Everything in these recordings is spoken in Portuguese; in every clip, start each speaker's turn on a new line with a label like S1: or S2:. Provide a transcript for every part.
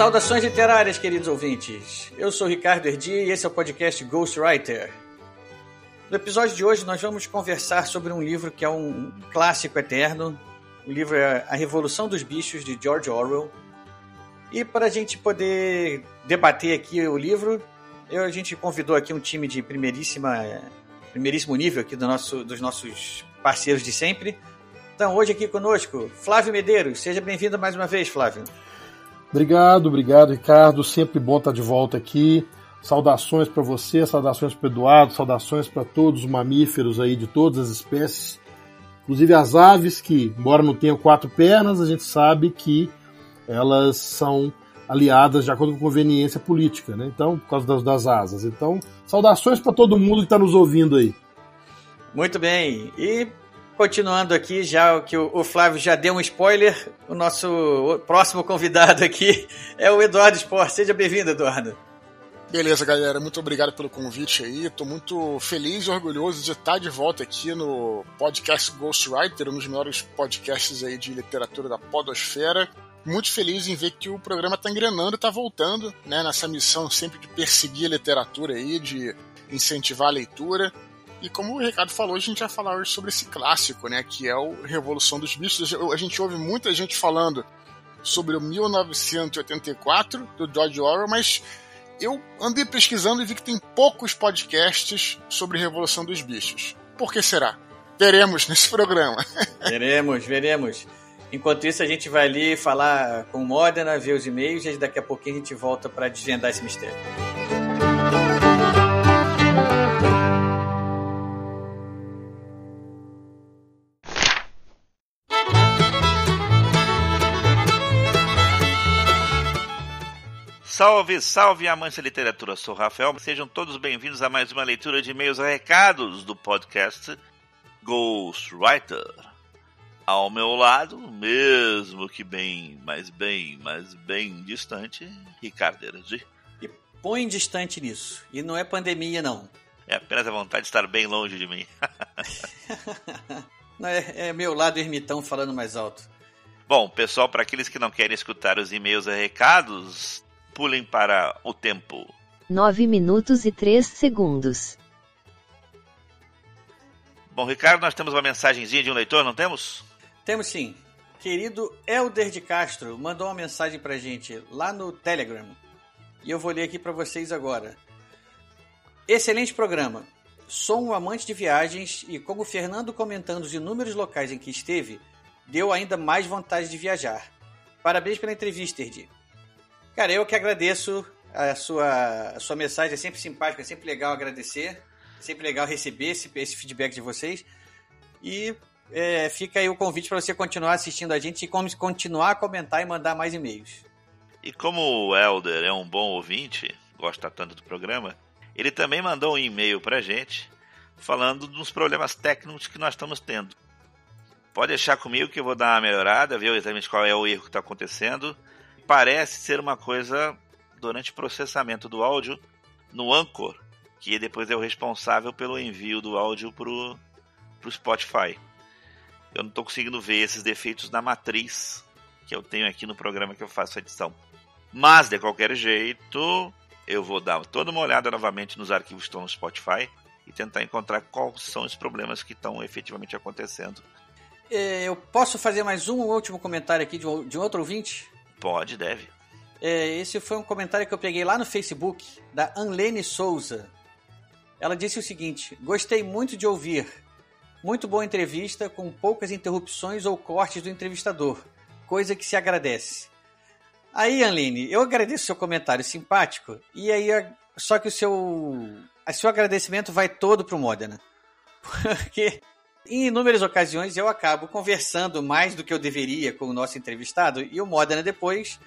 S1: Saudações literárias, queridos ouvintes. Eu sou Ricardo Erdi e esse é o podcast Ghostwriter. No episódio de hoje nós vamos conversar sobre um livro que é um clássico eterno. O livro é A Revolução dos Bichos, de George Orwell. E para a gente poder debater aqui o livro, eu, a gente convidou aqui um time de primeiríssima, primeiríssimo nível aqui do nosso, dos nossos parceiros de sempre. Então, hoje aqui conosco, Flávio Medeiros. Seja bem-vindo mais uma vez, Flávio.
S2: Obrigado, obrigado, Ricardo. Sempre bom estar de volta aqui. Saudações para você, saudações para Eduardo, saudações para todos os mamíferos aí de todas as espécies, inclusive as aves que, embora não tenham quatro pernas, a gente sabe que elas são aliadas de acordo com conveniência política, né? Então, por causa das, das asas. Então, saudações para todo mundo que está nos ouvindo aí.
S1: Muito bem. E continuando aqui, já que o Flávio já deu um spoiler, o nosso próximo convidado aqui é o Eduardo Sport. Seja bem-vindo, Eduardo.
S3: Beleza, galera. Muito obrigado pelo convite aí. Estou muito feliz e orgulhoso de estar de volta aqui no podcast Ghostwriter, um dos melhores podcasts aí de literatura da podosfera. Muito feliz em ver que o programa está engrenando, está voltando, né, nessa missão sempre de perseguir a literatura aí, de incentivar a leitura. E como o Ricardo falou, a gente vai falar hoje sobre esse clássico, né, que é o Revolução dos Bichos. A gente ouve muita gente falando sobre o 1984 do George Orwell, mas eu andei pesquisando e vi que tem poucos podcasts sobre Revolução dos Bichos. Por que será? Veremos nesse programa.
S1: Veremos, veremos. Enquanto isso, a gente vai ali falar com o Modena, ver os e-mails e daqui a pouquinho a gente volta para desvendar esse mistério.
S4: Salve, salve, amantes da literatura. Sou Rafael. Sejam todos bem-vindos a mais uma leitura de e-mails a recados do podcast Ghostwriter. Ao meu lado, mesmo que bem, mais bem, mais bem distante, Ricardo Erdi.
S1: E põe distante nisso. E não é pandemia, não.
S4: É apenas a vontade de estar bem longe de mim.
S1: não, é, é meu lado ermitão falando mais alto.
S4: Bom, pessoal, para aqueles que não querem escutar os e-mails a recados, pulem para o tempo.
S5: 9 minutos e 3 segundos.
S4: Bom, Ricardo, nós temos uma mensagenzinha de um leitor, não temos?
S1: Temos sim. Querido Elder de Castro mandou uma mensagem pra gente lá no Telegram. E eu vou ler aqui para vocês agora. Excelente programa. Sou um amante de viagens e, como o Fernando comentando os inúmeros locais em que esteve, deu ainda mais vontade de viajar. Parabéns pela entrevista, Erdi. Cara, eu que agradeço a sua, a sua mensagem, é sempre simpática, é sempre legal agradecer, é sempre legal receber esse, esse feedback de vocês. E é, fica aí o convite para você continuar assistindo a gente e continuar a comentar e mandar mais e-mails.
S4: E como o Elder é um bom ouvinte, gosta tanto do programa, ele também mandou um e-mail para a gente falando dos problemas técnicos que nós estamos tendo. Pode deixar comigo que eu vou dar uma melhorada, ver exatamente qual é o erro que está acontecendo. Parece ser uma coisa durante o processamento do áudio no Anchor, que depois é o responsável pelo envio do áudio para o Spotify. Eu não estou conseguindo ver esses defeitos na matriz que eu tenho aqui no programa que eu faço a edição. Mas, de qualquer jeito, eu vou dar toda uma olhada novamente nos arquivos que estão no Spotify e tentar encontrar quais são os problemas que estão efetivamente acontecendo.
S1: É, eu posso fazer mais um último comentário aqui de de um outro ouvinte?
S4: Pode, deve.
S1: É, esse foi um comentário que eu peguei lá no Facebook, da Anlene Souza. Ela disse o seguinte: Gostei muito de ouvir. Muito boa entrevista, com poucas interrupções ou cortes do entrevistador, coisa que se agradece. Aí, Anline, eu agradeço seu comentário simpático, e aí, só que o seu, o seu agradecimento vai todo pro Modena. Porque em inúmeras ocasiões eu acabo conversando mais do que eu deveria com o nosso entrevistado, e o Modena depois,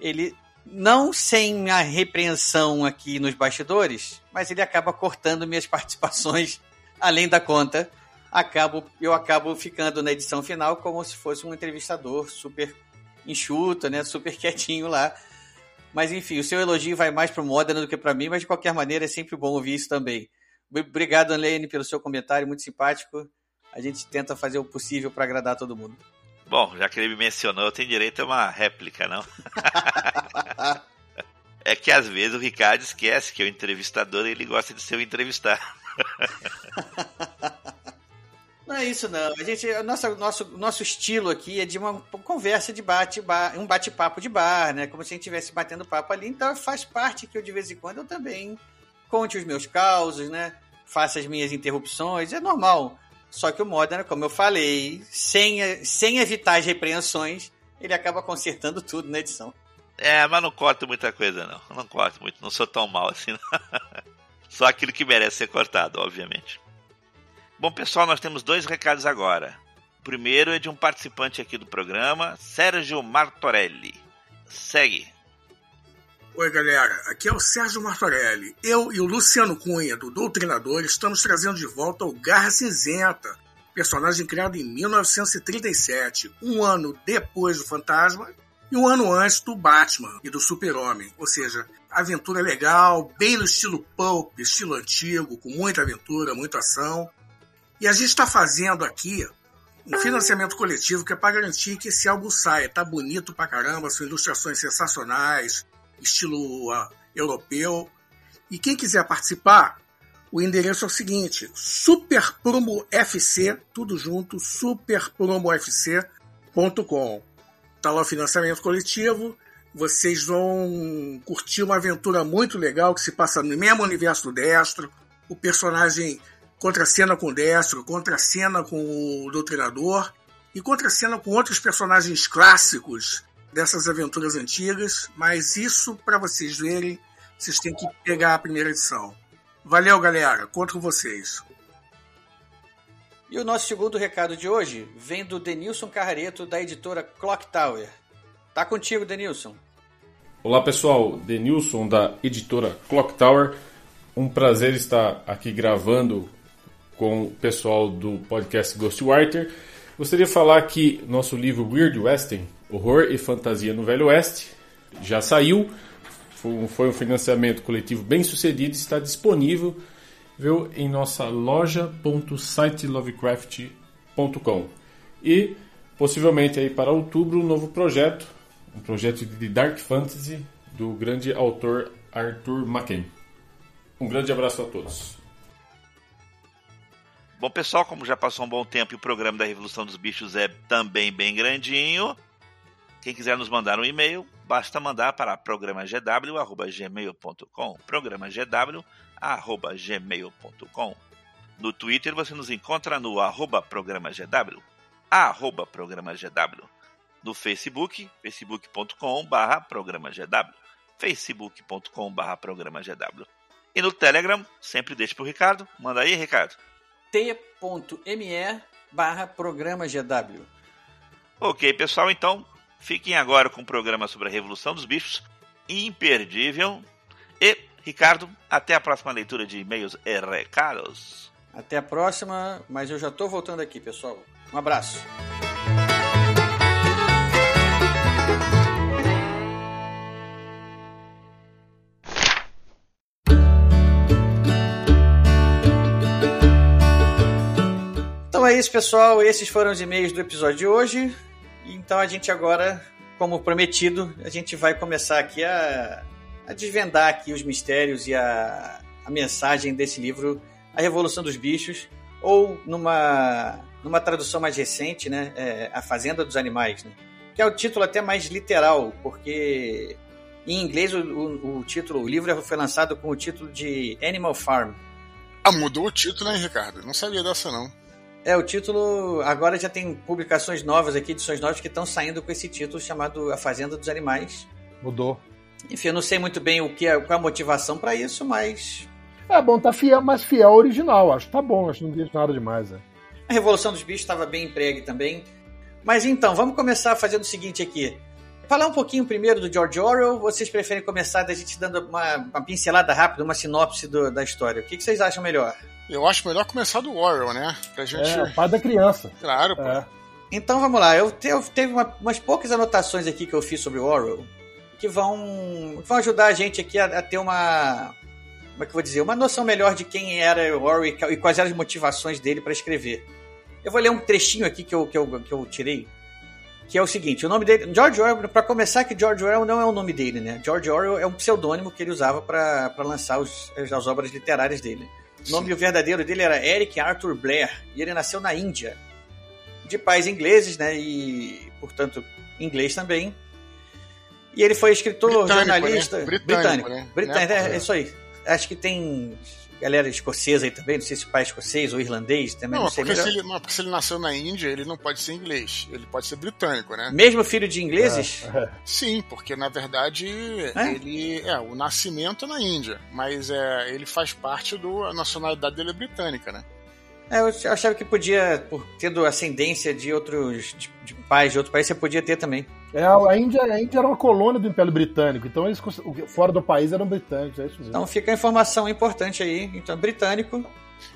S1: ele não sem a repreensão aqui nos bastidores, mas ele acaba cortando minhas participações além da conta. Acabo, eu acabo ficando na edição final como se fosse um entrevistador super enxuto, né, super quietinho lá. Mas enfim, o seu elogio vai mais para o Modena do que para mim, mas de qualquer maneira é sempre bom ouvir isso também. Obrigado, Anlene, pelo seu comentário, muito simpático. A gente tenta fazer o possível para agradar todo mundo.
S4: Bom, já que ele me mencionou, eu tenho direito a uma réplica, não? é que às vezes o Ricardo esquece que é o entrevistador e ele gosta de ser o entrevistado.
S1: Não é isso não. A gente, nosso, nosso, nosso estilo aqui é de uma conversa de bate, bar, um bate-papo de bar, né? Como se a gente estivesse batendo papo ali. Então faz parte que eu de vez em quando eu também conte os meus causos, né? Faça as minhas interrupções, é normal. Só que o Modena, como eu falei, sem, sem evitar as repreensões, ele acaba consertando tudo na edição.
S4: É, mas não corto muita coisa não. Não corto muito, não sou tão mal assim. Só aquilo que merece ser cortado, obviamente. Bom, pessoal, nós temos dois recados agora. O primeiro é de um participante aqui do programa, Sérgio Martorelli. Segue.
S6: Oi, galera. Aqui é o Sérgio Martorelli. Eu e o Luciano Cunha, do Doutrinador, estamos trazendo de volta o Garra Cinzenta, personagem criado em 1937, um ano depois do Fantasma e um ano antes do Batman e do Super-Homem. Ou seja, aventura legal, bem no estilo pulp, estilo antigo, com muita aventura, muita ação. E a gente está fazendo aqui um financiamento coletivo que é para garantir que esse álbum saia. Tá bonito pra caramba, são ilustrações sensacionais, estilo uh, europeu. E quem quiser participar, o endereço é o seguinte: superpromofc, tudo junto, superpromofc.com. Tá lá o financiamento coletivo. Vocês vão curtir uma aventura muito legal que se passa no mesmo universo do Destro. O personagem contracena com o Destro, contracena com o Doutrinador e contracena com outros personagens clássicos dessas aventuras antigas, mas isso para vocês verem, vocês têm que pegar a primeira edição. Valeu, galera, conto com vocês.
S1: E o nosso segundo recado de hoje vem do Denilson Carreto, da editora Clock Tower. Tá contigo, Denilson.
S7: Olá, pessoal. Denilson, da editora Clock Tower. Um prazer estar aqui gravando com o pessoal do podcast Ghostwriter. Gostaria de falar que nosso livro Weird Western, Horror e Fantasia no Velho Oeste, já saiu. Foi um financiamento coletivo bem sucedido está disponível viu, em nossa loja.sitelovecraft.com. E possivelmente aí para outubro um novo projeto, um projeto de Dark Fantasy do grande autor Arthur Macken. Um grande abraço a todos.
S4: Bom, pessoal, como já passou um bom tempo e o programa da Revolução dos Bichos é também bem grandinho, quem quiser nos mandar um e-mail, basta mandar para programagw.gmail.com programagw.gmail.com No Twitter você nos encontra no arroba programagw arroba programagw No Facebook, facebook.com barra programagw facebook.com barra programagw E no Telegram, sempre deixa pro Ricardo. Manda aí, Ricardo
S1: t.me barra programa GW.
S4: Ok, pessoal, então fiquem agora com o programa sobre a Revolução dos Bichos, imperdível. E, Ricardo, até a próxima leitura de e-mails e recados.
S1: Até a próxima, mas eu já estou voltando aqui, pessoal. Um abraço. Então é isso, pessoal. Esses foram os e-mails do episódio de hoje. Então a gente agora, como prometido, a gente vai começar aqui a, a desvendar aqui os mistérios e a, a mensagem desse livro, A Revolução dos Bichos, ou numa, numa tradução mais recente, né, é, A Fazenda dos Animais, né, que é o título até mais literal, porque em inglês o, o, o título, o livro foi lançado com o título de Animal Farm.
S3: Ah, mudou o título, né, Ricardo? Não sabia dessa não.
S1: É, o título. Agora já tem publicações novas aqui, edições novas, que estão saindo com esse título chamado A Fazenda dos Animais.
S2: Mudou.
S1: Enfim, eu não sei muito bem o que é, qual a motivação para isso, mas.
S2: É bom, tá fiel, mas fiel ao original, acho. Tá bom, acho que não tem nada demais, né?
S1: A Revolução dos Bichos estava bem empregue também. Mas então, vamos começar fazendo o seguinte aqui. Falar um pouquinho primeiro do George Orwell, vocês preferem começar da gente dando uma, uma pincelada rápida, uma sinopse do- da história? O que, que vocês acham melhor?
S3: Eu acho melhor começar do Orwell, né? Pra gente.
S2: É, pai da criança.
S3: Claro, pô.
S2: É.
S1: Então vamos lá, eu, te, eu teve uma- umas poucas anotações aqui que eu fiz sobre o Orwell que vão, vão ajudar a gente aqui a, a ter uma. Como é que eu vou dizer? Uma noção melhor de quem era o Orwell e e quais eram as motivações dele para escrever. Eu vou ler um trechinho aqui que eu, que eu, que eu tirei, que é o seguinte: o nome dele. George Orwell, para começar, que George Orwell não é o nome dele, né? George Orwell é um pseudônimo que ele usava para lançar os, as obras literárias dele. O nome verdadeiro dele era Eric Arthur Blair e ele nasceu na Índia de pais ingleses, né? E, portanto, inglês também. E ele foi escritor,
S3: Britânico,
S1: jornalista.
S3: né? Britânico, né?
S1: Britânico,
S3: Né?
S1: é, é isso aí. Acho que tem galera escocesa aí também, não sei se o pai é escocês ou irlandês também, não,
S3: Não,
S1: sei
S3: porque se ele, não, porque se ele nasceu na Índia, ele não pode ser inglês. Ele pode ser britânico, né?
S1: Mesmo filho de ingleses?
S3: Sim, porque na verdade
S1: É?
S3: ele é o nascimento é na Índia, mas é, ele faz parte do a nacionalidade dele é britânica, né?
S1: É, eu achava que podia, por tendo ascendência de outros de, de pais de outro país, você podia ter também.
S2: É, a, Índia, a Índia era uma colônia do Império Britânico, então eles fora do país eram britânicos, é isso mesmo.
S1: Então fica a informação importante aí. Então, britânico,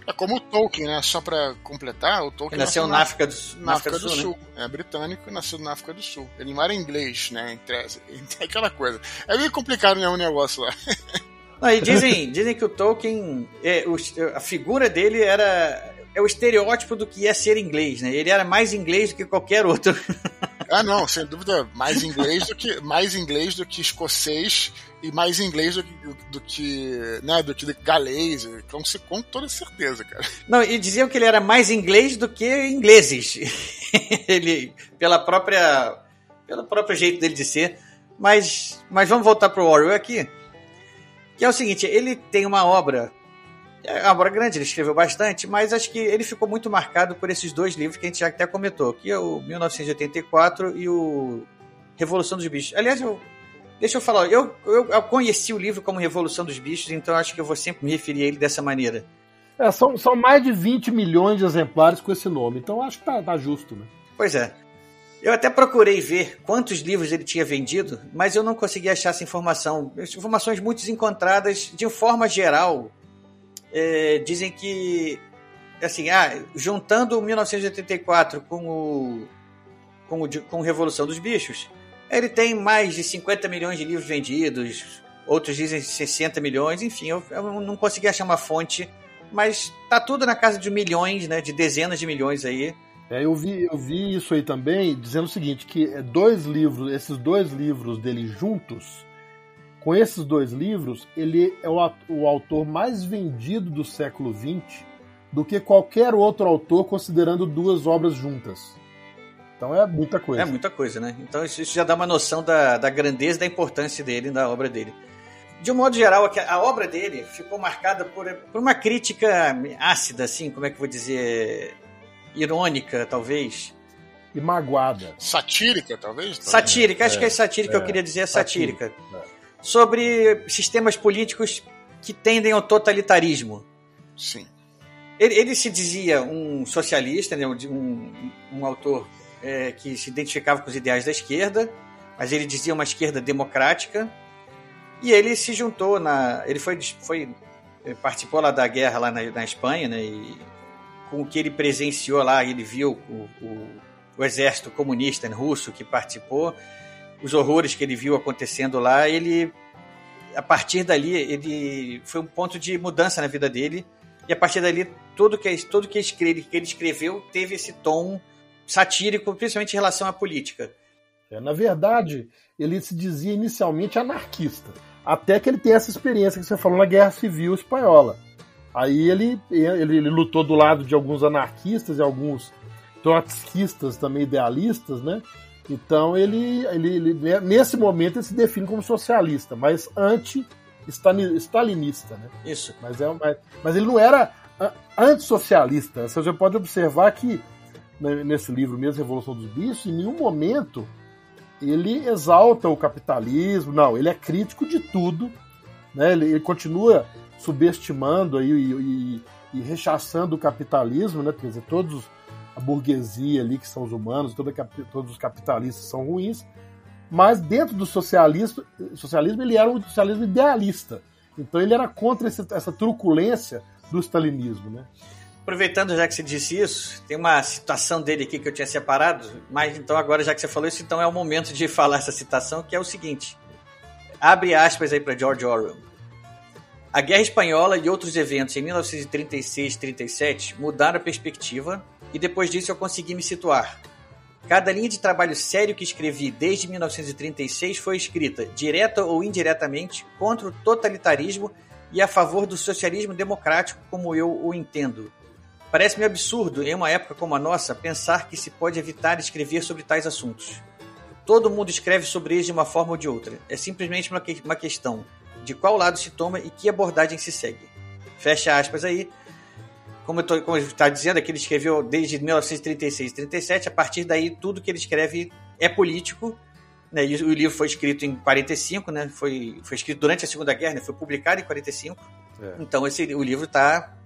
S3: É como o Tolkien, né? Só pra completar, o Tolkien
S1: ele nasceu na África do, Sul-
S3: na África do
S1: né?
S3: Sul. É britânico e nasceu na África do Sul. Ele não era inglês, né? Entre, entre aquela coisa. É meio complicado mesmo o negócio lá.
S1: Não, e dizem, dizem que o Tolkien, é, o- a figura dele era é o estereótipo do que é ser inglês, né? Ele era mais inglês do que qualquer outro.
S3: Ah, não, sem dúvida, mais inglês do que mais inglês do que escocês e mais inglês do que, do que né, do que galês, então se com toda certeza, cara.
S1: Não, e diziam que ele era mais inglês do que ingleses. ele pela própria pelo próprio jeito dele de ser. Mas mas vamos voltar pro Orwell aqui. Que é o seguinte, ele tem uma obra é uma obra grande, ele escreveu bastante, mas acho que ele ficou muito marcado por esses dois livros que a gente já até comentou, que é o 1984 e o Revolução dos Bichos. Aliás, eu, deixa eu falar, eu, eu, eu conheci o livro como Revolução dos Bichos, então acho que eu vou sempre me referir a ele dessa maneira.
S2: É, são, são mais de 20 milhões de exemplares com esse nome, então acho que tá, tá justo, né?
S1: Pois é. Eu até procurei ver quantos livros ele tinha vendido, mas eu não consegui achar essa informação. Informações muito encontradas, de forma geral, é, dizem que, assim, ah, juntando o 1984 com o, com o com Revolução dos Bichos, ele tem mais de 50 milhões de livros vendidos, outros dizem 60 milhões, enfim, eu, eu não consegui achar uma fonte, mas tá tudo na casa de milhões, né, de dezenas de milhões aí.
S2: É, eu, vi, eu vi isso aí também, dizendo o seguinte, que é dois livros, esses dois livros dele juntos, com esses dois livros, ele é o, autor mais vendido do século XX do que qualquer outro autor, considerando duas obras juntas. Então é muita coisa.
S1: É muita coisa, né? Então isso já dá uma noção da, da grandeza e da importância dele, da obra dele. De um modo geral, a, a obra dele ficou marcada por, por uma crítica ácida, assim, como é que eu vou dizer? Irônica, talvez.
S2: E magoada.
S3: Satírica, talvez?
S1: Satírica, acho
S2: É,
S1: que é satírica,
S2: é,
S1: eu queria dizer satírica.
S2: satírica,
S1: Sobre sistemas políticos que tendem ao totalitarismo.
S3: Sim.
S1: Ele, ele se dizia um socialista, né, um, um autor é, que se identificava com os ideais da esquerda, mas ele dizia uma esquerda democrática. E ele se juntou na, ele foi, foi eh, participou lá da guerra lá na, na Espanha, né? E com o que ele presenciou lá, ele viu o, o, o exército comunista russo que participou, os horrores que ele viu acontecendo lá, ele a partir dali ele foi um ponto de mudança na vida dele e a partir dali tudo que tudo que ele, que ele escreveu teve esse tom satírico, principalmente em relação à política.
S2: É, na verdade, ele se dizia inicialmente anarquista, até que ele tem essa experiência que você falou na Guerra Civil Espanhola. Aí ele, ele, ele lutou do lado de alguns anarquistas e alguns trotskistas também idealistas, né? Então ele, ele, ele nesse momento ele se define como socialista, mas anti-stalinista, né?
S1: Isso.
S2: Mas, é, mas, mas ele não era a- antissocialista. Você pode observar que né, nesse livro mesmo, Revolução dos Bichos, em nenhum momento ele exalta o capitalismo, não, ele é crítico de tudo, né? ele, ele continua subestimando aí, e, e, e rechaçando o capitalismo, né? quer dizer, todos a burguesia ali, que são os humanos, toda, todos os capitalistas são ruins, mas dentro do socialismo, socialismo ele era um socialismo idealista. Então ele era contra esse, essa truculência do stalinismo, né?
S1: Aproveitando já que você disse isso, tem uma citação dele aqui que eu tinha separado, mas então agora já que você falou isso, então é o momento de falar essa citação, que é o seguinte. Abre aspas aí para George Orwell. A Guerra Espanhola e outros eventos em 1936-37 mudaram a perspectiva e depois disso eu consegui me situar. Cada linha de trabalho sério que escrevi desde 1936 foi escrita, direta ou indiretamente, contra o totalitarismo e a favor do socialismo democrático como eu o entendo. Parece-me absurdo, em uma época como a nossa, pensar que se pode evitar escrever sobre tais assuntos. Todo mundo escreve sobre eles de uma forma ou de outra. É simplesmente uma, que uma questão de qual lado se toma e que abordagem se segue. Fecha aspas aí. Como eu está dizendo, é que ele escreveu desde 1936 e 37. A partir daí, tudo que ele escreve é político. Né? E o livro foi escrito em 45, né? foi, foi escrito durante a Segunda Guerra, né? foi publicado em 45. É. Então esse, o livro está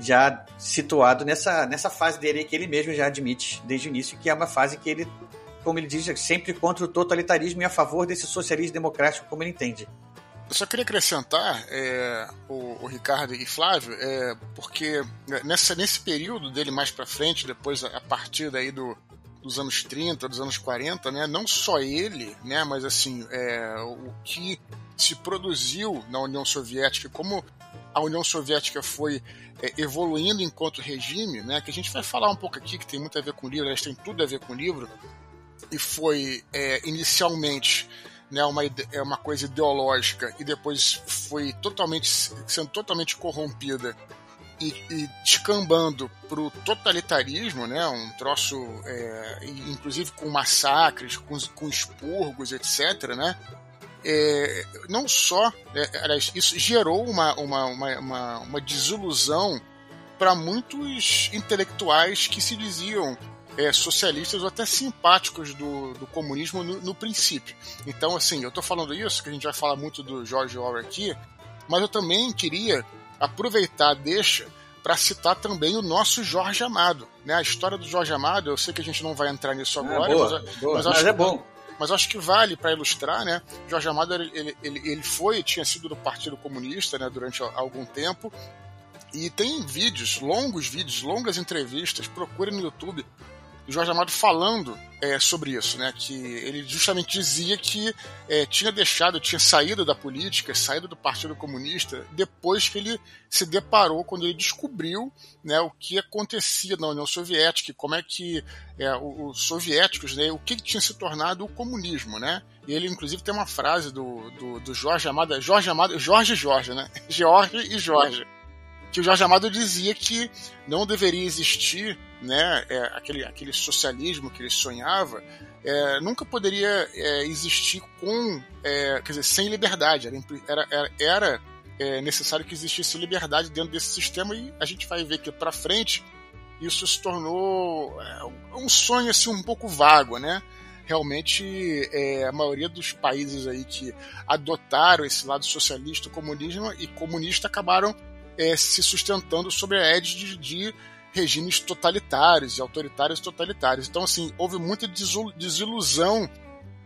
S1: já situado nessa, nessa fase dele que ele mesmo já admite desde o início, que é uma fase que ele, como ele diz, é sempre contra o totalitarismo e a favor desse socialismo democrático como ele entende.
S3: Eu só queria acrescentar, é, o, o, Ricardo e Flávio, é, porque nessa, nesse período dele mais para frente, depois a partir daí do, dos anos 30, dos anos 40, né, não só ele, né, mas assim, é, o que se produziu na União Soviética, como a União Soviética foi é, evoluindo enquanto regime, né, que a gente vai falar um pouco aqui, que tem muito a ver com o livro, aliás, tem tudo a ver com o livro, e foi é, inicialmente né, uma, é uma coisa ideológica e depois foi totalmente sendo totalmente corrompida e, e descambando para o totalitarismo, né, um troço, é, inclusive com massacres, com, com expurgos, etc., né, é, não só, é, isso gerou uma, uma, uma, uma, uma desilusão para muitos intelectuais que se diziam é, socialistas ou até simpáticos do, do comunismo no, no, princípio. Então, assim, eu estou falando isso, que a gente vai falar muito do George Orwell aqui, mas eu também queria aproveitar deixa para citar também o nosso Jorge Amado. Né? A história do Jorge Amado, eu sei que a gente não vai entrar nisso ah, agora,
S1: boa, mas, boa, mas, mas é bom
S3: mas acho que vale para ilustrar, né? Jorge Amado ele, ele, ele foi, tinha sido do Partido Comunista, né, durante algum tempo. E tem vídeos, longos vídeos, longas entrevistas, procure no YouTube do Jorge Amado falando é, sobre isso, né? Que ele justamente dizia que é, tinha deixado, tinha saído da política, saído do Partido Comunista, depois que ele se deparou, quando ele descobriu né, o que acontecia na União Soviética, como é que é, os soviéticos, né, o que tinha se tornado o comunismo, né? E ele, inclusive, tem uma frase do, do, do Jorge Amado, Jorge Amado, Jorge Jorge, né? Jorge e Jorge que o Jorge Amado dizia que não deveria existir né, é, aquele, aquele socialismo que ele sonhava, é, nunca poderia é, existir com, é, quer dizer, sem liberdade. Era, era, era é, necessário que existisse liberdade dentro desse sistema e a gente vai ver que para frente isso se tornou é, um sonho assim um pouco vago, né? realmente é, a maioria dos países aí que adotaram esse lado socialista, comunismo e comunista acabaram é, se sustentando sobre a égide de, de regimes totalitários e autoritários totalitários. Então, assim, houve muita desilusão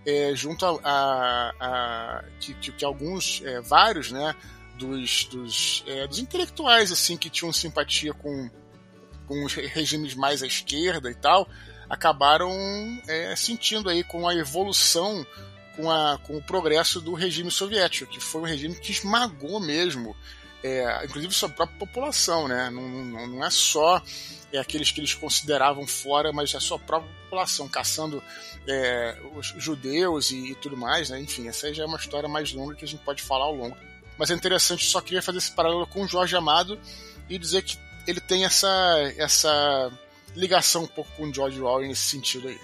S3: é, junto a, a, a que, que, que, alguns, é, vários, né, dos, dos, é, dos, intelectuais, assim, que tinham simpatia com, com os regimes mais à esquerda e tal, acabaram é, sentindo aí com a evolução, com, a, com o progresso do regime soviético, que foi um regime que esmagou mesmo é, inclusive sua própria população, né? Não, não, não é só é, aqueles que eles consideravam fora, mas a sua própria população, caçando é, os judeus e, e, tudo mais, né? Enfim, essa já é uma história mais longa que a gente pode falar ao longo. Mas é interessante, só queria fazer esse paralelo com o Jorge Amado e dizer que ele tem essa, essa ligação um pouco com o George Orwell nesse sentido aí.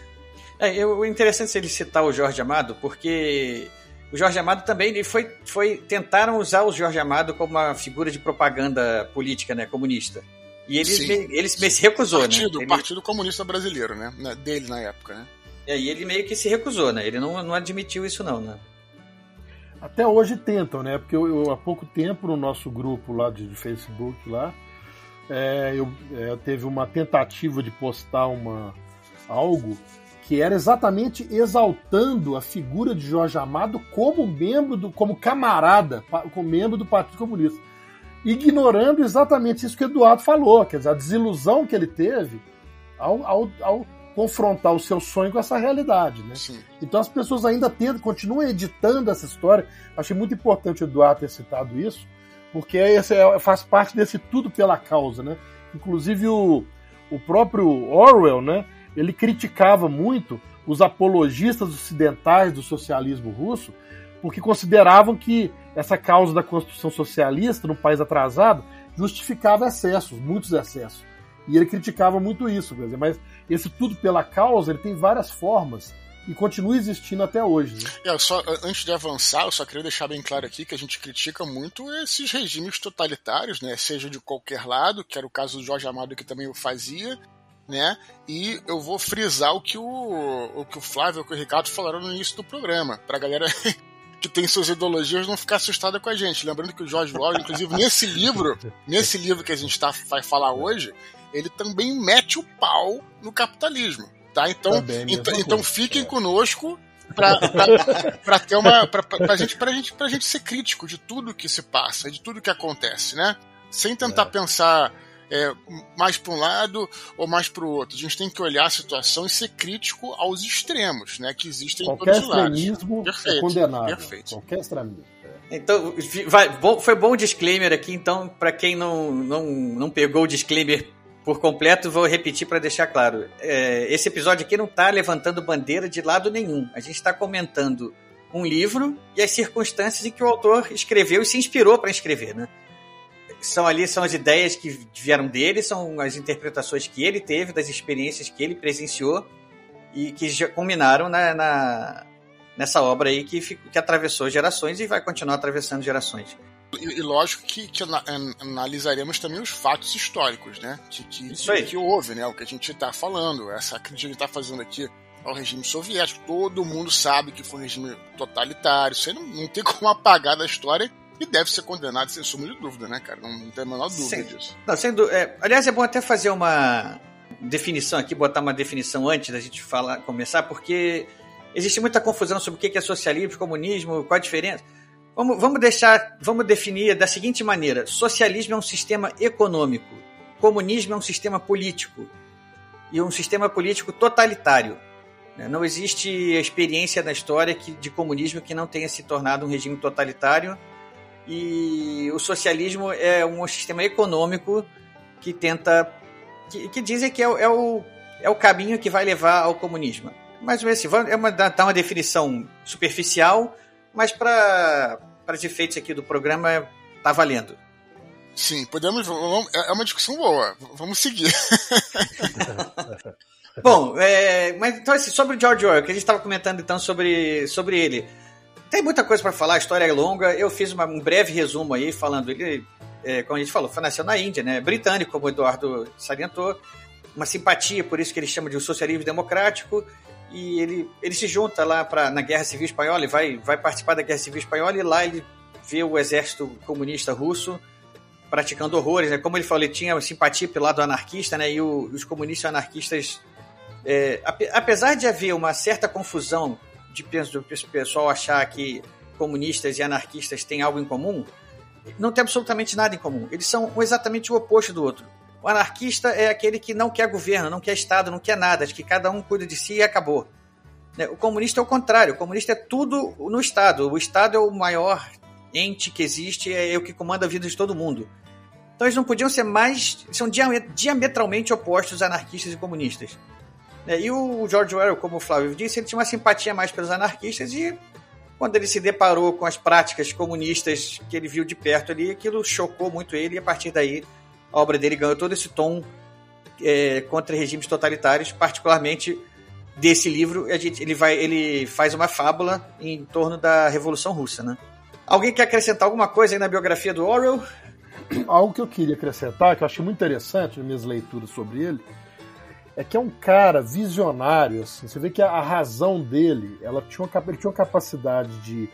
S1: É, o interessante ele citar o Jorge Amado, porque o Jorge Amado também ele foi, foi tentaram usar o Jorge Amado como uma figura de propaganda política, né, comunista. E ele, ele, ele se recusou,
S3: partido,
S1: né?
S3: O Partido Comunista Brasileiro, né? Dele na época, né?
S1: É, e ele meio que se recusou, né? Ele não, não admitiu isso não, né?
S2: Até hoje tentam, né? Porque eu, eu há pouco tempo no nosso grupo lá de, de Facebook lá, é, eu é, teve uma tentativa de postar uma algo que era exatamente exaltando a figura de Jorge Amado como membro do, como camarada, como membro do Partido Comunista, ignorando exatamente isso que o Eduardo falou, quer dizer, a desilusão que ele teve ao, ao, ao confrontar o seu sonho com essa realidade, né?
S3: Sim.
S2: Então as pessoas ainda tentam, continuam editando essa história. Achei muito importante o Eduardo ter citado isso, porque esse é, faz parte desse tudo pela causa, né? Inclusive o, o próprio Orwell, né? Ele criticava muito os apologistas ocidentais do socialismo russo, porque consideravam que essa causa da construção socialista num país atrasado justificava excessos, muitos excessos. E ele criticava muito isso, quer dizer, mas esse tudo pela causa ele tem várias formas e continua existindo até hoje. Né?
S3: É, só, antes de avançar, eu só queria deixar bem claro aqui que a gente critica muito esses regimes totalitários, né? Seja de qualquer lado, que era o caso do Jorge Amado que também o fazia, né? E eu vou frisar o que o, o que o Flávio e o Ricardo falaram no início do programa, pra galera que tem suas ideologias não ficar assustada com a gente. Lembrando que o George Orwell, inclusive nesse livro, nesse livro que a gente tá, vai falar hoje, ele também mete o pau no capitalismo. Tá? Então, então, então fiquem é. conosco para ter uma. Pra, pra, gente, pra, gente, pra gente ser crítico de tudo que se passa, de tudo que acontece, né? Sem tentar é. pensar é, mais para um lado ou mais para o outro. A gente tem que olhar a situação e ser crítico aos extremos, né? Que existem
S2: Qualquer
S3: em todos os lados.
S2: extremismo é condenado. Perfeito. Qualquer extremismo.
S1: É. Então, vai, bom, foi bom o disclaimer aqui, então, para quem não, não, não pegou o disclaimer por completo, vou repetir para deixar claro. É, esse episódio aqui não está levantando bandeira de lado nenhum. A gente está comentando um livro e as circunstâncias em que o autor escreveu e se inspirou para escrever, né? São ali são as ideias que vieram dele, são as interpretações que ele teve, das experiências que ele presenciou e que já culminaram na, na nessa obra aí que, que atravessou gerações e vai continuar atravessando gerações.
S3: E, e lógico que, que analisaremos também os fatos históricos, né? Que, que, que, que houve, né? O que a gente está falando, essa crítica que a gente está fazendo aqui ao regime soviético. Todo mundo sabe que foi um regime totalitário. Você não, não tem como apagar da história e deve ser condenado sem suma de dúvida, né, cara? Não, não tem a menor dúvida sem, disso.
S1: Não, sem é, aliás, é bom até fazer uma definição aqui, botar uma definição antes da gente falar, começar, porque existe muita confusão sobre o que é socialismo, comunismo, qual a diferença. Vamos, vamos deixar, vamos definir da seguinte maneira: socialismo é um sistema econômico, comunismo é um sistema político e um sistema político totalitário. Né? Não existe experiência na história que, de comunismo que não tenha se tornado um regime totalitário e o socialismo é um sistema econômico que tenta que, que dizem que é, é, o, é o caminho que vai levar ao comunismo. Mais ou menos assim, é uma, dá uma definição superficial, mas para os efeitos aqui do programa tá valendo.
S3: Sim, podemos. Vamos, é uma discussão boa. Vamos seguir.
S1: Bom, é, mas então assim, sobre o George Orwell, que a gente estava comentando então sobre, sobre ele. Tem muita coisa para falar, a história é longa. Eu fiz uma, um breve resumo aí, falando ele, é, como a gente falou, nasceu na Índia, né? Britânico, como o Eduardo salientou. Uma simpatia, por isso que ele chama de socialismo democrático e ele, ele se junta lá pra, na Guerra Civil Espanhola, e vai, vai participar da Guerra Civil Espanhola e lá ele vê o exército comunista russo praticando horrores, né? Como ele falou, ele tinha simpatia pelo lado anarquista, né? E o, os comunistas anarquistas, é, apesar de haver uma certa confusão de do pessoal achar que comunistas e anarquistas têm algo em comum, não tem absolutamente nada em comum. Eles são exatamente o oposto do outro. O anarquista é aquele que não quer governo, não quer Estado, não quer nada, acho que cada um cuida de si e acabou. Né, o comunista é o contrário, o comunista é tudo no Estado. O Estado é o maior ente que existe, é o que comanda a vida de todo mundo. Então eles não podiam ser mais. são diametralmente opostos anarquistas e comunistas. Né, e o George Orwell, como o Flávio disse, ele tinha uma simpatia mais pelos anarquistas e quando ele se deparou com as práticas comunistas que ele viu de perto ali, aquilo chocou muito ele e a partir daí a obra dele ganhou todo esse tom é, contra regimes totalitários, particularmente desse livro, ele, vai, ele faz uma fábula em torno da Revolução Russa, né? Alguém quer acrescentar alguma coisa aí na biografia do Orwell?
S2: Algo que eu queria acrescentar, que eu achei muito interessante nas minhas leituras sobre ele, é que é um cara visionário, assim, você vê que a, razão dele, ela tinha uma, ele tinha uma capacidade de,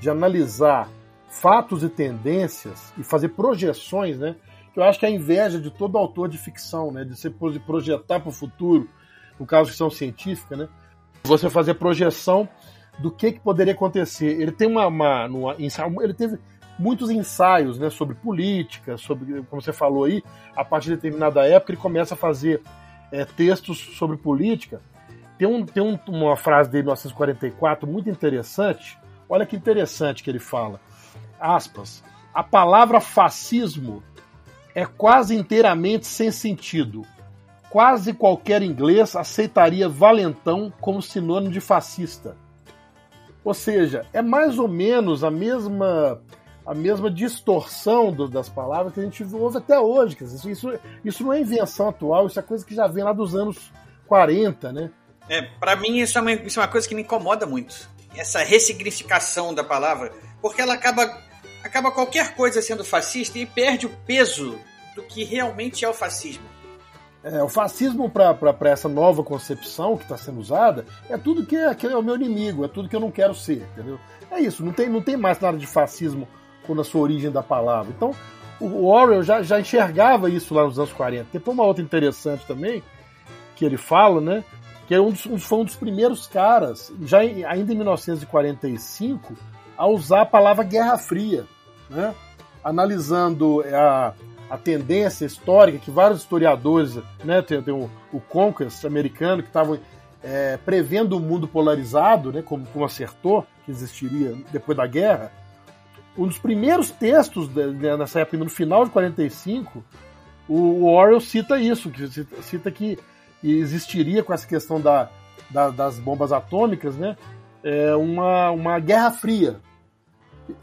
S2: de analisar fatos e tendências e fazer projeções, né? que eu acho que é a inveja de todo autor de ficção, né? De se projetar para o futuro, no caso ficção científica, né? você fazer projeção do que, que poderia acontecer. Ele tem uma, uma, uma ele teve muitos ensaios né, sobre política, sobre, como você falou aí, a partir de determinada época ele começa a fazer é, textos sobre política. Tem, um, tem um, uma frase dele, 1944, muito interessante. Olha que interessante que ele fala. Aspas. A palavra fascismo é quase inteiramente sem sentido. Quase qualquer inglês aceitaria valentão como sinônimo de fascista. Ou seja, é mais ou menos a mesma a mesma distorção do, das palavras que a gente ouve até hoje. Isso, isso, isso não é invenção atual, isso é coisa que já vem lá dos anos 40, né?
S1: É, para mim isso é, uma, isso é uma coisa que me incomoda muito. Essa ressignificação da palavra, porque ela acaba acaba qualquer coisa sendo fascista e perde o peso do que realmente é o fascismo.
S2: É, o fascismo, para essa nova concepção que está sendo usada, é tudo que é, que é o meu inimigo, é tudo que eu não quero ser, entendeu? É isso, não tem, não tem mais nada de fascismo na sua origem da palavra. Então, o Orwell já, já enxergava isso lá nos anos 40. Tem uma outra interessante também, que ele fala, né? Que é um dos, foi um dos primeiros caras, já em, ainda em 1945, a usar a palavra Guerra Fria, né? analisando a, a tendência histórica que vários historiadores, né, tem, tem o, o Conquest americano, que estavam é, prevendo um mundo polarizado, né, como, como acertou, que existiria depois da guerra. Um dos primeiros textos nessa época, no final de 45, o, Orwell cita isso, que cita, cita que existiria com essa questão da, da, das bombas atômicas, né, é uma, uma guerra fria,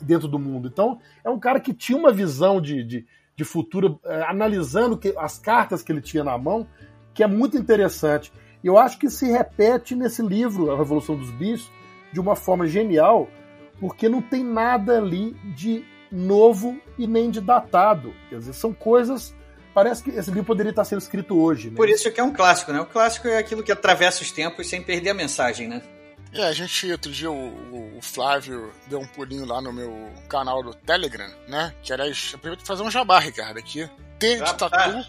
S2: dentro do mundo. Então, é um cara que tinha uma visão de, de, de futuro, é, analisando que, as cartas que ele tinha na mão, que é muito interessante. E eu acho que se repete nesse livro, A Revolução dos Bichos, de uma forma genial, porque não tem nada ali de novo e nem de datado. Quer dizer, são coisas. Parece que esse livro poderia estar sendo escrito hoje. Né?
S1: Por isso que é um clássico, né? O clássico é aquilo que atravessa os tempos sem perder a mensagem, né?
S3: É, a gente, outro dia, o, o, Flávio deu um pulinho lá no meu canal do Telegram, né? Que, aliás, aproveito fazer um jabá, Ricardo, aqui. T de tatu,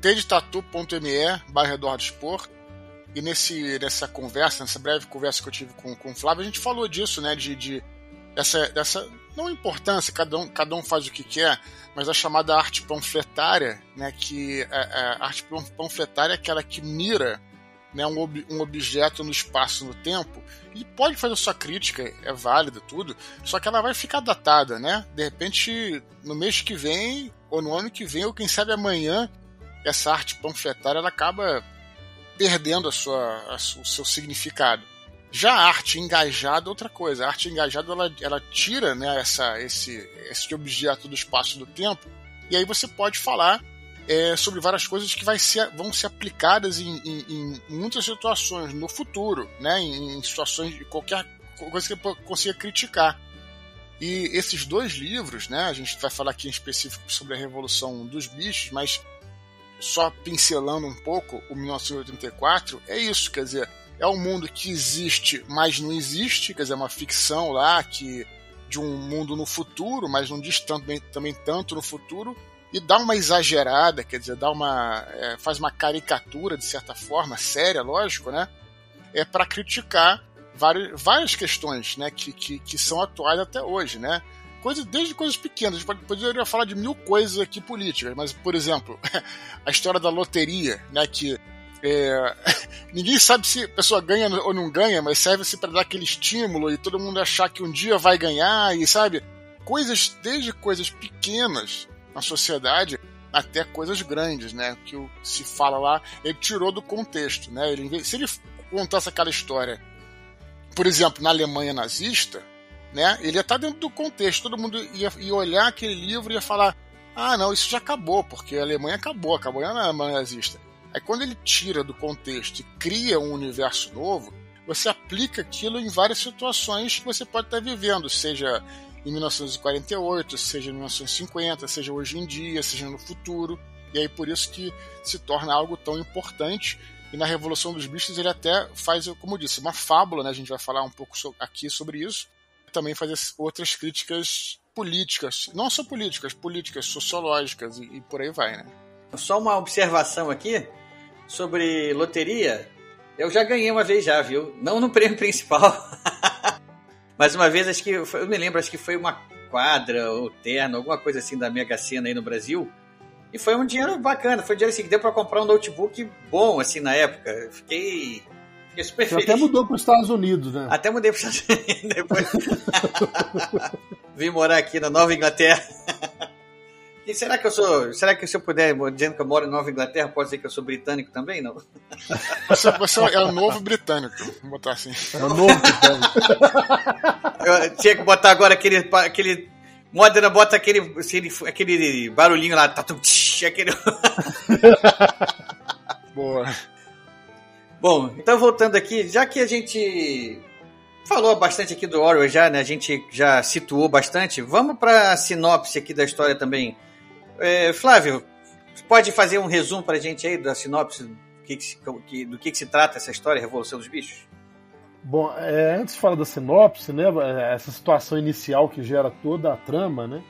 S3: t de tatu.me, barra Eduardo Spor. E nesse, nessa conversa, nessa breve conversa que eu tive com, com o Flávio, a gente falou disso, né? De, de dessa, dessa não importância, cada um, cada um faz o que quer, mas a chamada arte panfletária, né? Que a, a arte panfletária é aquela que mira né, um, ob um objeto no espaço no tempo e pode fazer sua crítica, é válida tudo, só que ela vai ficar datada, né? De repente, no mês que vem, ou no ano que vem, ou quem sabe amanhã, essa arte panfletária ela acaba perdendo a sua, a, o seu significado. Já a arte engajada é outra coisa. A arte engajada ela, ela tira né, essa, esse, esse objeto do espaço do tempo e aí você pode falar é, sobre várias coisas que vai ser, vão ser aplicadas em, em, em muitas situações no futuro, né? em, em situações de qualquer coisa que eu consiga criticar. E esses dois livros, né, a gente vai falar aqui em específico sobre a Revolução dos Bichos, mas só pincelando um pouco o 1984, é isso, quer dizer, é um mundo que existe, mas não existe, quer dizer, é uma ficção lá que de um mundo no futuro, mas não diz tanto, também tanto no futuro, e dá uma exagerada, quer dizer, dá uma é, faz uma caricatura de certa forma, séria, lógico, né? É para criticar várias, várias questões, né, que, que, que são atuais até hoje, né? Coisas, desde coisas pequenas, a gente poderia falar de mil coisas aqui políticas, mas, por exemplo, a história da loteria, né, que é, ninguém sabe se a pessoa ganha ou não ganha, mas serve-se para dar aquele estímulo e todo mundo achar que um dia vai ganhar, e sabe? Coisas, desde coisas pequenas na sociedade até coisas grandes, né? Que se fala lá, ele tirou do contexto, né? Ele, se ele contasse aquela história, por exemplo, na Alemanha nazista, né? Ele ia estar dentro do contexto, todo mundo ia, ia olhar aquele livro e ia falar: ah, não, isso já acabou, porque a Alemanha acabou, acabou na Alemanha nazista. Aí quando ele tira do contexto e cria um universo novo, você aplica aquilo em várias situações que você pode estar vivendo, seja em 1948, seja em 1950, seja hoje em dia, seja no futuro. E aí por isso que se torna algo tão importante. E na Revolução dos Bichos ele até faz, como eu disse, uma fábula, né? A gente vai falar um pouco aqui sobre isso. Também faz outras críticas políticas, não só políticas, políticas sociológicas e, e por aí vai, né?
S1: Só uma observação aqui sobre loteria. Eu já ganhei uma vez já, viu? Não no prêmio principal. Mas uma vez, acho que. Eu me lembro, acho que foi uma quadra ou terno, alguma coisa assim da Mega Sena aí no Brasil. E foi um dinheiro bacana, foi um dinheiro assim que deu para comprar um notebook bom assim na época. Fiquei, fiquei super
S2: Você
S1: feliz.
S2: até mudou para os Estados Unidos, né?
S1: Até mudei para os Estados Unidos depois. Vim morar aqui na Nova Inglaterra. E será que eu sou. Será que se eu puder, dizendo que eu moro em Nova Inglaterra, pode dizer que eu sou britânico também? Não.
S3: Você, você é o novo britânico, vamos botar assim.
S2: É o novo britânico.
S1: Eu tinha que botar agora aquele. aquele Modena bota aquele, aquele, aquele barulhinho lá, tatum, tsh, aquele.
S3: Boa.
S1: Bom, então voltando aqui, já que a gente falou bastante aqui do Orwell já, né? A gente já situou bastante. Vamos para a sinopse aqui da história também. É, Flávio, pode fazer um resumo para a gente aí da sinopse do que, que, do que, que se trata essa história, Revolução dos Bichos?
S2: Bom, é, antes de falar da sinopse, né, essa situação inicial que gera toda a trama, né,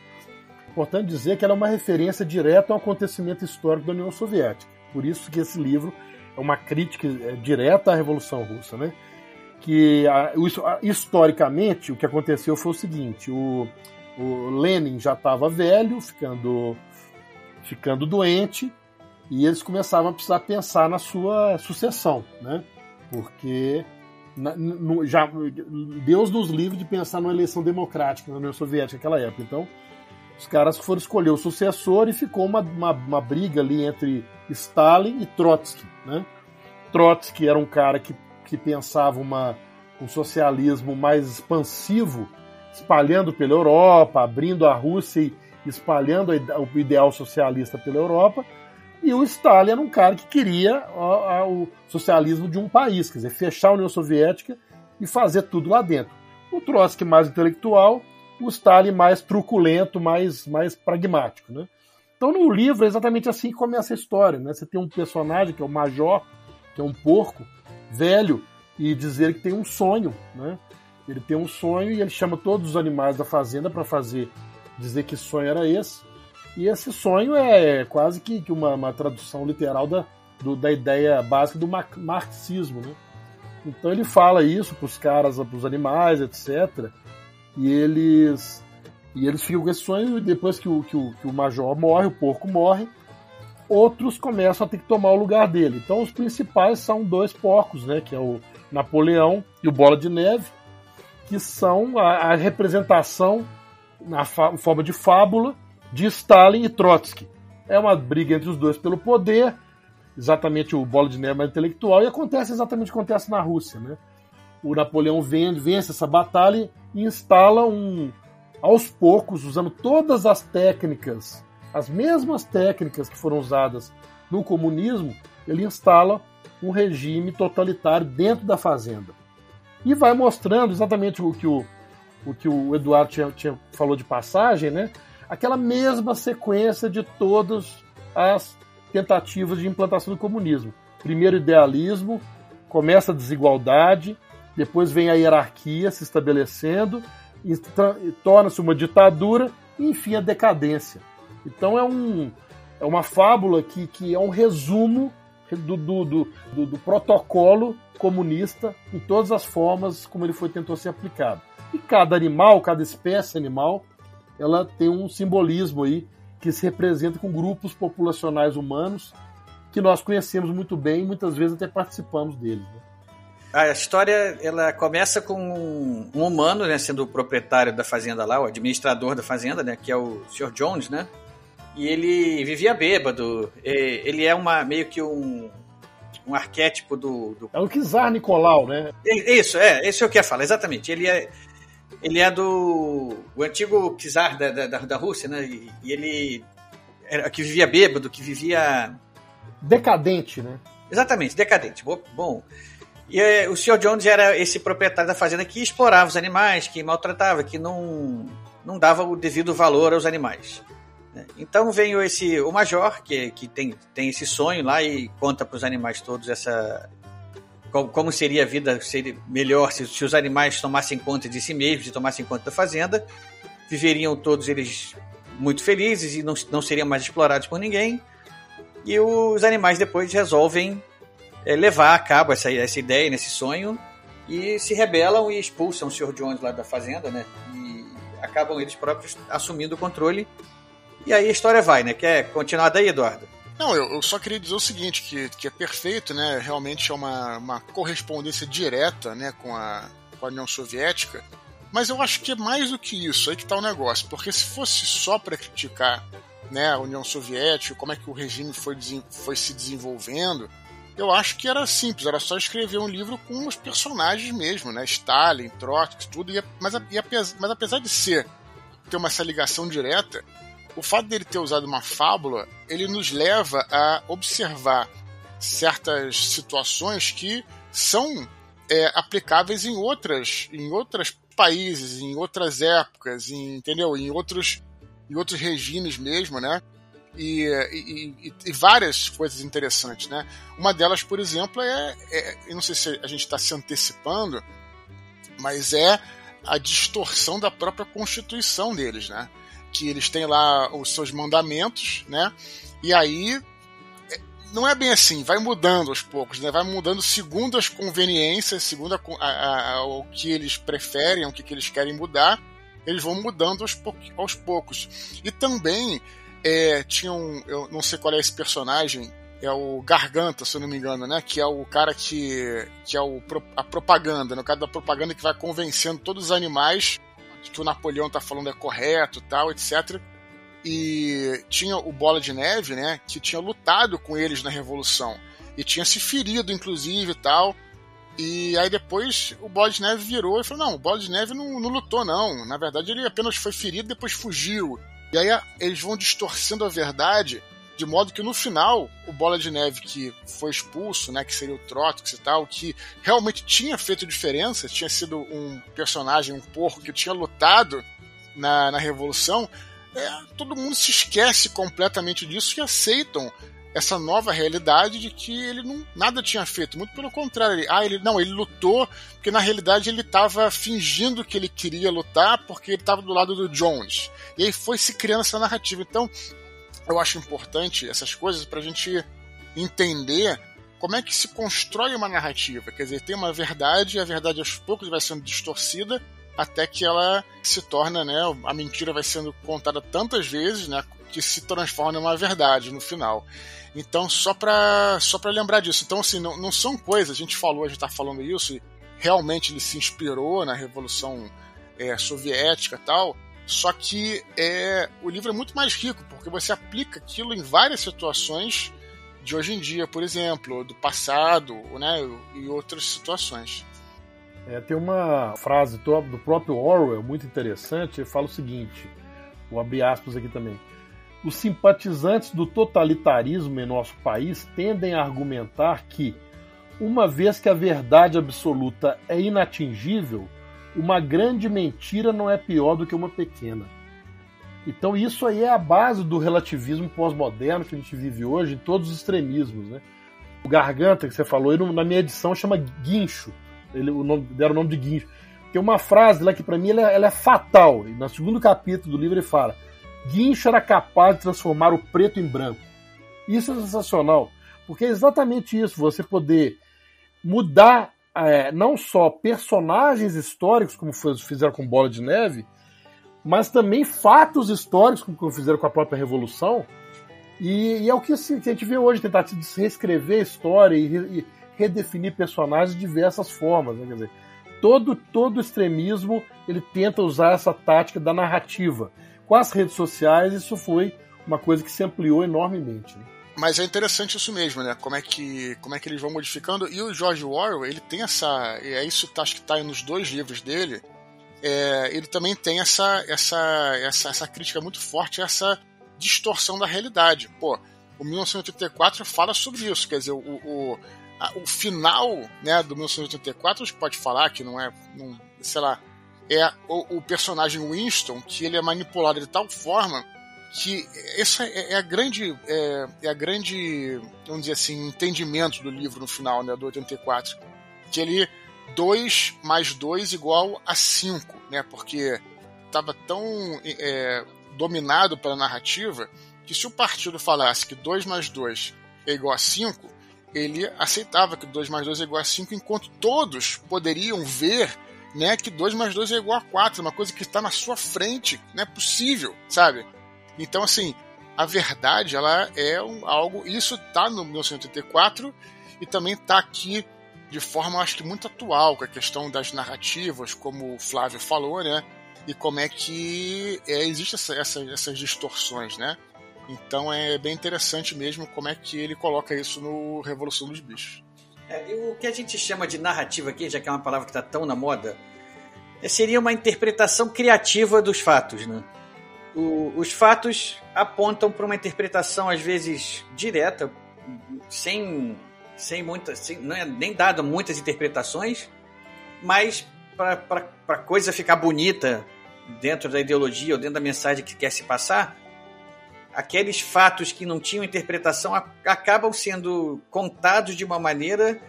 S2: importante dizer que ela é uma referência direta ao acontecimento histórico da União Soviética. Por isso que esse livro é uma crítica direta à Revolução Russa, né? Que a, historicamente o que aconteceu foi o seguinte: o, o Lenin já estava velho, ficando ficando doente, e eles começavam a precisar pensar na sua sucessão, né? Porque na, no, já, Deus nos livre de pensar numa eleição democrática na União Soviética naquela época. Então, os caras foram escolher o sucessor e ficou uma, uma, uma briga ali entre Stalin e Trotsky. Né? Trotsky era um cara que, que pensava uma, um socialismo mais expansivo, espalhando pela Europa, abrindo a Rússia e espalhando o ideal socialista pela Europa. E o Stalin era um cara que queria o socialismo de um país, quer dizer, fechar a União Soviética e fazer tudo lá dentro. O Trotsky mais intelectual, o Stalin mais truculento, mais, mais pragmático. Né? Então no livro é exatamente assim que começa a história. Né? Você tem um personagem que é o Major, que é um porco velho, e dizer que tem um sonho. Né? Ele tem um sonho e ele chama todos os animais da fazenda para fazer dizer que sonho era esse. E esse sonho é quase que uma, uma tradução literal da, do, da ideia básica do marxismo. Né? Então ele fala isso para os caras, para os animais, etc. E eles e eles ficam com esse sonho e depois que o, que, o, que o major morre, o porco morre, outros começam a ter que tomar o lugar dele. Então os principais são dois porcos, né? Que é o Napoleão e o Bola de Neve, que são a, a representação na forma de fábula de Stalin e Trotsky. É uma briga entre os dois pelo poder, exatamente o Bola de Neve intelectual, e acontece exatamente o que acontece na Rússia. Né? O Napoleão vence essa batalha e instala um, aos poucos, usando todas as técnicas, as mesmas técnicas que foram usadas no comunismo, ele instala um regime totalitário dentro da fazenda. E vai mostrando exatamente o que o, o, que o Eduardo tinha, tinha falou de passagem, né? aquela mesma sequência de todas as tentativas de implantação do comunismo. Primeiro idealismo, começa a desigualdade, depois vem a hierarquia se estabelecendo, e torna-se uma ditadura e enfim a decadência. Então é, um, é uma fábula que, que é um resumo do, do, do, do, protocolo comunista em todas as formas como ele foi tentou ser aplicado. E cada animal, cada espécie animal ela tem um simbolismo aí que se representa com grupos populacionais humanos que nós conhecemos muito bem muitas vezes até participamos deles. Né?
S1: A história ela começa com um humano, né, sendo o proprietário da fazenda lá, o administrador da fazenda, né, que é o Sr. Jones, né? E ele vivia bêbado. Ele é uma meio que um um arquétipo do, do...
S2: É o Kizar Nicolau, né?
S1: Isso, é, esse é o que eu falo, exatamente. Ele é ele é do o antigo czar da, da, da Rússia, né? E, e, ele era que vivia bêbado, que vivia
S2: decadente, né?
S1: Exatamente, decadente. Bom, e é, o Sr. Jones era esse proprietário da fazenda que explorava os animais, que maltratava, que não não dava o devido valor aos animais. Né? Então veio esse o major que, que tem, tem esse sonho lá e conta para os animais todos essa como, seria a vida seria melhor se, se os animais tomassem conta de si mesmos e tomassem conta da fazenda. Viveriam todos eles muito felizes e não, não seriam mais explorados por ninguém. E os animais depois resolvem é, levar a cabo essa, essa ideia, nesse sonho, e se rebelam e expulsam o Sr. Jones lá da fazenda, né? E acabam eles próprios assumindo o controle. E aí a história vai, né? Quer continuar daí, Eduardo?
S3: Não, eu, eu, só queria dizer o seguinte, que, que é perfeito, né? Realmente é uma, uma correspondência direta né, com, a, com a União Soviética. Mas eu acho que é mais do que isso, aí que tá o negócio. Porque se fosse só para criticar né, a União Soviética, como é que o regime foi, foi se desenvolvendo, eu acho que era simples, era só escrever um livro com os personagens mesmo, né? Stalin, Trotsky, tudo. E, mas, e apesar, mas apesar de ser ter uma, essa ligação direta, o fato dele ter usado uma fábula, ele nos leva a observar certas situações que são é, aplicáveis em outras, em outros países, em outras épocas, em, entendeu? Em outros, em outros regimes mesmo, né? E, e, e, várias coisas interessantes, né? Uma delas, por exemplo, é, é eu não sei se a gente está se antecipando, mas é a distorção da própria constituição deles, né? Que eles têm lá os seus mandamentos, né? E aí é, não é bem assim, vai mudando aos poucos, né? Vai mudando segundo as conveniências, segundo a, a, a, o que eles preferem, o que, que eles querem mudar, eles vão mudando aos, pou, aos poucos. E também é, tinha um. Eu não sei qual é esse personagem. É o Garganta, se eu não me engano, né? Que é o cara que. que é o, a propaganda, no caso da propaganda que vai convencendo todos os animais que o Napoleão tá falando é correto tal, etc. E tinha o Bola de Neve, né? Que tinha lutado com eles na Revolução. E tinha se ferido, inclusive, tal. E aí depois o Bola de Neve virou e falou: não, o Bola de Neve não, não lutou, não. Na verdade, ele apenas foi ferido depois fugiu. E aí eles vão distorcendo a verdade de modo que no final o Bola de Neve que foi expulso, né, que seria o Trotsky e tal, que realmente tinha feito diferença, tinha sido um personagem, um porco que tinha lutado na, na Revolução, é, todo mundo se esquece completamente disso e aceitam essa nova realidade de que ele não nada tinha feito, muito pelo contrário, ele, ah, ele não, ele lutou porque na realidade ele estava fingindo que ele queria lutar porque ele estava do lado do Jones. E aí foi se criando essa narrativa. Então, eu acho importante essas coisas para a gente entender como é que se constrói uma narrativa. Quer dizer, tem uma verdade e a verdade aos poucos vai sendo distorcida até que ela se torna, né, a mentira vai sendo contada tantas vezes, né, que se transforma numa verdade no final. Então, só para só lembrar disso. Então, assim, não, não são coisas, a gente falou, a gente está falando isso, e realmente ele se inspirou na Revolução é, Soviética e tal, só que é, o livro é muito mais rico, porque você aplica aquilo em várias situações de hoje em dia, por exemplo, do passado, né, e outras situações.
S2: É, tem uma frase do próprio Orwell muito interessante, ele fala o seguinte, vou abrir aspas aqui também. Os simpatizantes do totalitarismo em nosso país tendem a argumentar que, uma vez que a verdade absoluta é inatingível, uma grande mentira não é pior do que uma pequena. Então isso aí é a base do relativismo pós-moderno que a gente vive hoje em todos os extremismos, né? O Garganta que você falou, ele, na minha edição chama Guincho. Ele, o nome, deram o nome de Guincho. Tem uma frase lá que para mim ela é, ela é fatal. E no segundo capítulo do livro ele fala: Guincho era capaz de transformar o preto em branco. Isso é sensacional, porque é exatamente isso, você poder mudar é, não só personagens históricos, como fizeram com Bola de Neve, mas também fatos históricos, como fizeram com a própria Revolução. E, e é o que, assim, que, a gente vê hoje, tentar reescrever a história e, e redefinir personagens de diversas formas. Né? Quer dizer, todo, todo extremismo ele tenta usar essa tática da narrativa com as redes sociais, isso foi uma coisa que se ampliou enormemente. Né?
S3: Mas é interessante isso mesmo, né? Como é que, como é que eles vão modificando. E o George Orwell, ele tem essa. É isso tá, acho que está nos dois livros dele. É, ele também tem essa, essa, essa, essa crítica muito forte, essa distorção da realidade. Pô, o 1984 fala sobre isso, quer dizer, o, o, a, o final né, do 1984, a gente pode falar que não é, não, sei lá, é o, o, personagem Winston, que ele é manipulado de tal forma que essa é, é a grande é, é, a grande vamos dizer assim entendimento do livro no final né do 84 que ele 2 mais 2 igual a 5 né porque estava tão é, dominado pela narrativa que se o partido falasse que 2 mais 2 é igual a 5 ele aceitava que 2 mais 2 é igual a 5, enquanto todos poderiam ver né, que 2 mais 2 é igual a 4, uma coisa que está na sua frente, não é possível, sabe? Então, assim, a verdade, ela é um, algo. Isso está no 1984 e também está aqui de forma, acho que muito atual, com a questão das narrativas, como o Flávio falou, né? E como é que é, existe essa, essa, essas distorções, né? Então é bem interessante mesmo como é que ele coloca isso no Revolução dos Bichos.
S1: É, o que a gente chama de narrativa aqui, já que é uma palavra que está tão na moda, é, seria uma interpretação criativa dos fatos, né? O, os fatos apontam para uma interpretação às vezes direta, sem sem muitas, não é nem dado muitas interpretações, mas para a coisa ficar bonita dentro da ideologia ou dentro da mensagem que quer se passar, aqueles fatos que não tinham interpretação acabam sendo contados de uma maneira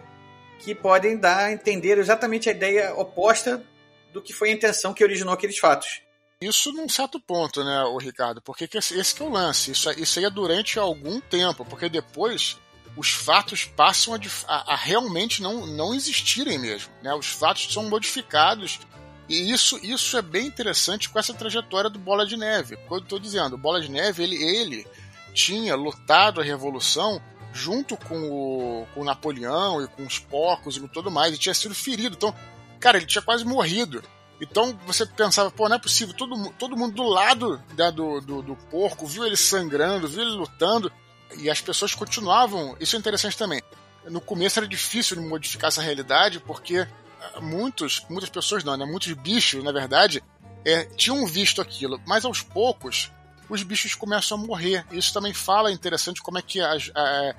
S1: que podem dar a entender exatamente a ideia oposta do que foi a intenção que originou aqueles fatos.
S3: Isso num certo ponto, né, o Ricardo? Porque esse que é o lance. Isso, isso aí é durante algum tempo, porque depois os fatos passam a, a, a, realmente não, não existirem mesmo. Né? Os fatos são modificados. E isso, isso é bem interessante com essa trajetória do Bola de Neve. Quando estou dizendo, o Bola de Neve, ele, ele tinha lutado a Revolução junto com o, com o Napoleão e com os porcos e tudo mais, e tinha sido ferido. Então, cara, ele tinha quase morrido. Então você pensava, pô, não é possível, todo, todo mundo do lado né, do, do, do porco viu ele sangrando, viu ele lutando, e as pessoas continuavam. Isso é interessante também. No começo era difícil de modificar essa realidade, porque ah, muitos, muitas pessoas não, né? Muitos bichos, na verdade, é, tinham visto aquilo, mas aos poucos os bichos começam a morrer. Isso também fala interessante como é que a, a,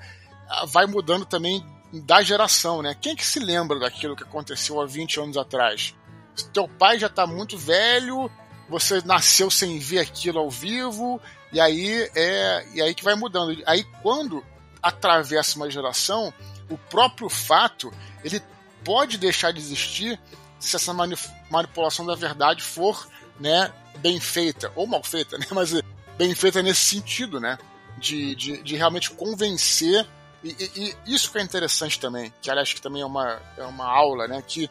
S3: a, vai mudando também da geração, né? Quem é que se lembra daquilo que aconteceu há 20 anos atrás? Teu pai já está muito velho, você nasceu sem ver aquilo ao vivo, e aí é e aí que vai mudando. Aí quando atravessa uma geração, o próprio fato ele pode deixar de existir se essa manipulação da verdade for né, bem feita ou mal feita, né? Mas bem feita nesse sentido, né? De, de, de realmente convencer e, e, e, isso que é interessante também, que aliás que também é uma, é uma aula, né? Que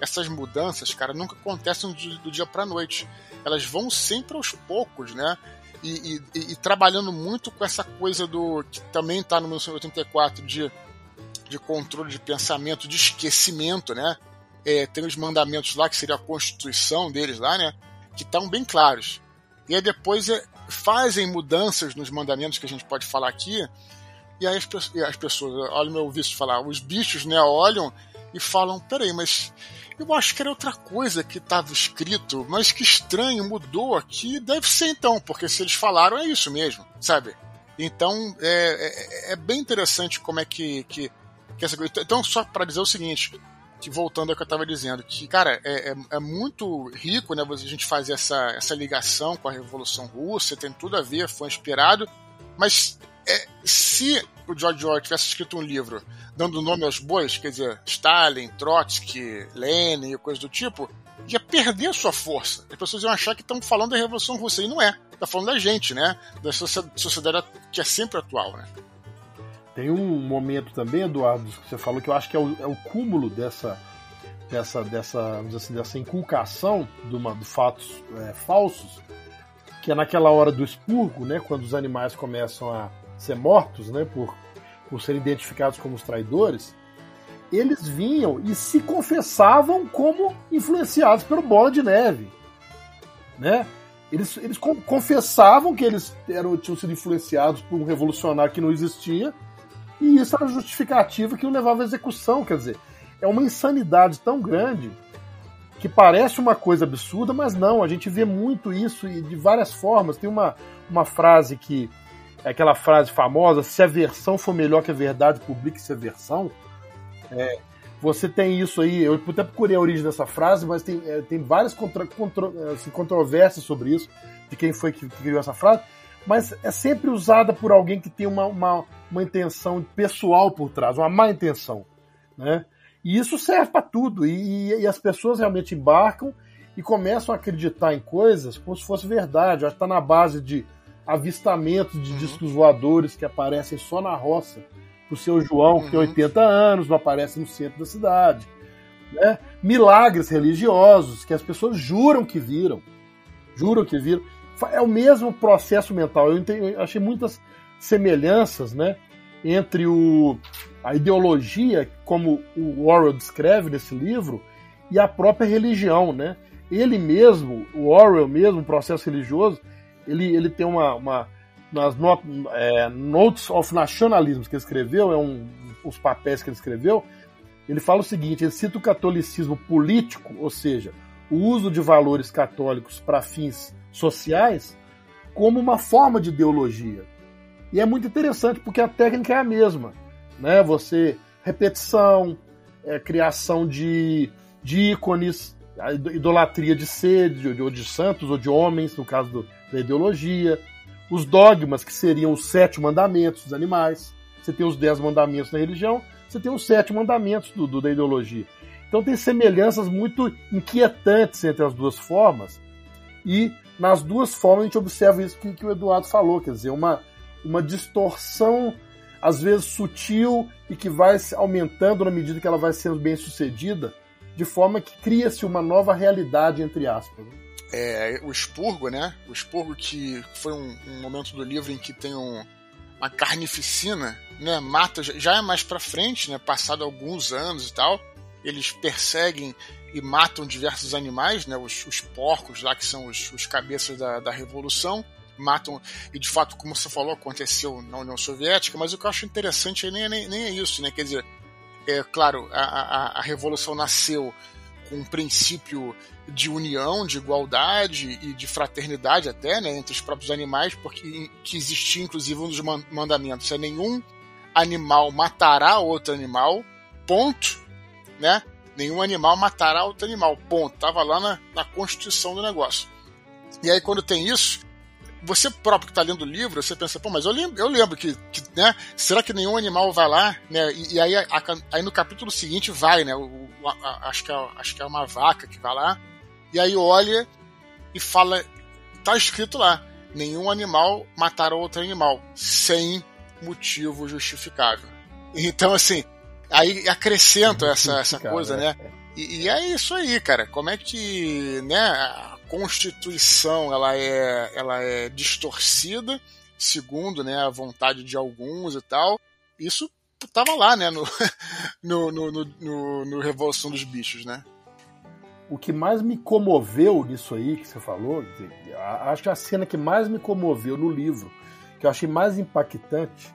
S3: essas mudanças, cara, nunca acontecem do, do dia para noite. Elas vão sempre aos poucos, né? E, e, e, trabalhando muito com essa coisa do que também está no 1984 de, de controle de pensamento, de esquecimento, né? É, tem os mandamentos lá, que seria a constituição deles lá, né? Que estão bem claros. E aí depois é, fazem mudanças nos mandamentos que a gente pode falar aqui, e aí as, as pessoas, olha meu visto falar, os bichos, né, olham e falam, peraí, mas eu acho que era outra coisa que estava escrito, mas que estranho, mudou aqui. Deve ser então, porque se eles falaram é isso mesmo, sabe? Então é, é, é bem interessante como é que, que, que essa coisa. Então, só para dizer o seguinte, que voltando ao que eu estava dizendo, que, cara, é, é, é, muito rico, né, a gente fazer essa, essa ligação com a Revolução Russa, tem tudo a ver, foi inspirado, mas é, se o George Orwell tivesse escrito um livro dando nome aos bois, quer dizer, Stalin, Trotsky, Lenin e coisas do tipo, ia perder sua força. As pessoas iam achar que estão falando da Revolução Russa, e não é. Está falando da gente, né? Da sociedade que é sempre atual, né?
S2: Tem um momento também, Eduardo, que você falou que eu acho que é o, é o cúmulo dessa, dessa, dessa, assim, dessa inculcação de, uma, de fatos é, falsos, que é naquela hora do expurgo, né, quando os animais começam a ser mortos, né, por, por serem identificados como os traidores, eles vinham e se confessavam como influenciados pelo Bola de Neve, né? Eles, eles confessavam que eles eram, tinham sido influenciados por um revolucionário que não existia, e isso era justificativa que o levava à execução. Quer dizer, é uma insanidade tão grande que parece uma coisa absurda, mas não, a gente vê muito isso e de várias formas. Tem uma, uma frase que aquela frase famosa: se a versão for melhor que a verdade, publique-se a versão. É, você tem isso aí, eu até procurei a origem dessa frase, mas tem, é, tem várias contra, contra, assim, controvérsias sobre isso, de quem foi que, que criou essa frase, mas é sempre usada por alguém que tem uma, uma, uma intenção pessoal por trás, uma má intenção. Né? E isso serve para tudo, e, e, as pessoas realmente embarcam e começam a acreditar em coisas como se fosse verdade. Acho que está na base de avistamentos de uhum. discos voadores que aparecem só na roça pro seu João, que tem 80 anos, não aparece no centro da cidade. Né? Milagres religiosos que as pessoas juram que viram. Juram que viram. É o mesmo processo mental. Eu, entendi, eu achei muitas semelhanças né, entre o, a ideologia, como o Orwell descreve nesse livro, e a própria religião. Né? Ele mesmo, o Orwell mesmo, o processo religioso, ele, ele tem uma, uma nas not, é, Notes of Nationalism que ele escreveu, é um, os papéis que ele escreveu, ele fala o seguinte: ele cita o catolicismo político, ou seja, o uso de valores católicos para fins sociais, como uma forma de ideologia. E é muito interessante porque a técnica é a mesma, né? Você repetição, é, criação de, de ícones, idolatria de sede, ou de, de santos ou de homens, no caso do, da ideologia, os dogmas que seriam os sete mandamentos dos animais. Você tem os dez mandamentos da religião, você tem os sete mandamentos do, do, da ideologia. Então tem semelhanças muito inquietantes entre as duas formas, e nas duas formas a gente observa isso que, que o Eduardo falou, quer dizer, uma, uma distorção, às vezes sutil, e que vai aumentando na medida que ela vai sendo bem sucedida, de forma que cria-se uma nova realidade, entre aspas.
S3: É, o expurgo, né? O expurgo que foi um, um momento do livro em que tem um, uma carnificina, né? Mata, já é mais pra frente, né? Passado alguns anos e tal eles perseguem e matam diversos animais, né, os, os porcos lá, que são os, os cabeças da, da Revolução, matam, e de fato, como você falou, aconteceu na União Soviética, mas o que eu acho interessante nem, nem, nem é isso, né, quer dizer, é claro, a, a, a Revolução nasceu um princípio de união, de igualdade e de fraternidade até, né, entre os próprios animais, porque que existia inclusive um dos mandamentos, é nenhum animal matará outro animal, ponto, né? Nenhum animal matará outro animal. Ponto. Tava lá na, na constituição do negócio. E aí, quando tem isso, você próprio que está lendo o livro, você pensa, pô, mas eu lembro, eu lembro que, que né, será que nenhum animal vai lá, né? E, e aí, a, aí no capítulo seguinte vai, né? O, a, acho, que é, acho que é uma vaca que vai lá, e aí olha e fala, tá escrito lá, nenhum animal matará outro animal, sem motivo justificável. Então, assim, Aí acrescento essa, essa coisa, né? E, e, é isso aí, cara. Como é que né, Constituição ela é, ela é distorcida, segundo né, a vontade de alguns e tal. Isso tava lá, né, no, no, no, no, no Revolução dos Bichos, né?
S2: O que mais me comoveu nisso aí que você falou, acho que a cena que mais me comoveu no livro, que eu achei mais impactante,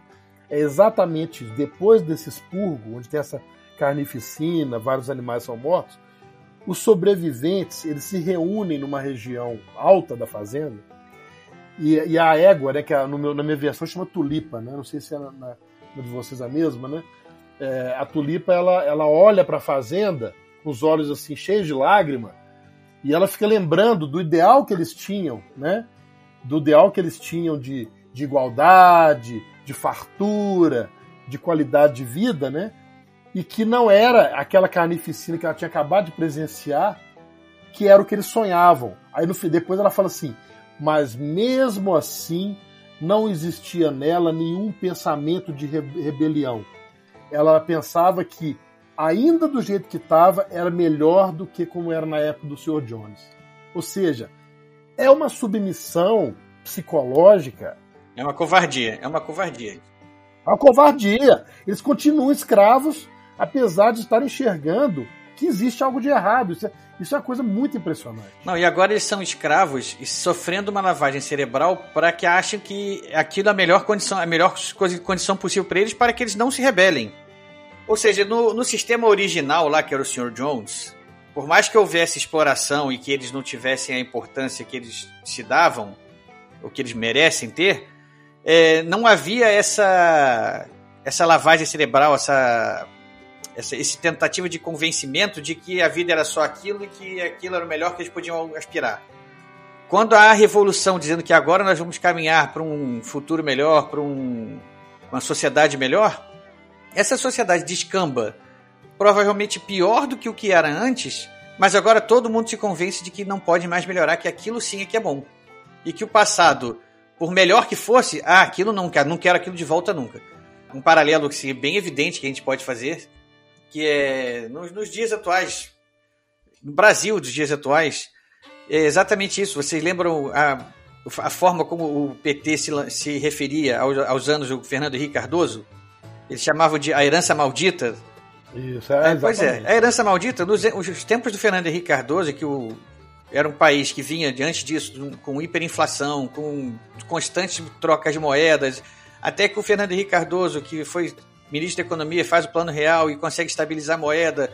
S2: é exatamente depois desse expurgo, onde tem essa carnificina, vários animais são mortos, os sobreviventes eles se reúnem numa região alta da fazenda e, e a égua, né, que é, meu, na minha versão chama tulipa, né, não sei se é na, na de vocês a mesma, né, é, a tulipa ela, ela olha para a fazenda com os olhos assim cheios de lágrima e ela fica lembrando do ideal que eles tinham, né, do ideal que eles tinham de, de igualdade, de fartura, de qualidade de vida, né? E que não era aquela carnificina que ela tinha acabado de presenciar, que era o que eles sonhavam. Aí no depois ela fala assim: mas mesmo assim não existia nela nenhum pensamento de rebelião. Ela pensava que, ainda do jeito que estava, era melhor do que como era na época do Sr. Jones. Ou seja, é uma submissão psicológica
S1: é uma covardia, é uma covardia.
S2: É uma covardia. Eles continuam escravos, apesar de estarem enxergando que existe algo de errado. Isso é, isso é uma coisa muito impressionante.
S1: Não, e agora eles são escravos e sofrendo uma lavagem cerebral para que achem que aquilo é a melhor condição, a melhor condição possível para eles para que eles não se rebelem. Ou seja, no, no sistema original lá, que era o Sr. Jones, por mais que houvesse exploração e que eles não tivessem a importância que eles se davam, o que eles merecem ter, é, não havia essa essa lavagem cerebral, essa, essa esse tentativa de convencimento de que a vida era só aquilo e que aquilo era o melhor que eles podiam aspirar. Quando há a revolução dizendo que agora nós vamos caminhar para um futuro melhor, para um, uma sociedade melhor, essa sociedade descamba provavelmente pior do que o que era antes, mas agora todo mundo se convence de que não pode mais melhorar, que aquilo sim é que é bom. E que o passado por melhor que fosse, ah, aquilo não quero, não quero aquilo de volta nunca. um paralelo assim, bem evidente que a gente pode fazer, que é nos, nos dias atuais, no Brasil dos dias atuais, é exatamente isso. Vocês lembram a, a forma como o PT se, se referia aos, aos anos do Fernando Henrique Cardoso? Eles chamavam de a herança maldita.
S2: Isso, é,
S1: É, pois é, a herança maldita, nos os tempos do Fernando Henrique Cardoso, que o, era um país que vinha diante disso com hiperinflação, com constantes trocas de moedas, até que o Fernando Henrique Cardoso, que foi ministro da Economia, faz o plano real e consegue estabilizar a moeda,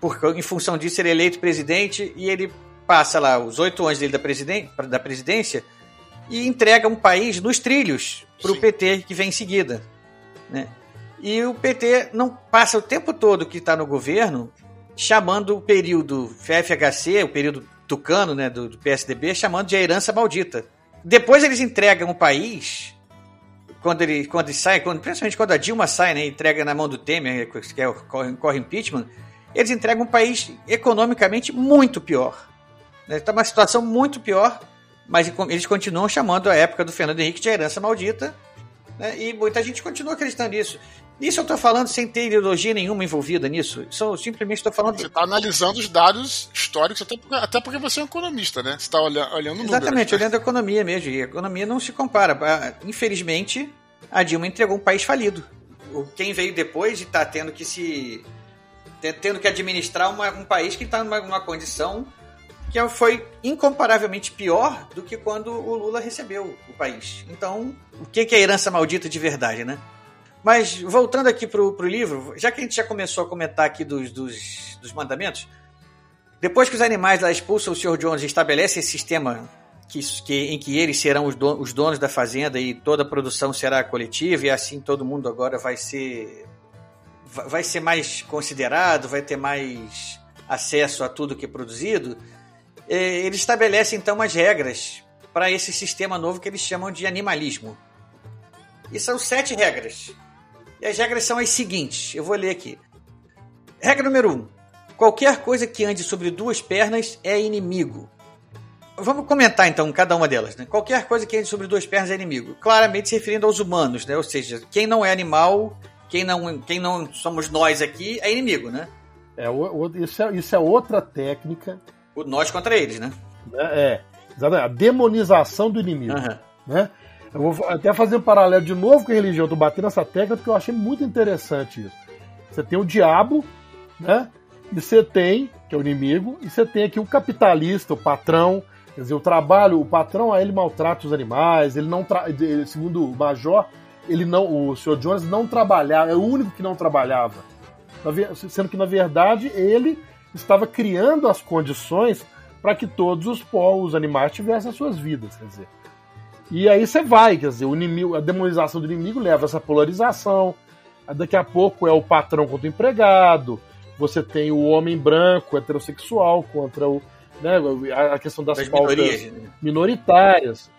S1: porque em função disso ele é eleito presidente e ele passa lá os oito anos dele da, presiden da presidência e entrega um país nos trilhos para o. PT que vem em seguida. Né? E o PT não passa o tempo todo que está no governo chamando o período FHC, o período tucano né, do, do PSDB, chamando de a herança maldita. Depois eles entregam o país, quando ele, quando ele sai, quando, principalmente quando a Dilma sai, né, entrega na mão do Temer, que é o corre, corre impeachment, eles entregam um país economicamente muito pior. Está uma situação muito pior, mas eles continuam chamando a época do Fernando Henrique de herança maldita, né, e muita gente continua acreditando nisso. Isso eu estou falando sem ter ideologia nenhuma envolvida nisso. Só simplesmente estou falando.
S3: Você está analisando os dados históricos, até porque, até porque você é um economista, né? Você está olhando, olhando números.
S1: Exatamente,
S3: né?
S1: olhando a economia mesmo. E a economia não se compara. Ah, Infelizmente, a Dilma entregou um país falido. Quem veio depois e está tendo que se. te- tendo que administrar uma- um país que está numa, numa condição que foi incomparavelmente pior do que quando o Lula recebeu o país. Então, o que que é herança maldita de verdade, né? Mas voltando aqui pro, pro livro, já que a gente já começou a comentar aqui dos, dos, dos mandamentos, depois que os animais lá expulsam o Sr. Jones e estabelece esse sistema que, que- em que eles serão os, don- os donos da fazenda e toda a produção será coletiva e assim todo mundo agora vai ser va- vai ser mais considerado, vai ter mais acesso a tudo que é produzido, eh, ele estabelece então umas regras para esse sistema novo que eles chamam de animalismo. E são sete regras. E as regras são as seguintes, eu vou ler aqui. Regra número um. Qualquer coisa que ande sobre duas pernas é inimigo. Vamos comentar então cada uma delas. Né? Qualquer coisa que ande sobre duas pernas é inimigo. Claramente se referindo aos humanos, né? Ou seja, quem não é animal, quem não, quem não somos nós aqui, é inimigo, né?
S2: É, isso, é, isso é outra técnica.
S1: O nós contra eles, né?
S2: É, exatamente, a demonização do inimigo.
S1: Aham.
S2: Né? Eu vou até fazer um paralelo de novo com a religião. Estou batendo nessa tecla porque eu achei muito interessante isso. Você tem o diabo, né? E você tem, que é o inimigo, e você tem aqui o capitalista, o patrão. Quer dizer, o trabalho, o patrão, aí ele maltrata os animais, ele não tra... segundo o Major, ele não, o Sr. Jones não trabalhava, é o único que não trabalhava. Sendo que, na verdade, ele estava criando as condições para que todos os povos, os animais tivessem as suas vidas, quer dizer. E aí você vai, quer dizer, o inimigo, a demonização do inimigo leva a essa polarização. Daqui a pouco é o patrão contra o empregado. Você tem o homem branco, heterossexual, contra o. Né, a- questão das,
S1: Das
S2: pautas
S1: minorias. né?
S2: minoritárias,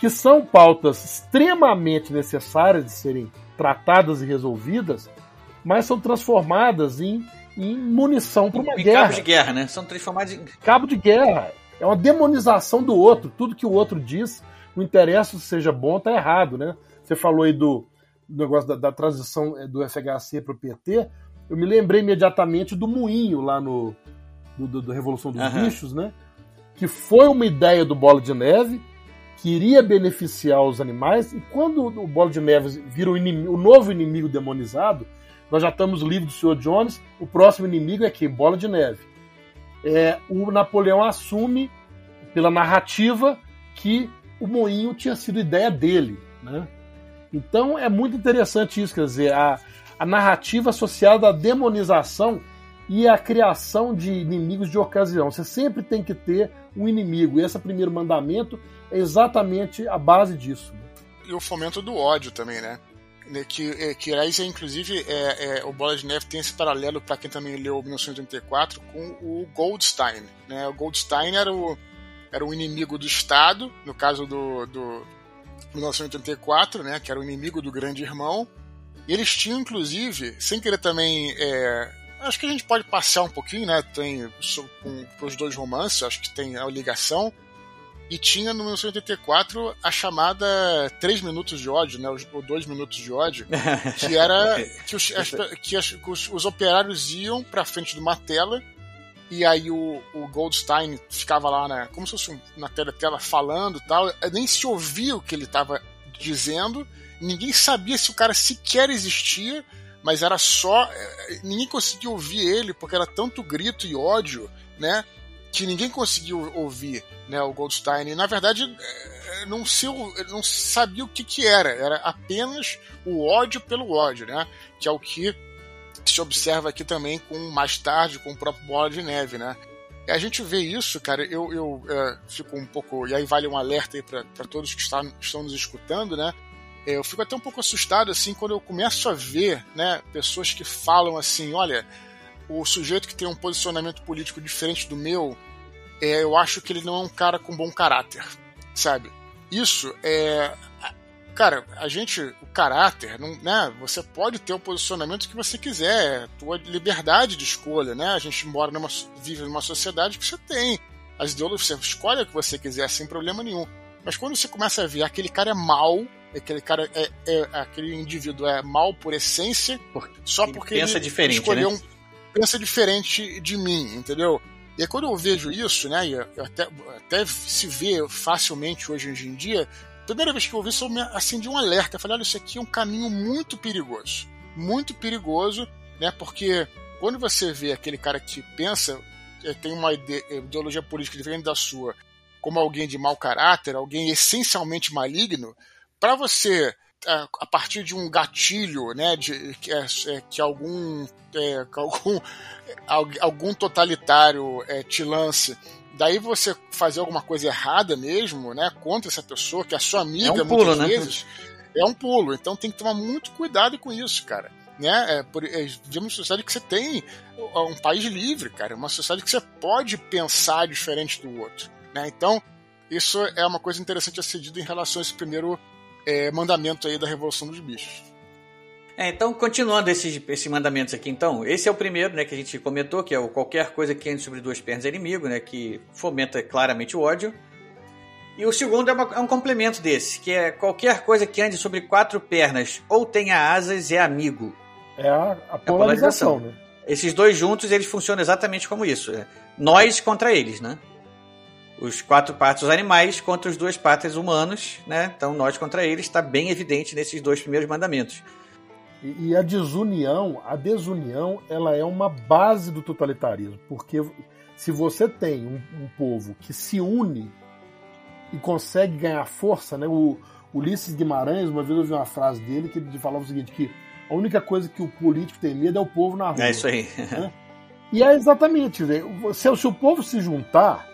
S2: que são pautas extremamente necessárias de serem tratadas e resolvidas, mas são transformadas em, em munição para uma
S1: Em
S2: guerra
S1: cabos de guerra, né? São transformados em.
S2: cabo de guerra. É uma demonização do outro. Tudo que o outro diz, não interessa se seja bom ou tá errado, né? Você falou aí do, do negócio da, da transição eh, do FHC para o PT. Eu me lembrei imediatamente do moinho lá no do, do- do Revolução dos
S1: Aham.
S2: Bichos, né? Que foi uma ideia do Bola de Neve que iria beneficiar os animais e quando o Bola de Neve vira o, inimigo, o novo inimigo demonizado, nós já estamos livres do Sr. Jones. O próximo inimigo é quem? Bola de Neve é, o Napoleão assume, pela narrativa, que o moinho tinha sido ideia dele. Né? Então é muito interessante isso, quer dizer, a, a narrativa associada à demonização e à criação de inimigos de ocasião. Você sempre tem que ter um inimigo, e esse primeiro mandamento é exatamente a base disso.
S3: E o fomento do ódio também, né? Né, Que, é, que aliás, é, inclusive, é, é, o Bola de Neve tem esse paralelo para quem também leu 1984 com o Goldstein. Né? O Goldstein era o, era o inimigo do Estado, no caso do, do 1984, né? que era o inimigo do Grande Irmão. E eles tinham, inclusive, sem querer também. é, acho que a gente pode passear um pouquinho, né? Tem com, com os dois romances, acho que tem a ligação. E tinha no 1984 a chamada 3 minutos de ódio, né? Ou 2 minutos de ódio, que era que os, as, que as, os, os operários iam pra frente de uma tela e aí o, o Goldstein ficava lá, né, como se fosse na tela, falando e tal, nem se ouvia o que ele estava dizendo, ninguém sabia se o cara sequer existia, mas era só. Eh, ninguém conseguia ouvir ele, porque era tanto grito e ódio, né? Que ninguém conseguiu ouvir né, o Goldstein. E, na verdade, eh, não se, não sabia o que, que era. Era apenas o ódio pelo ódio, né? Que é o que se observa aqui também com mais tarde com o próprio Bola de Neve, né? A gente vê isso, cara, eu, eu é, fico um pouco. E aí vale um alerta aí para todos que estão, estão nos escutando, né? É, eu fico até um pouco assustado assim quando eu começo a ver né, pessoas que falam assim: olha, o sujeito que tem um posicionamento político diferente do meu, é, eu acho que ele não é um cara com bom caráter, sabe? Isso é. Cara, a gente, o caráter, não, né? Você pode ter o posicionamento que você quiser, é tua liberdade de escolha, né? A gente mora numa, vive numa sociedade que você tem as ideologias, você escolhe o que você quiser sem problema nenhum. Mas quando você começa a ver aquele cara é mal, aquele cara é, é aquele indivíduo é mal por essência, só porque
S1: pensa
S3: ele
S1: diferente,
S3: escolheu
S1: né?
S3: um, pensa diferente de mim, entendeu? E quando eu vejo isso, né, e até, até se vê facilmente hoje em dia, primeira vez que eu vi isso, eu me acendi um alerta. Eu falei, olha, isso aqui é um caminho muito perigoso. Muito perigoso, né, porque quando você vê aquele cara que pensa, eh, tem uma ideologia política diferente da sua, como alguém de mau caráter, alguém essencialmente maligno, para você a partir de um gatilho, né, de que, é, que algum é, que algum algum totalitário é, te lance, daí você fazer alguma coisa errada mesmo, né, contra essa pessoa que é sua amiga
S1: É um pulo,
S3: muitas
S1: né?
S3: vezes, é um pulo. Então tem que tomar muito cuidado com isso, cara. Né? É, por, é, uma sociedade que você tem um país livre, cara, uma sociedade que você pode pensar diferente do outro, né? Então isso é uma coisa interessante a ser dito em relação a esse primeiro é, mandamento aí da Revolução dos Bichos.
S1: É, então, continuando esses, esses mandamentos aqui, então, esse é o primeiro, né, que a gente comentou, que é o qualquer coisa que ande sobre duas pernas é inimigo, né, que fomenta claramente o ódio. E o segundo é, uma- é um complemento desse, que é qualquer coisa que ande sobre quatro pernas ou tenha asas é amigo.
S2: É a, a
S1: É a
S2: polarização,
S1: polarização.
S2: né?
S1: Esses dois juntos, eles funcionam exatamente como isso. é nós contra eles, né? Os quatro patas animais contra os dois patas humanos, né? Então, nós contra eles, está bem evidente nesses dois primeiros mandamentos.
S2: E, e a desunião, a desunião, ela é uma base do totalitarismo, porque se você tem um, um povo que se une e consegue ganhar força, né? O Ulisses Guimarães, uma vez eu ouvi uma frase dele que ele falava o seguinte, que a única coisa que o político tem medo é o povo na rua.
S1: É isso aí.
S2: E é exatamente, né? se, se o povo se juntar,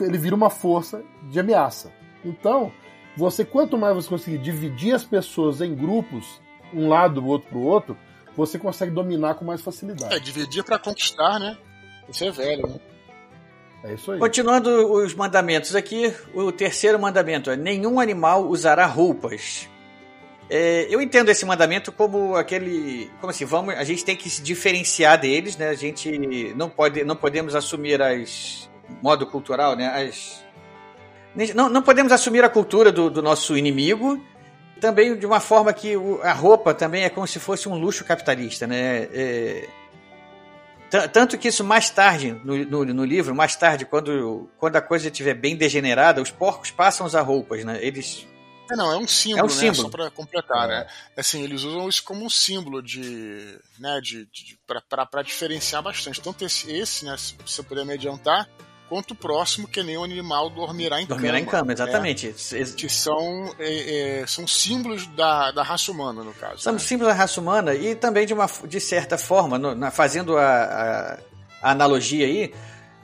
S2: ele vira uma força de ameaça. Então, você quanto mais você conseguir dividir as pessoas em grupos, um lado do outro pro outro, você consegue dominar com mais facilidade.
S3: É, dividir para conquistar, né? Isso é velho, né?
S2: É isso aí.
S1: Continuando os mandamentos aqui, o terceiro mandamento é: nenhum animal usará roupas. É, eu entendo esse mandamento como aquele, como assim, vamos, a gente tem que se diferenciar deles, né? A gente não pode, não podemos assumir as modo cultural, né? As não, não podemos assumir a cultura do, do nosso inimigo. Também de uma forma que a roupa também é como se fosse um luxo capitalista, né? É, Tanto que isso mais tarde, no, no, no livro, mais tarde, quando, quando a coisa estiver bem degenerada, os porcos passam a usar roupas, né? Eles.
S3: É, não, é um símbolo,
S1: É um
S3: né?
S1: símbolo.
S3: Só pra completar, né? Assim, eles usam isso como um símbolo de. né, de, de, pra, pra diferenciar bastante. Tanto esse, esse, né, se você puder me adiantar, quanto o próximo, que nem o animal dormirá em
S1: Dormirá em
S3: cama.
S1: cama,
S3: né?
S1: exatamente. Ex-
S3: Que são, é, é, são símbolos da, da raça humana, no caso.
S1: São
S3: né?
S1: símbolos da raça humana e também de, uma, de certa forma, no- na- fazendo a, a- a analogia aí,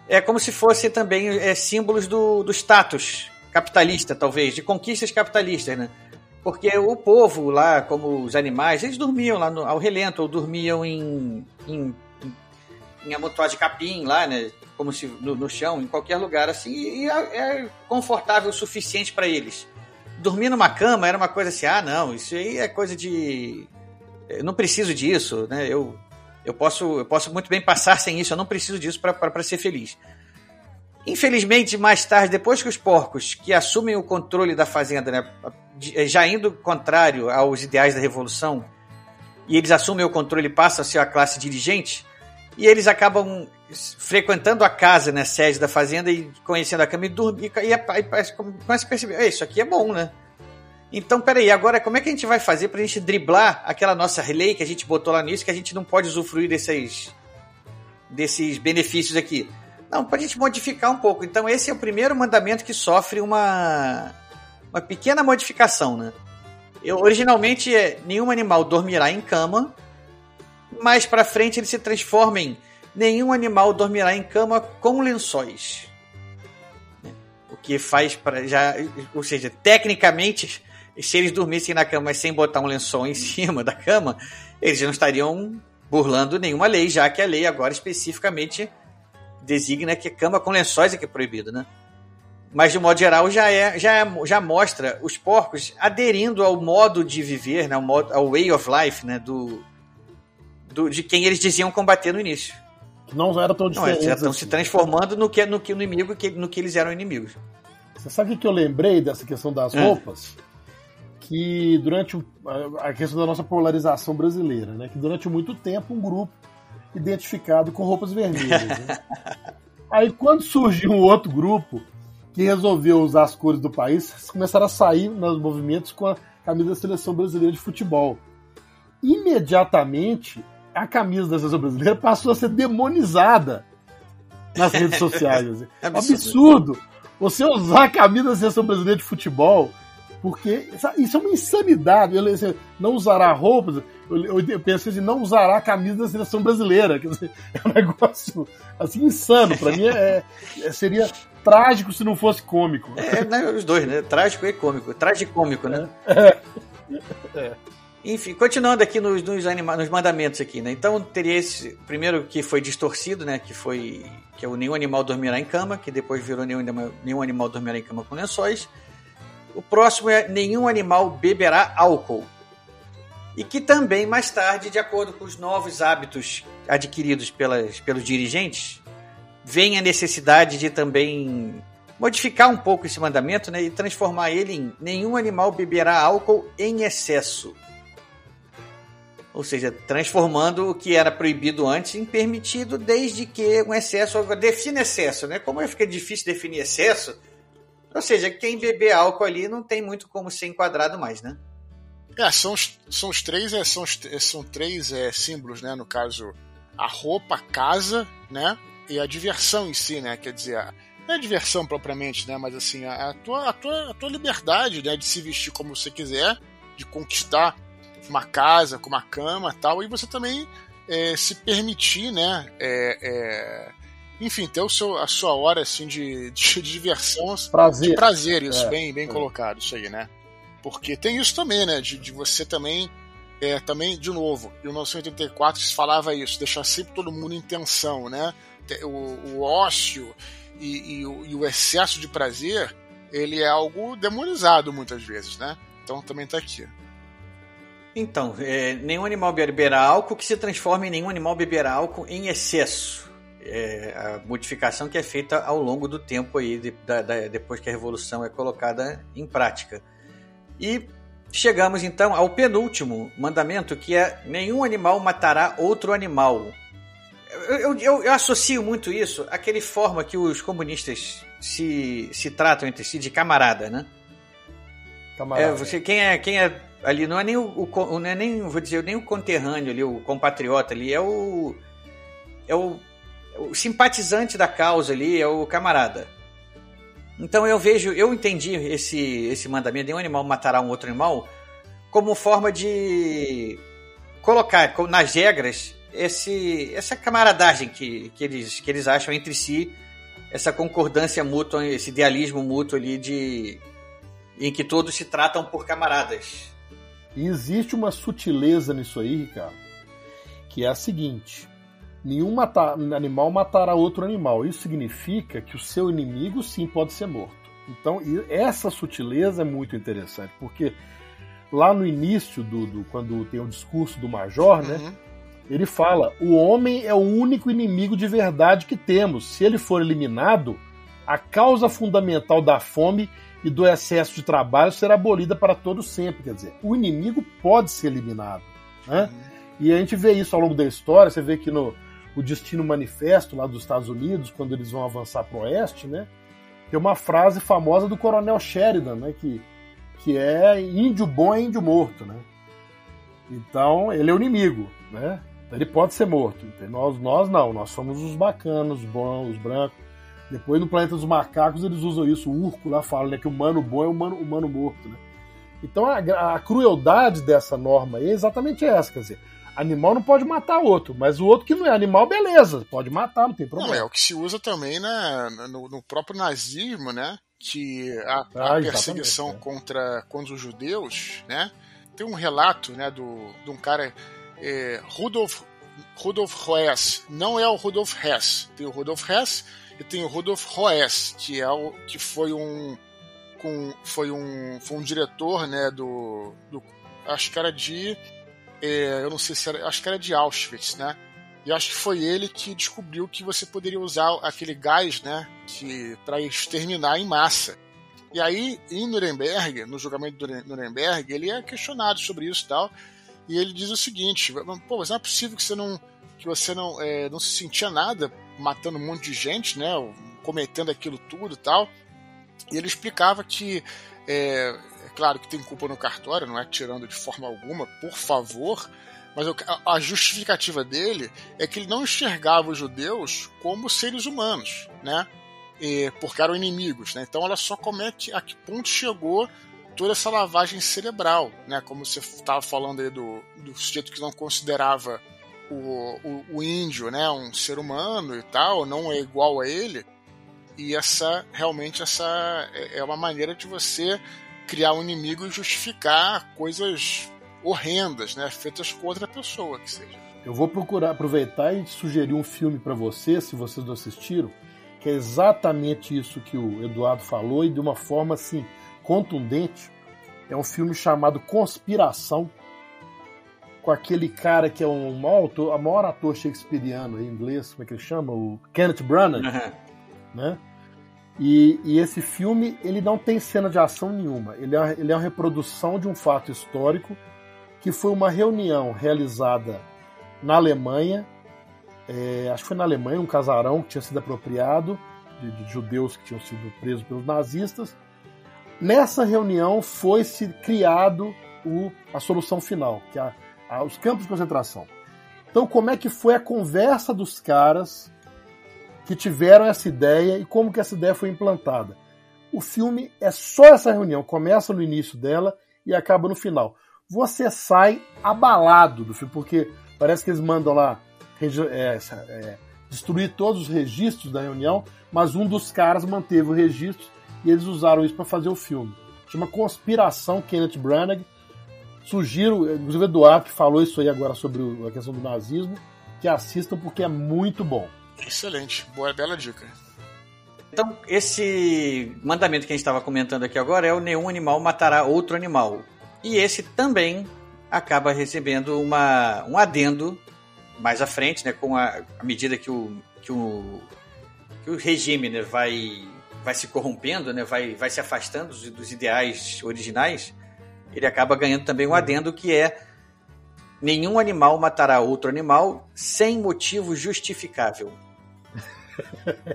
S1: é como se fossem também é, símbolos do, do status capitalista, talvez, de conquistas capitalistas, né? Porque o povo lá, como os animais, eles dormiam lá no- ao relento, ou dormiam em, em, em, em amontoado de capim lá, né? Como se no, no chão, em qualquer lugar assim, e é, é confortável o suficiente para eles. Dormir numa cama era uma coisa assim, ah, não, isso aí é coisa de. Eu não preciso disso, né? Eu, eu, posso, eu posso muito bem passar sem isso, eu não preciso disso para ser feliz. Infelizmente, mais tarde, depois que os porcos que assumem o controle da fazenda, né, já indo contrário aos ideais da revolução, e eles assumem o controle e passam a ser a classe dirigente, e eles acabam frequentando a casa, né, sede da fazenda e conhecendo a cama e dormir, e, e, e começa a perceber, isso aqui é bom, né? Então, peraí, agora como é que a gente vai fazer pra gente driblar aquela nossa lei que a gente botou lá nisso, que a gente não pode usufruir desses, desses benefícios aqui? Não, para a gente modificar um pouco. Então, esse é o primeiro mandamento que sofre uma, uma pequena modificação, né? Eu, originalmente, é, nenhum animal dormirá em cama, mais para frente ele se transforma em nenhum animal dormirá em cama com lençóis. O que faz para já, ou seja, tecnicamente se eles dormissem na cama sem botar um lençol em cima da cama, eles não estariam burlando nenhuma lei, já que a lei agora especificamente designa que cama com lençóis é que é proibido, né? Mas de modo geral já é, já é, já mostra os porcos aderindo ao modo de viver, né, ao, modo, ao way of life, né, do, do de quem eles diziam combater no início.
S2: Não era tão diferente.
S1: Não, já estão assim. se transformando no que no que no inimigo que no que eles eram inimigos.
S2: Você sabe o que eu lembrei dessa questão das é. roupas? que durante a questão da nossa polarização brasileira, né, que durante muito tempo um grupo identificado com roupas vermelhas. Né? Aí quando surgiu um outro grupo que resolveu usar as cores do país, começaram a sair nos movimentos com a camisa da seleção brasileira de futebol. Imediatamente a camisa da seleção brasileira passou a ser demonizada nas redes sociais. É absurdo. Você usar a camisa da seleção brasileira de futebol porque isso é uma insanidade. Ele não usará roupas. Eu, eu penso assim, não usará a camisa da seleção brasileira. Quer dizer, é um negócio assim insano. Para mim é, é, seria trágico se não fosse cômico.
S1: É, né, os dois, né? Trágico e cômico. Tragicômico, né? É. é. Enfim, continuando aqui nos, nos, anima nos mandamentos aqui, né? Então teria esse primeiro que foi distorcido, né? Que foi que é o nenhum animal dormirá em cama, que depois virou nenhum, nenhum animal dormirá em cama com lençóis. O próximo é nenhum animal beberá álcool. E que também, mais tarde, de acordo com os novos hábitos adquiridos pelas, pelos dirigentes, vem a necessidade de também modificar um pouco esse mandamento né, e transformar ele em nenhum animal beberá álcool em excesso. Ou seja, transformando o que era proibido antes em permitido, desde que um excesso. Define excesso, né? Como fica difícil definir excesso, ou seja, quem beber álcool ali não tem muito como ser enquadrado mais, né?
S3: É, são os, são os três, é, são, os, são três é, símbolos, né? No caso, a roupa, a casa, né? E a diversão em si, né? Quer dizer, não é a diversão propriamente, né? Mas assim, a, a, tua, a, tua, a tua liberdade, né? De se vestir como você quiser, de conquistar uma casa com uma cama tal, e você também é, se permitir, né? É, é, enfim, ter o seu, a sua hora assim de, de, de diversão.
S2: Prazer.
S3: De prazer, isso, é, bem, bem é. colocado, isso aí, né? Porque tem isso também, né? De, de você também. É, também, de novo, em 1984 se falava isso, deixar sempre todo mundo em tensão, né? O, o ócio e, e, o, e o excesso de prazer, ele é algo demonizado muitas vezes, né? Então também tá aqui.
S1: Então, é, nenhum animal beberá álcool que se transforme em nenhum animal beberá álcool em excesso é, a modificação que é feita ao longo do tempo aí, de, da, da, depois que a revolução é colocada em prática. E chegamos então ao penúltimo mandamento, que é nenhum animal matará outro animal. Eu, eu, eu, associo muito isso àquele forma que os comunistas se, se tratam entre si de camarada, né? Camarada. É, você, quem, é, quem é ali não é nem o, o, não é nem vou dizer nem o conterrâneo ali, o compatriota ali, é o é o o simpatizante da causa ali é o camarada. Então eu vejo, eu entendi esse, esse mandamento de um animal matará um outro animal como forma de colocar nas regras esse, essa camaradagem que, que, eles, que eles acham entre si, essa concordância mútua, esse idealismo mútuo ali de em que todos se tratam por camaradas.
S2: E existe uma sutileza nisso aí, Ricardo, que é a seguinte: nenhum animal matará outro animal. Isso significa que o seu inimigo sim pode ser morto. Então, essa sutileza é muito interessante, porque lá no início do, do quando tem o discurso do major, né? Uhum. Ele fala: o homem é o único inimigo de verdade que temos. Se ele for eliminado, a causa fundamental da fome e do excesso de trabalho será abolida para todo sempre. Quer dizer, o inimigo pode ser eliminado. Né? E a gente vê isso ao longo da história, você vê que no o Destino Manifesto, lá dos Estados Unidos, quando eles vão avançar para o oeste, né? Tem uma frase famosa do Coronel Sheridan, né? Que, que é índio bom é índio morto, né? Então, ele é o inimigo, né? Ele pode ser morto. Nós, nós não, nós somos os bacanos, os bons, os brancos. Depois, no Planeta dos Macacos, eles usam isso. O Urco lá fala né, que o humano bom é o humano, humano morto, né? Então, a, a crueldade dessa norma é exatamente essa, quer dizer, Animal não pode matar outro, mas o outro que não é animal, beleza, pode matar, não tem problema.
S3: Não, é o que se usa também na, no, no próprio nazismo, né? Que a, ah, a perseguição é. contra, contra os judeus, né? Tem um relato, né, do, de um cara, é, Rudolf, Rudolf Hess. Não é o Rudolf Hess. Tem o Rudolf Hess e tem o Rudolf Hess, que é o que foi um com, foi um foi um diretor, né, do, do acho que era de é, eu não sei se era, acho que era de Auschwitz, né? E acho que foi ele que descobriu que você poderia usar aquele gás, né, que para exterminar em massa. E aí, em Nuremberg, no julgamento do Nuremberg, ele é questionado sobre isso e tal. E ele diz o seguinte: pô, mas não é possível que você não, que você não, é, não se sentia nada matando um monte de gente, né, cometendo aquilo tudo e tal. E ele explicava que é, claro que tem culpa no cartório, não é tirando de forma alguma, por favor, mas a justificativa dele é que ele não enxergava os judeus como seres humanos, né? E, porque eram inimigos, né? Então, olha só como é que, a que ponto chegou toda essa lavagem cerebral, né? Como você estava falando aí do, do sujeito que não considerava o, o, o, índio, né? Um ser humano e tal, não é igual a ele. E essa, realmente, essa é, é uma maneira de você criar um inimigo e justificar coisas horrendas, né, feitas com outra pessoa que seja.
S2: Eu vou procurar aproveitar e sugerir um filme para vocês, se vocês não assistiram, que é exatamente isso que o Eduardo falou e de uma forma assim contundente. É um filme chamado Conspiração, com aquele cara que é um maior autor, a maior ator shakespeariano em inglês, como é que ele chama? O Kenneth Branagh, uhum. né? E, e, esse filme ele não tem cena de ação nenhuma. Ele é, ele é uma reprodução de um fato histórico que foi uma reunião realizada na Alemanha. É, acho que foi na Alemanha, um casarão que tinha sido apropriado de, de judeus que tinham sido presos pelos nazistas. Nessa reunião foi-se criado o, a solução final, que é a, a, os campos de concentração. Então, como é que foi a conversa dos caras que tiveram essa ideia e como que essa ideia foi implantada. O filme é só essa reunião, começa no início dela e acaba no final. Você sai abalado do filme, porque parece que eles mandam lá é, é, destruir todos os registros da reunião, mas um dos caras manteve o registro e eles usaram isso para fazer o filme. Chama Conspiração Kenneth Branagh. Sugiro, inclusive o Eduardo que falou isso aí agora sobre a questão do nazismo, que assistam porque é muito bom.
S3: Excelente, boa, bela dica.
S1: Então, esse mandamento que a gente estava comentando aqui agora é o nenhum animal matará outro animal. E esse também acaba recebendo uma, um adendo mais à frente, né, com a, a medida que o, que o, que o regime né, vai, vai se corrompendo, né, vai, vai se afastando dos, dos ideais originais, ele acaba ganhando também um adendo que é nenhum animal matará outro animal sem motivo justificável.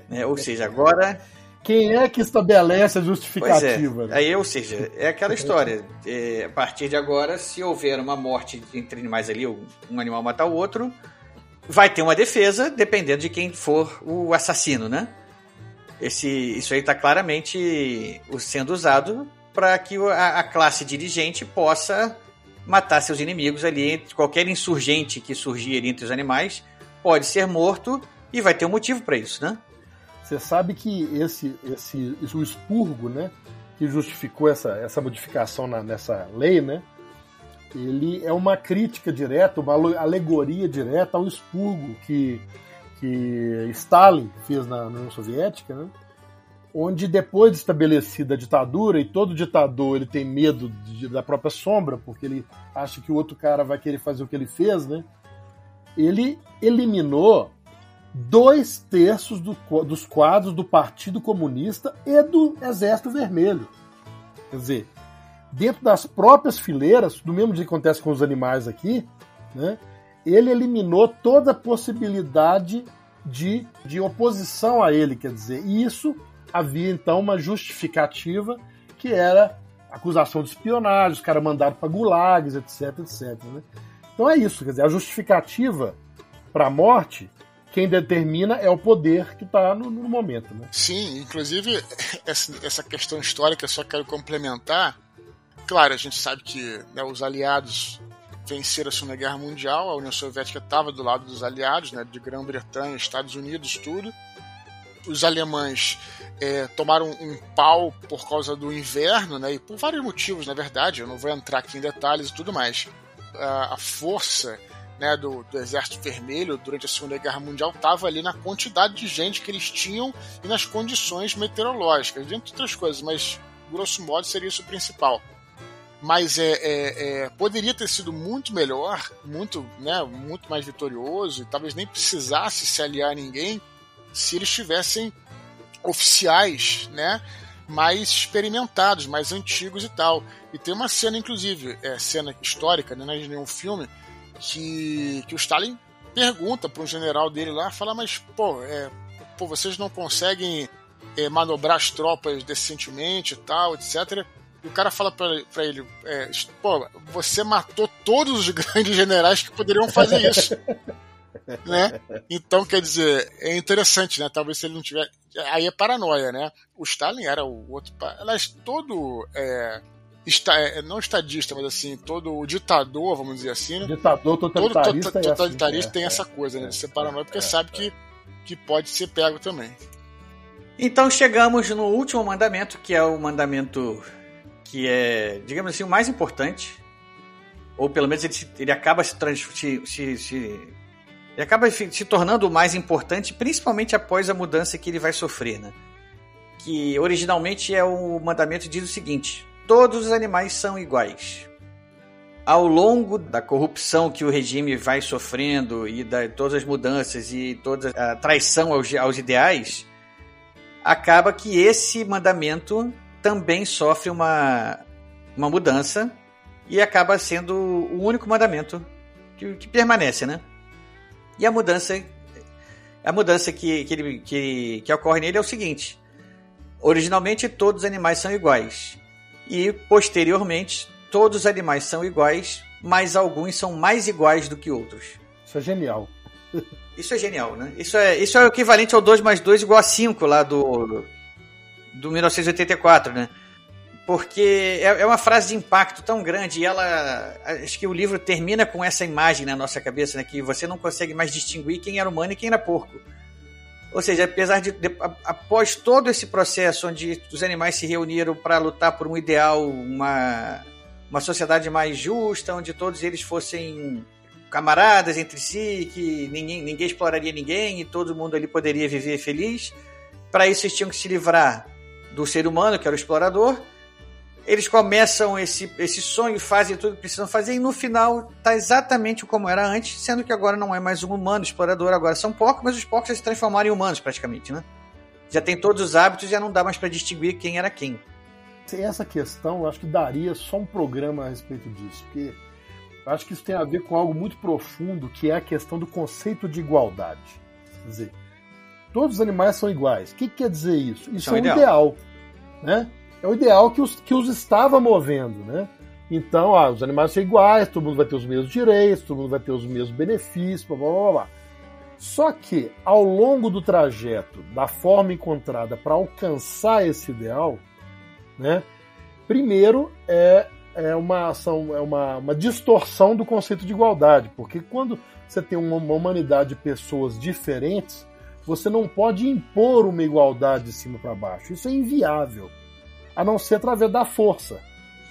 S1: É, ou seja, agora.
S2: Quem é que estabelece a justificativa?
S1: É. Aí, ou seja, é aquela história. É, a partir de agora, se houver uma morte entre animais ali, um animal matar o outro, vai ter uma defesa, dependendo de quem for o assassino, né? Esse, isso aí está claramente sendo usado para que a, a, classe dirigente possa matar seus inimigos ali. Qualquer insurgente que surgir ali entre os animais pode ser morto e vai ter um motivo para isso, né?
S2: Você sabe que esse, esse, o expurgo, né, que justificou essa, essa modificação na, nessa lei, né, ele é uma crítica direta, uma alegoria direta ao expurgo que, que Stalin fez na União Soviética, né, onde depois de estabelecida a ditadura, e todo ditador ele tem medo de, da própria sombra, porque ele acha que o outro cara vai querer fazer o que ele fez, né, ele eliminou dois terços do, dos quadros do Partido Comunista e do Exército Vermelho. Quer dizer, dentro das próprias fileiras, do mesmo jeito que acontece com os animais aqui, né, ele eliminou toda a possibilidade de, de oposição a ele, quer dizer, e isso havia então uma justificativa que era acusação de espionagem, os caras mandaram para gulags, etc, etc. Né? Então é isso, quer dizer, a justificativa para a morte, quem determina é o poder que está no, no, momento. Né?
S3: Sim, inclusive essa questão histórica, só quero complementar. Claro, a gente sabe que né, os aliados venceram a Segunda Guerra Mundial, a União Soviética estava do lado dos aliados, né, de Grã-Bretanha, Estados Unidos, tudo. Os alemães é, tomaram um pau por causa do inverno, né, e por vários motivos, na verdade, eu não vou entrar aqui em detalhes e tudo mais. A, a força né, do, do, Exército Vermelho durante a Segunda Guerra Mundial estava ali na quantidade de gente que eles tinham e nas condições meteorológicas, dentre outras coisas, mas grosso modo seria isso o principal mas é, é, é, poderia ter sido muito melhor, muito, né, muito mais vitorioso, e talvez nem precisasse se aliar a ninguém se eles tivessem oficiais, né, mais experimentados, mais antigos e tal. E tem uma cena, inclusive, é, cena histórica, né, não é de nenhum filme, que, que o Stalin pergunta para um general dele lá, fala, mas, pô, é, pô vocês não conseguem é, manobrar as tropas decentemente e tal, etc., e o cara fala pra ele: é, pô, você matou todos os grandes generais que poderiam fazer isso. né? Então, quer dizer, é interessante, né? Talvez se ele não tiver. Aí é paranoia, né? O Stalin era o outro. Aliás, todo. É, está, é, não estadista, mas assim, todo ditador, vamos dizer assim. Né?
S2: Ditador totalitarista.
S3: Todo totalitarista assim, tem é, essa coisa, né? De ser paranoia, porque é, sabe que, que pode ser pego também.
S1: Então chegamos no último mandamento, que é o mandamento que é, digamos assim, o mais importante, ou pelo menos ele, ele acaba se, se, se, se ele acaba se tornando o mais importante, principalmente após a mudança que ele vai sofrer, né? Que originalmente é o mandamento diz o seguinte: todos os animais são iguais. Ao longo da corrupção que o regime vai sofrendo e da todas as mudanças e toda a traição aos, aos ideais, acaba que esse mandamento também sofre uma, uma mudança e acaba sendo o único mandamento que, que permanece, né? E a mudança a mudança que, que, ele, que, que ocorre nele é o seguinte: originalmente todos os animais são iguais e posteriormente todos os animais são iguais, mas alguns são mais iguais do que outros.
S2: Isso é genial.
S1: Isso é genial, né? Isso é, isso é o equivalente ao 2 mais 2 igual a 5 lá do, do 1984, né? Porque é, é uma frase de impacto tão grande e ela. Acho que o livro termina com essa imagem na nossa cabeça, né? Que você não consegue mais distinguir quem era humano e quem era porco. Ou seja, apesar de, de após todo esse processo onde os animais se reuniram para lutar por um ideal, uma, uma sociedade mais justa, onde todos eles fossem camaradas entre si, que ninguém, ninguém exploraria ninguém e todo mundo ali poderia viver feliz. Para isso, eles tinham que se livrar do ser humano, que era o explorador. Eles começam esse, esse sonho, fazem tudo que precisam fazer, e no final tá exatamente como era antes, sendo que agora não é mais um humano explorador, agora são porcos, mas os porcos já se transformaram em humanos praticamente, né? Já tem todos os hábitos, já não dá mais para distinguir quem era quem.
S2: Essa questão, eu acho que daria só um programa a respeito disso, porque eu acho que isso tem a ver com algo muito profundo, que é a questão do conceito de igualdade. Quer dizer, todos os animais são iguais. O que, que quer dizer isso? Isso é, é o ideal. ideal. né? É o ideal que os, que os estava movendo, né? Então, ah, os animais são iguais, todo mundo vai ter os mesmos direitos, todo mundo vai ter os mesmos benefícios, blá blá blá. blá. Só que, ao longo do trajeto, da forma encontrada para alcançar esse ideal, né, primeiro é, é, uma, ação, é uma, uma distorção do conceito de igualdade, porque quando você tem uma, uma humanidade de pessoas diferentes, você não pode impor uma igualdade de cima para baixo. Isso é inviável, a não ser através da força.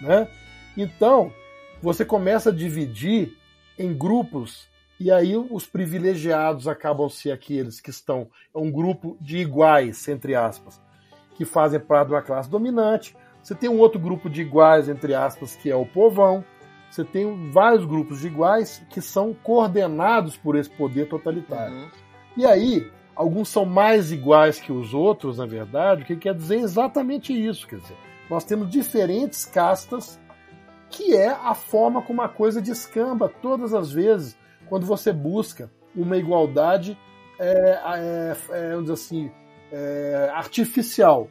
S2: Né? Então, você começa a dividir em grupos, e aí os privilegiados acabam ser aqueles que estão. É um grupo de iguais, entre aspas, que fazem parte de uma classe dominante. Você tem um outro grupo de iguais, entre aspas, que é o povão. Você tem vários grupos de iguais que são coordenados por esse poder totalitário. Uhum. E aí, alguns são mais iguais que os outros, na verdade, o que quer dizer exatamente isso. Quer dizer, nós temos diferentes castas, que é a forma como a coisa descamba todas as vezes quando você busca uma igualdade, é, é, é, vamos dizer assim, é, artificial.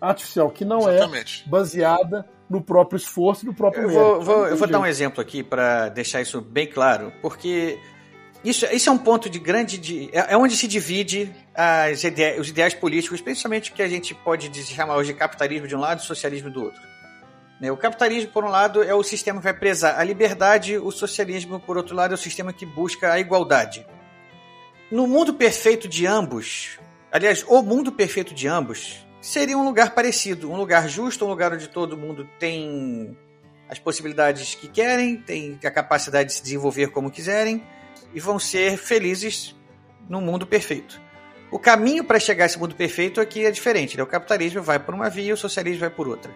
S2: Artificial, que não
S3: Exatamente.
S2: é baseada no próprio esforço e no próprio
S1: Eu
S2: mérito.
S1: vou, eu vou dar um exemplo aqui para deixar isso bem claro, porque isso, isso é um ponto de grande. De, é, é onde se divide ide- os ideais políticos, principalmente que a gente pode chamar hoje de capitalismo de um lado e socialismo do outro. Né, O capitalismo, por um lado, é o sistema que vai prezar a liberdade, o socialismo, por outro lado, é o sistema que busca a igualdade. No mundo perfeito de ambos, aliás, o mundo perfeito de ambos, seria um lugar parecido, um lugar justo, um lugar onde todo mundo tem as possibilidades que querem, tem a capacidade de se desenvolver como quiserem e vão ser felizes no mundo perfeito. O caminho para chegar a esse mundo perfeito aqui é diferente. Né? O capitalismo vai por uma via, o socialismo vai por outra.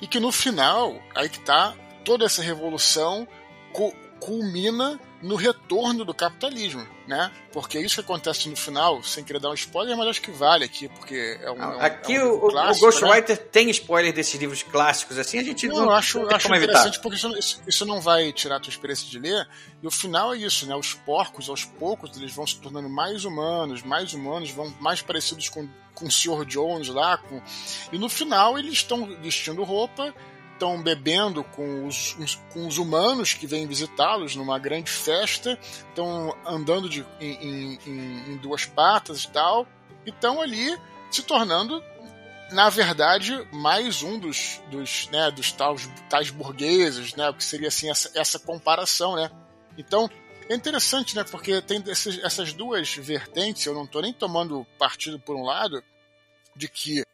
S3: E que no final, aí que tá, toda essa revolução cu- culmina no retorno do capitalismo, né? Porque é isso que acontece no final, sem querer dar um spoiler, mas acho que vale aqui, porque é um. é um-
S1: Aqui
S3: é um
S1: o,
S3: livro
S1: o-
S3: clássico,
S1: o
S3: né?
S1: Ghostwriter tem spoiler desses livros clássicos, assim, a gente
S3: Não,
S1: não,
S3: acho,
S1: não
S3: acho
S1: como evitar.
S3: interessante porque isso, isso- isso não vai tirar a tua experiência de ler. E o final é isso, né? Os porcos, aos poucos, eles vão se tornando mais humanos, mais humanos, vão mais parecidos com, com o Sr. Jones lá. Com... E no final eles estão vestindo roupa, estão bebendo com os, com os humanos que vêm visitá-los numa grande festa, estão andando de, em, em- em- duas patas e tal, e estão ali se tornando na verdade, mais um dos, dos, né, dos tais, tais burgueses, né, o que seria assim essa, essa comparação, né? Então, é interessante, né, porque tem essas duas vertentes, eu não estou nem tomando partido por um lado, de que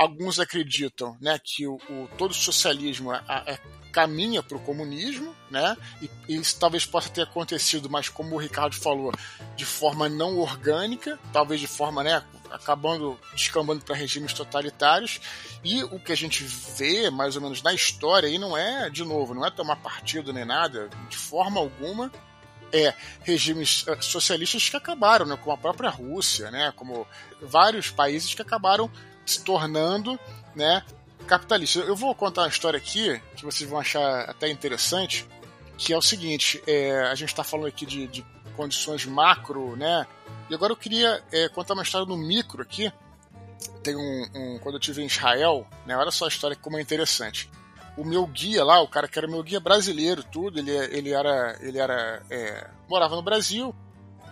S3: alguns acreditam, né, que o, o- todo socialismo é- é- caminha para o comunismo, né, e, e isso talvez possa ter acontecido, mas como o Ricardo falou, de forma não orgânica, talvez de forma, né, acabando descambando para regimes totalitários. E o que a gente vê, mais ou menos na história, aí não é, de novo, não é tomar partido nem nada, de forma alguma. É regimes eh, socialistas que acabaram, né, como a própria Rússia, né, como vários países que acabaram se tornando, né, capitalistas. Eu vou contar uma história aqui que vocês vão achar até interessante, que é o seguinte: é, a gente está falando aqui de, de condições macro, né? E agora eu queria é, contar uma história no micro aqui. Tem um, um- quando eu estive em Israel, né? Olha só a história como é interessante. O meu guia lá, o cara que era meu guia brasileiro, tudo, ele, ele era, ele era, é, morava no Brasil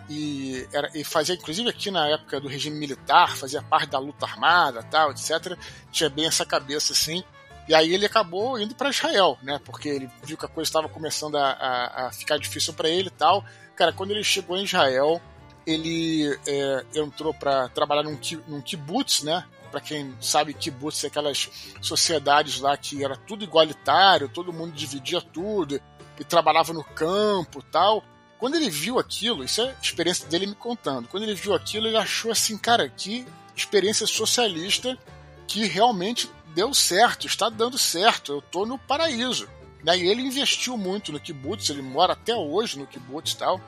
S3: e, era, e fazia, inclusive aqui na época do regime militar, fazia parte da luta armada, tal, etc. Tinha bem essa cabeça assim. E aí ele acabou indo para Israel, né? Porque ele viu que a coisa estava começando a, a- a ficar difícil para ele e tal. Cara, quando ele chegou em Israel, ele é, entrou para trabalhar num, num kibbutz, né? Para quem sabe, kibbutz é aquelas sociedades lá que era tudo igualitário, todo mundo dividia tudo e trabalhava no campo tal. Quando ele viu aquilo, isso é a experiência dele me contando. Quando ele viu aquilo, ele achou assim, cara, que experiência socialista que realmente deu certo, está dando certo, eu tô no paraíso. Né? E ele investiu muito no kibbutz, ele mora até hoje no kibbutz e tal.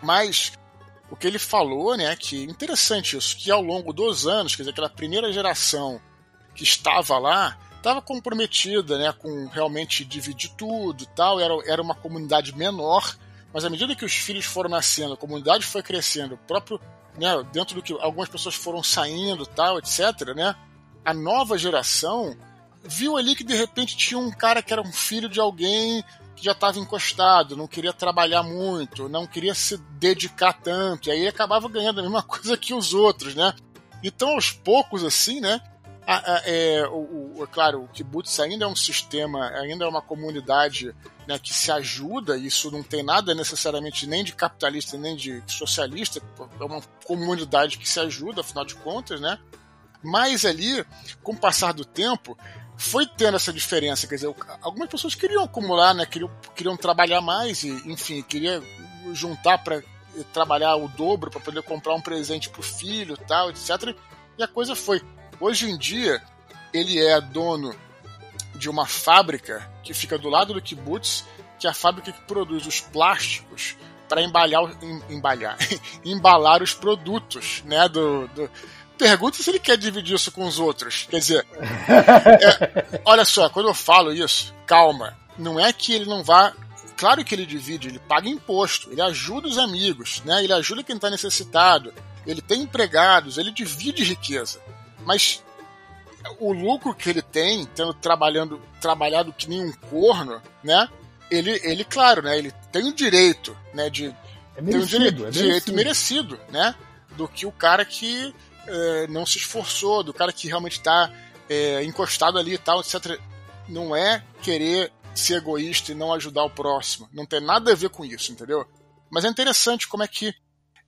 S3: Mas o que ele falou, né, que interessante isso, que ao longo dos anos, quer dizer, aquela primeira geração que estava lá, estava comprometida, né, com realmente dividir tudo e tal, era, era uma comunidade menor, mas à medida que os filhos foram nascendo, a comunidade foi crescendo, próprio, né, dentro do que algumas pessoas foram saindo, tal, etc, né, a nova geração viu ali que de repente tinha um cara que era um filho de alguém que já estava encostado, não queria trabalhar muito, não queria se dedicar tanto, e aí acabava ganhando a mesma coisa que os outros, né? Então, aos poucos, assim, né? A- a- é, o, o- é claro, o kibbutz ainda é um sistema, ainda é uma comunidade né, que se ajuda, isso não tem nada necessariamente nem de capitalista nem de socialista, é uma comunidade que se ajuda, afinal de contas, né? Mas ali, com o passar do tempo, foi tendo essa diferença. Quer dizer, algumas pessoas queriam acumular, né? Queriam, queriam trabalhar mais e, enfim, queria juntar para trabalhar o dobro para poder comprar um presente para o filho, tal, etc. E a coisa foi. Hoje em dia, ele é dono de uma fábrica que fica do lado do kibbutz, que é a fábrica que produz os plásticos para embalhar, em- embalhar, embalar os produtos, né? Do, do- Pergunta se ele quer dividir isso com os outros. Quer dizer, é, olha só, quando eu falo isso, calma, não é que ele não vá. Claro que ele divide, ele paga imposto, ele ajuda os amigos, né? Ele ajuda quem está necessitado, ele tem empregados, ele divide riqueza. Mas o lucro que ele tem, tendo trabalhando, trabalhado que nem um corno, né? Ele, ele claro, né? Ele tem o direito, né? De
S2: É
S3: tem um
S2: merecido,
S3: direito,
S2: é
S3: direito
S2: merecido.
S3: merecido, né? Do que o cara que eh, não se esforçou, do cara que realmente está encostado ali e tal, etc. Não é querer ser egoísta e não ajudar o próximo. Não tem nada a ver com isso, entendeu? Mas é interessante como é que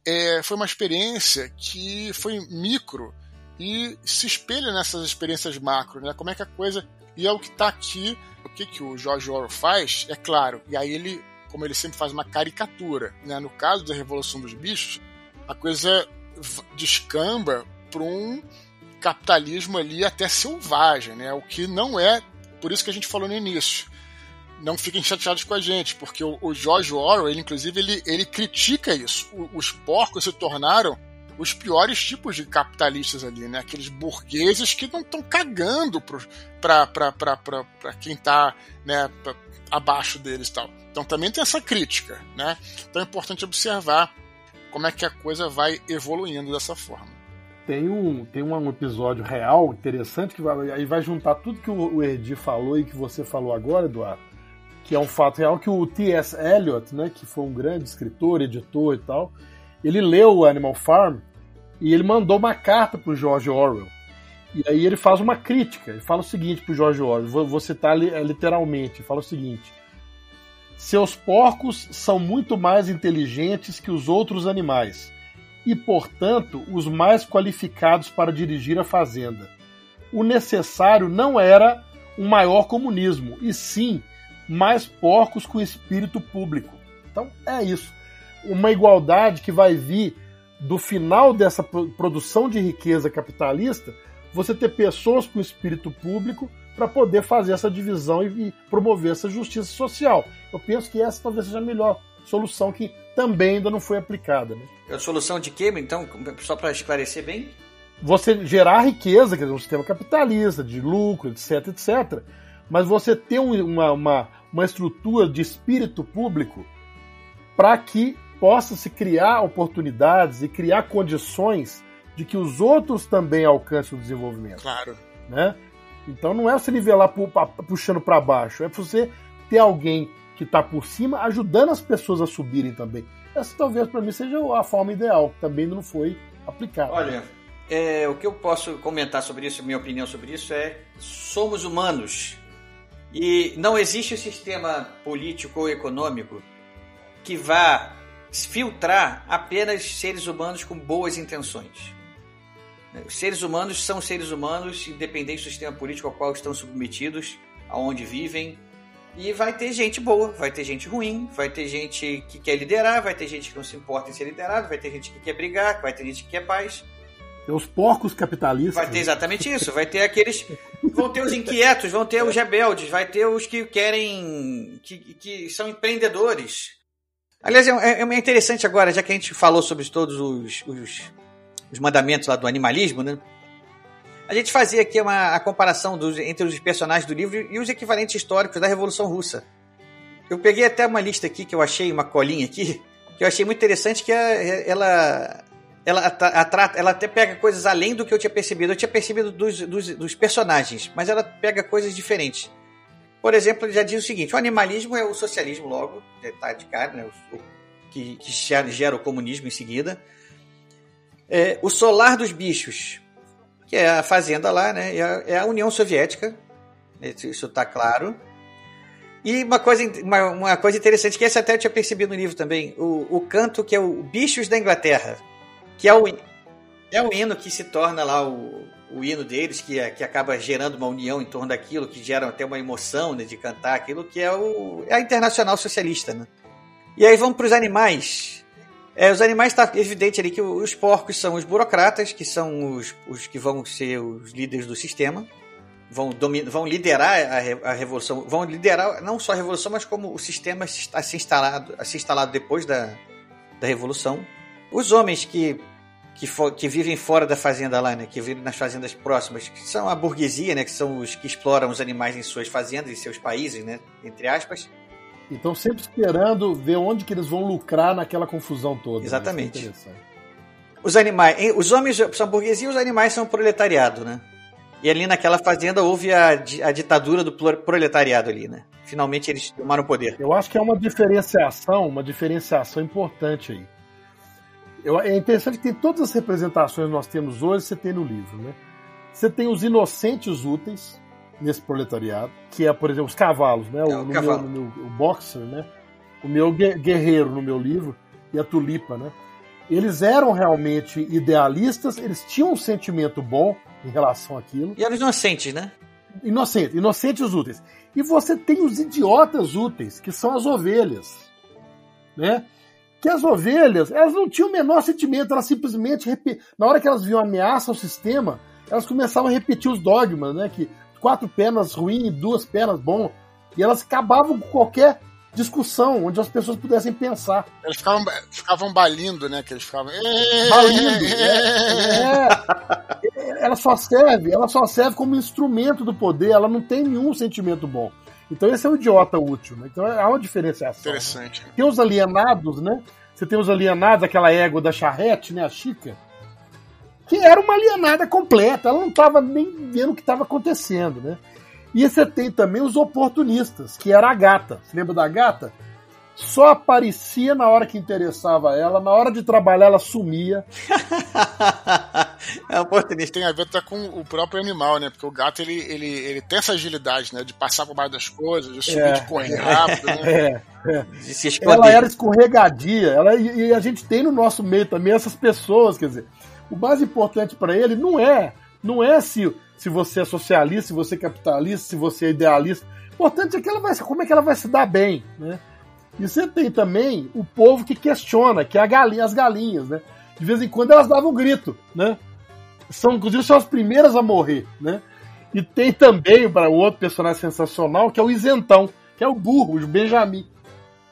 S3: eh, foi uma experiência que foi micro e se espelha nessas experiências macro, né? Como é que a coisa. E é o que está aqui, o que, que o George Orwell faz, é claro, e aí ele, como ele sempre faz uma caricatura, né? No caso da Revolução dos Bichos, a coisa descamba para um capitalismo ali até selvagem, né? O que não é, por isso que a gente falou no início. Não fiquem chateados com a gente, porque o, George Orwell, ele, inclusive, ele, ele critica isso. Os porcos se tornaram os piores tipos de capitalistas ali, né? Aqueles burgueses que não estão cagando para quem está né, abaixo deles e tal. Então também tem essa crítica, né? Então é importante observar como é que a coisa vai evoluindo dessa forma.
S2: Tem um, tem um episódio real interessante que vai, aí vai juntar tudo que o, Erdi falou e que você falou agora, Eduardo, que é um fato real que o T.S. Eliot, né, que foi um grande escritor, editor e tal, ele leu Animal Farm e ele mandou uma carta para o George Orwell. E aí ele faz uma crítica. Ele fala o seguinte para o George Orwell, vou, vou citar eh, literalmente, fala o seguinte: seus porcos são muito mais inteligentes que os outros animais e, portanto, os mais qualificados para dirigir a fazenda. O necessário não era um maior comunismo, e sim mais porcos com espírito público. Então é isso. Uma igualdade que vai vir do final dessa pro- produção de riqueza capitalista, você ter pessoas com espírito público para poder fazer essa divisão e, promover essa justiça social. Eu penso que essa talvez seja a melhor solução que também ainda não foi aplicada. Né?
S1: A solução de quê, então? Só para esclarecer bem?
S2: Você gerar riqueza, quer dizer, um sistema capitalista, de lucro, etc, etc. Mas você ter um- uma, uma, uma estrutura de espírito público para que possa se criar oportunidades e criar condições de que os outros também alcancem o desenvolvimento
S3: Claro.
S2: né? Então não é você nivelar pu- puxando para baixo, é você ter alguém que está por cima ajudando as pessoas a subirem também. Essa talvez para mim seja a forma ideal, que também não foi aplicada.
S1: Olha, é, o que eu posso comentar sobre isso, minha opinião sobre isso é: somos humanos e não existe um sistema político ou econômico que vá filtrar apenas seres humanos com boas intenções. Os seres humanos são seres humanos, independente do sistema político ao qual estão submetidos, aonde vivem. E vai ter gente boa, vai ter gente ruim, vai ter gente que quer liderar, vai ter gente que não se importa em ser liderado, vai ter gente que quer brigar, vai ter gente que quer paz.
S2: Tem os porcos capitalistas.
S1: Vai ter exatamente isso. Vai ter aqueles. Vão ter os inquietos, vão ter os rebeldes, vai ter os que querem. que, que são empreendedores. Aliás, é, é interessante agora, já que a gente falou sobre todos os, os, os mandamentos lá do animalismo, né? A gente fazia aqui uma, a comparação dos, entre os personagens do livro e os equivalentes históricos da Revolução Russa. Eu peguei até uma lista aqui que eu achei, uma colinha aqui, que eu achei muito interessante, que é- ela, ela, atra- atra- ela até pega coisas além do que eu tinha percebido. Eu tinha percebido dos, dos, dos personagens, mas ela pega coisas diferentes. Por exemplo, ele já diz o seguinte: o animalismo é o socialismo, logo, já tá de cara, né? O, o- que, que gera, o comunismo em seguida. É, o solar dos bichos, que é a fazenda lá, né? É a, é a União Soviética, isso está claro. E uma coisa, uma, uma coisa interessante, que essa até eu tinha percebido no livro também, o, o canto que é o Bichos da Inglaterra, que é o, é o hino que se torna lá o, o hino deles, que, é, que acaba gerando uma união em torno daquilo, que gera até uma emoção né, de cantar aquilo, que é, o, é a Internacional Socialista. Né? E aí vamos para os animais. É, os animais está evidente ali que os porcos são os burocratas, que são os, os que vão ser os líderes do sistema. vão, domi- vão liderar a, re- a revolução, vão liderar não só a revolução, mas como o sistema a ser instalado, a ser instalado depois da, da revolução. Os homens que que, fo- que vivem fora da fazenda lá, né, que vivem nas fazendas próximas, que são a burguesia, né, que são os que exploram os animais em suas fazendas, em seus países, né, entre aspas.
S2: Então sempre esperando ver onde que eles vão lucrar naquela confusão toda. né?
S1: Exatamente.
S2: É interessante.
S1: Os animais, os homens são burguesia e os animais são proletariado, né? E ali naquela fazenda houve a, a ditadura do proletariado ali, né? Finalmente eles tomaram o poder.
S2: Eu acho que é uma diferenciação, uma diferenciação importante aí. Eu- é interessante que tem todas as representações que nós temos hoje, você tem no livro, né? Você tem os inocentes úteis nesse proletariado, que é, por exemplo, os cavalos, né?
S1: É, o cavalo.
S2: Meu, meu- o boxer, né? O meu gue- guerreiro no meu livro e a tulipa, né? Eles eram realmente idealistas, eles tinham um sentimento bom em relação àquilo.
S1: E eram inocentes, né?
S2: Inocentes, inocentes úteis. E você tem os idiotas úteis, que são as ovelhas. Né? Que as ovelhas, elas não tinham o menor sentimento, elas simplesmente, na hora que elas viam ameaça ao sistema, elas começavam a repetir os dogmas, né? Que quatro pernas ruim, duas pernas bom. E elas acabavam com qualquer discussão onde as pessoas pudessem pensar.
S3: Eles ficavam, ficavam balindo, né? Que eles ficavam.
S2: Balindo. É, é. ela só serve, ela só serve como instrumento do poder, ela não tem nenhum sentimento bom. Então esse é o idiota útil, né? Então há uma diferenciação. né?
S3: Interessante.
S2: Tem os alienados, né? Você tem os alienados, aquela égua da charrete, né? A Chica. Que era uma alienada completa, ela não estava nem vendo o que estava acontecendo, né? E você tem também os oportunistas, que era a gata. Você lembra da gata? Só aparecia na hora que interessava ela, na hora de trabalhar ela sumia.
S1: é oportunista.
S3: Tem a ver até com o próprio animal, né? Porque o gato ele, ele, ele tem essa agilidade, né? De passar por baixo das coisas, de subir,
S2: É,
S3: de correr rápido, né?
S2: É, é.
S1: De se esconder.
S2: Ela era escorregadia, ela, e, e a gente tem no nosso meio também essas pessoas, quer dizer, o mais importante para ele não é, não é se, se você é socialista, se você é capitalista, se você é idealista. O importante é que ela vai, como é que ela vai se dar bem, né? E você tem também o povo que questiona, que é galinha, as galinhas, né? De vez em quando elas davam um grito, né? São, inclusive, são as primeiras a morrer, né? E tem também para o outro personagem sensacional, que é o isentão, que é o burro, o Benjamin.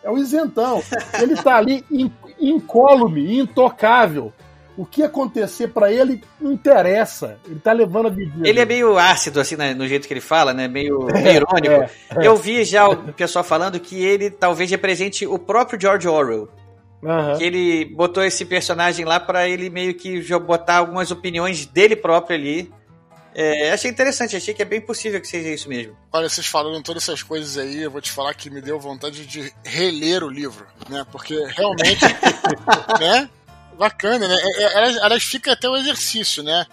S2: É o isentão. Ele tá ali in- incólume, intocável. O que acontecer para ele não interessa. Ele tá levando a vida.
S1: Ele é meio ácido, assim, né, no jeito que ele fala, né? Meio, meio irônico.
S2: é.
S1: Eu vi já o pessoal falando que ele talvez represente o próprio George Orwell.
S2: Aham.
S1: Que ele botou esse personagem lá pra ele meio que já botar algumas opiniões dele próprio ali. É, achei interessante, achei que é bem possível que seja isso mesmo.
S3: Olha, vocês falando todas essas coisas aí, eu vou te falar que me deu vontade de reler o livro, né? Porque realmente, né? Bacana, né? É, é, Elas, elas fica até o exercício, né?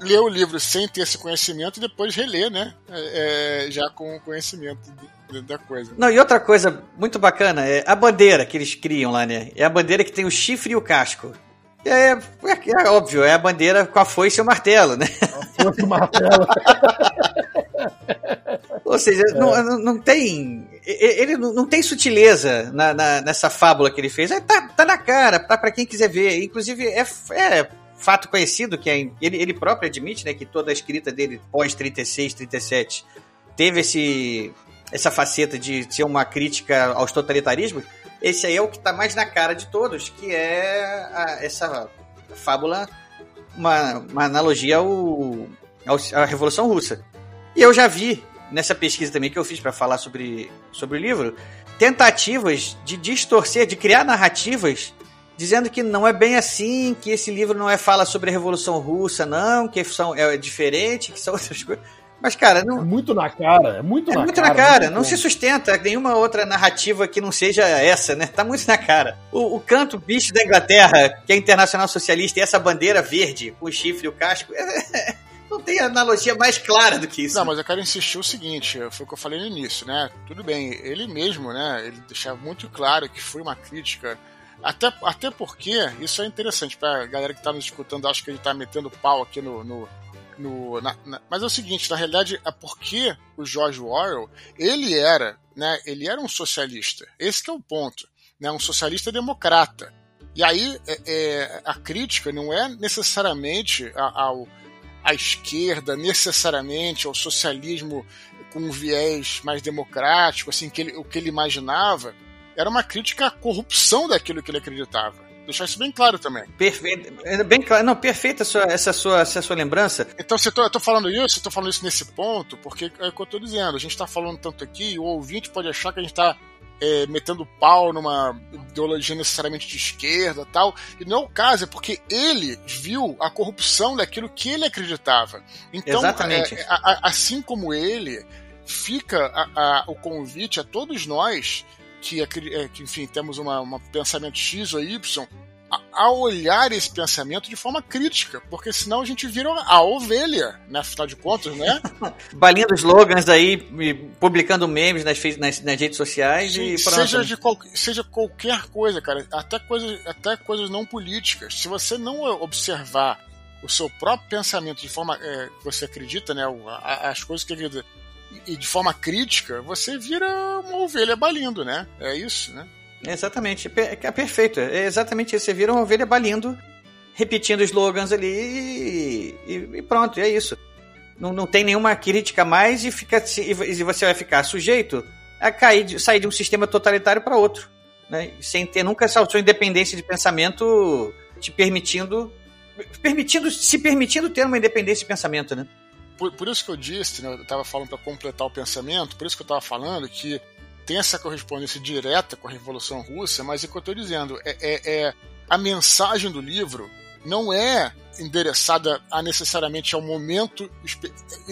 S3: Ler o livro sem ter esse conhecimento e depois reler, né? É, é, já com o conhecimento do- da coisa.
S1: Não, e outra coisa muito bacana é a bandeira que eles criam lá, né? É a bandeira que tem o chifre e o casco. É, é, é óbvio, é a bandeira com a foice e o martelo, né?
S2: Fosse martelo.
S1: Ou seja, não, não, não tem. Ele não tem sutileza na, na- nessa fábula que ele fez. É, tá, tá na cara, tá pra quem quiser ver. Inclusive, é, é fato conhecido que é- ele, ele próprio admite né, que toda a escrita dele pós 36, 37 teve esse, essa faceta de ser uma crítica aos totalitarismos. Esse aí é o que tá mais na cara de todos, que é a- essa fábula, uma, uma analogia ao, ao- à Revolução Russa. E eu já vi nessa pesquisa também que eu fiz para falar sobre, sobre o livro, tentativas de distorcer, de criar narrativas dizendo que não é bem assim, que esse livro não é fala sobre a Revolução Russa, não, que são, é diferente, que são outras coisas. Mas, cara,
S2: É
S1: não,
S2: muito na cara, é muito
S1: é
S2: na
S1: muito
S2: cara.
S1: na cara, não se sustenta nenhuma outra narrativa que não seja essa, né? Tá muito na cara. O, o canto bicho da Inglaterra, que é internacional socialista, e essa bandeira verde com o chifre e o casco, não tem analogia mais clara do que isso.
S3: Não, mas eu quero insistir o seguinte, foi o que eu falei no início, né? Tudo bem, ele mesmo, né? Ele deixava muito claro que foi uma crítica. Até, até porque, isso é interessante pra galera que tá nos escutando, acho que ele tá metendo pau aqui no. no, no- na- na- mas é o seguinte, na realidade, é porque o George Orwell, ele era, né? Ele era um socialista. Esse é o ponto. Né, um socialista democrata. E aí, é- é, a crítica não é necessariamente a- ao, à esquerda necessariamente, ao socialismo com um viés mais democrático, assim, que ele, o que ele imaginava, era uma crítica à corrupção daquilo que ele acreditava. Deixar isso bem claro também.
S1: Perfeito. É bem claro. Não, perfeita essa, essa, sua, essa sua lembrança.
S3: Então, se eu tô, eu tô falando isso, eu tô falando isso nesse ponto, porque é o que eu tô dizendo. A gente tá falando tanto aqui, o ouvinte pode achar que a gente tá é, metendo pau numa ideologia necessariamente de esquerda tal. E não é o caso, é porque ele viu a corrupção daquilo que ele acreditava. Então,
S1: Exatamente.
S3: É, a, a, assim como ele, fica a, o convite a todos nós que, é, que enfim, temos uma, um pensamento X ou Y, a, a, olhar esse pensamento de forma crítica, porque senão a gente vira a ovelha, né? Afinal de contas, né?
S1: Balindo slogans aí, publicando memes nas, nas, nas redes sociais Sim, e
S3: seja, de qual, seja qualquer coisa, cara, até coisas, até coisas não políticas. Se você não observar o seu próprio pensamento de forma é, que você acredita, né? As coisas que acredita e de forma crítica, você vira uma ovelha balindo, né? É isso, né?
S1: Exatamente, é perfeito. É exatamente isso. Você vira uma ovelha balindo, repetindo slogans ali e, e pronto, é isso. Não, não tem nenhuma crítica mais e, fica, e você vai ficar sujeito a cair, sair de um sistema totalitário para outro. Né? Sem ter nunca essa sua independência de pensamento te permitindo. permitindo se permitindo ter uma independência de pensamento, né?
S3: por, por isso que eu disse, né, eu estava falando para completar o pensamento, por isso que eu estava falando que tem essa correspondência direta com a Revolução Russa, mas é o que eu estou dizendo, é, é, é, a mensagem do livro não é endereçada a necessariamente ao momento.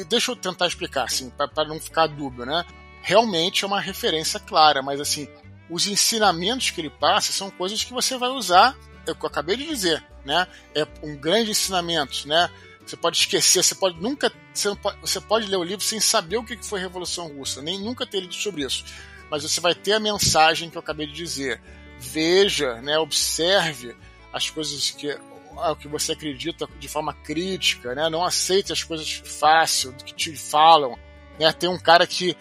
S3: Deixa eu tentar explicar, assim, para não ficar dúbio, né? Realmente é uma referência clara, mas assim, os ensinamentos que ele passa são coisas que você vai usar, é o que eu acabei de dizer, né? É um grande ensinamento, né? Você pode esquecer, você pode nunca. Você pode, você pode ler o livro sem saber o que foi a Revolução Russa, nem nunca ter lido sobre isso. Mas você vai ter a mensagem que eu acabei de dizer. Veja, né, observe as coisas que o que você acredita de forma crítica, né? Não aceite as coisas fácil que te falam. Né? Tem um cara que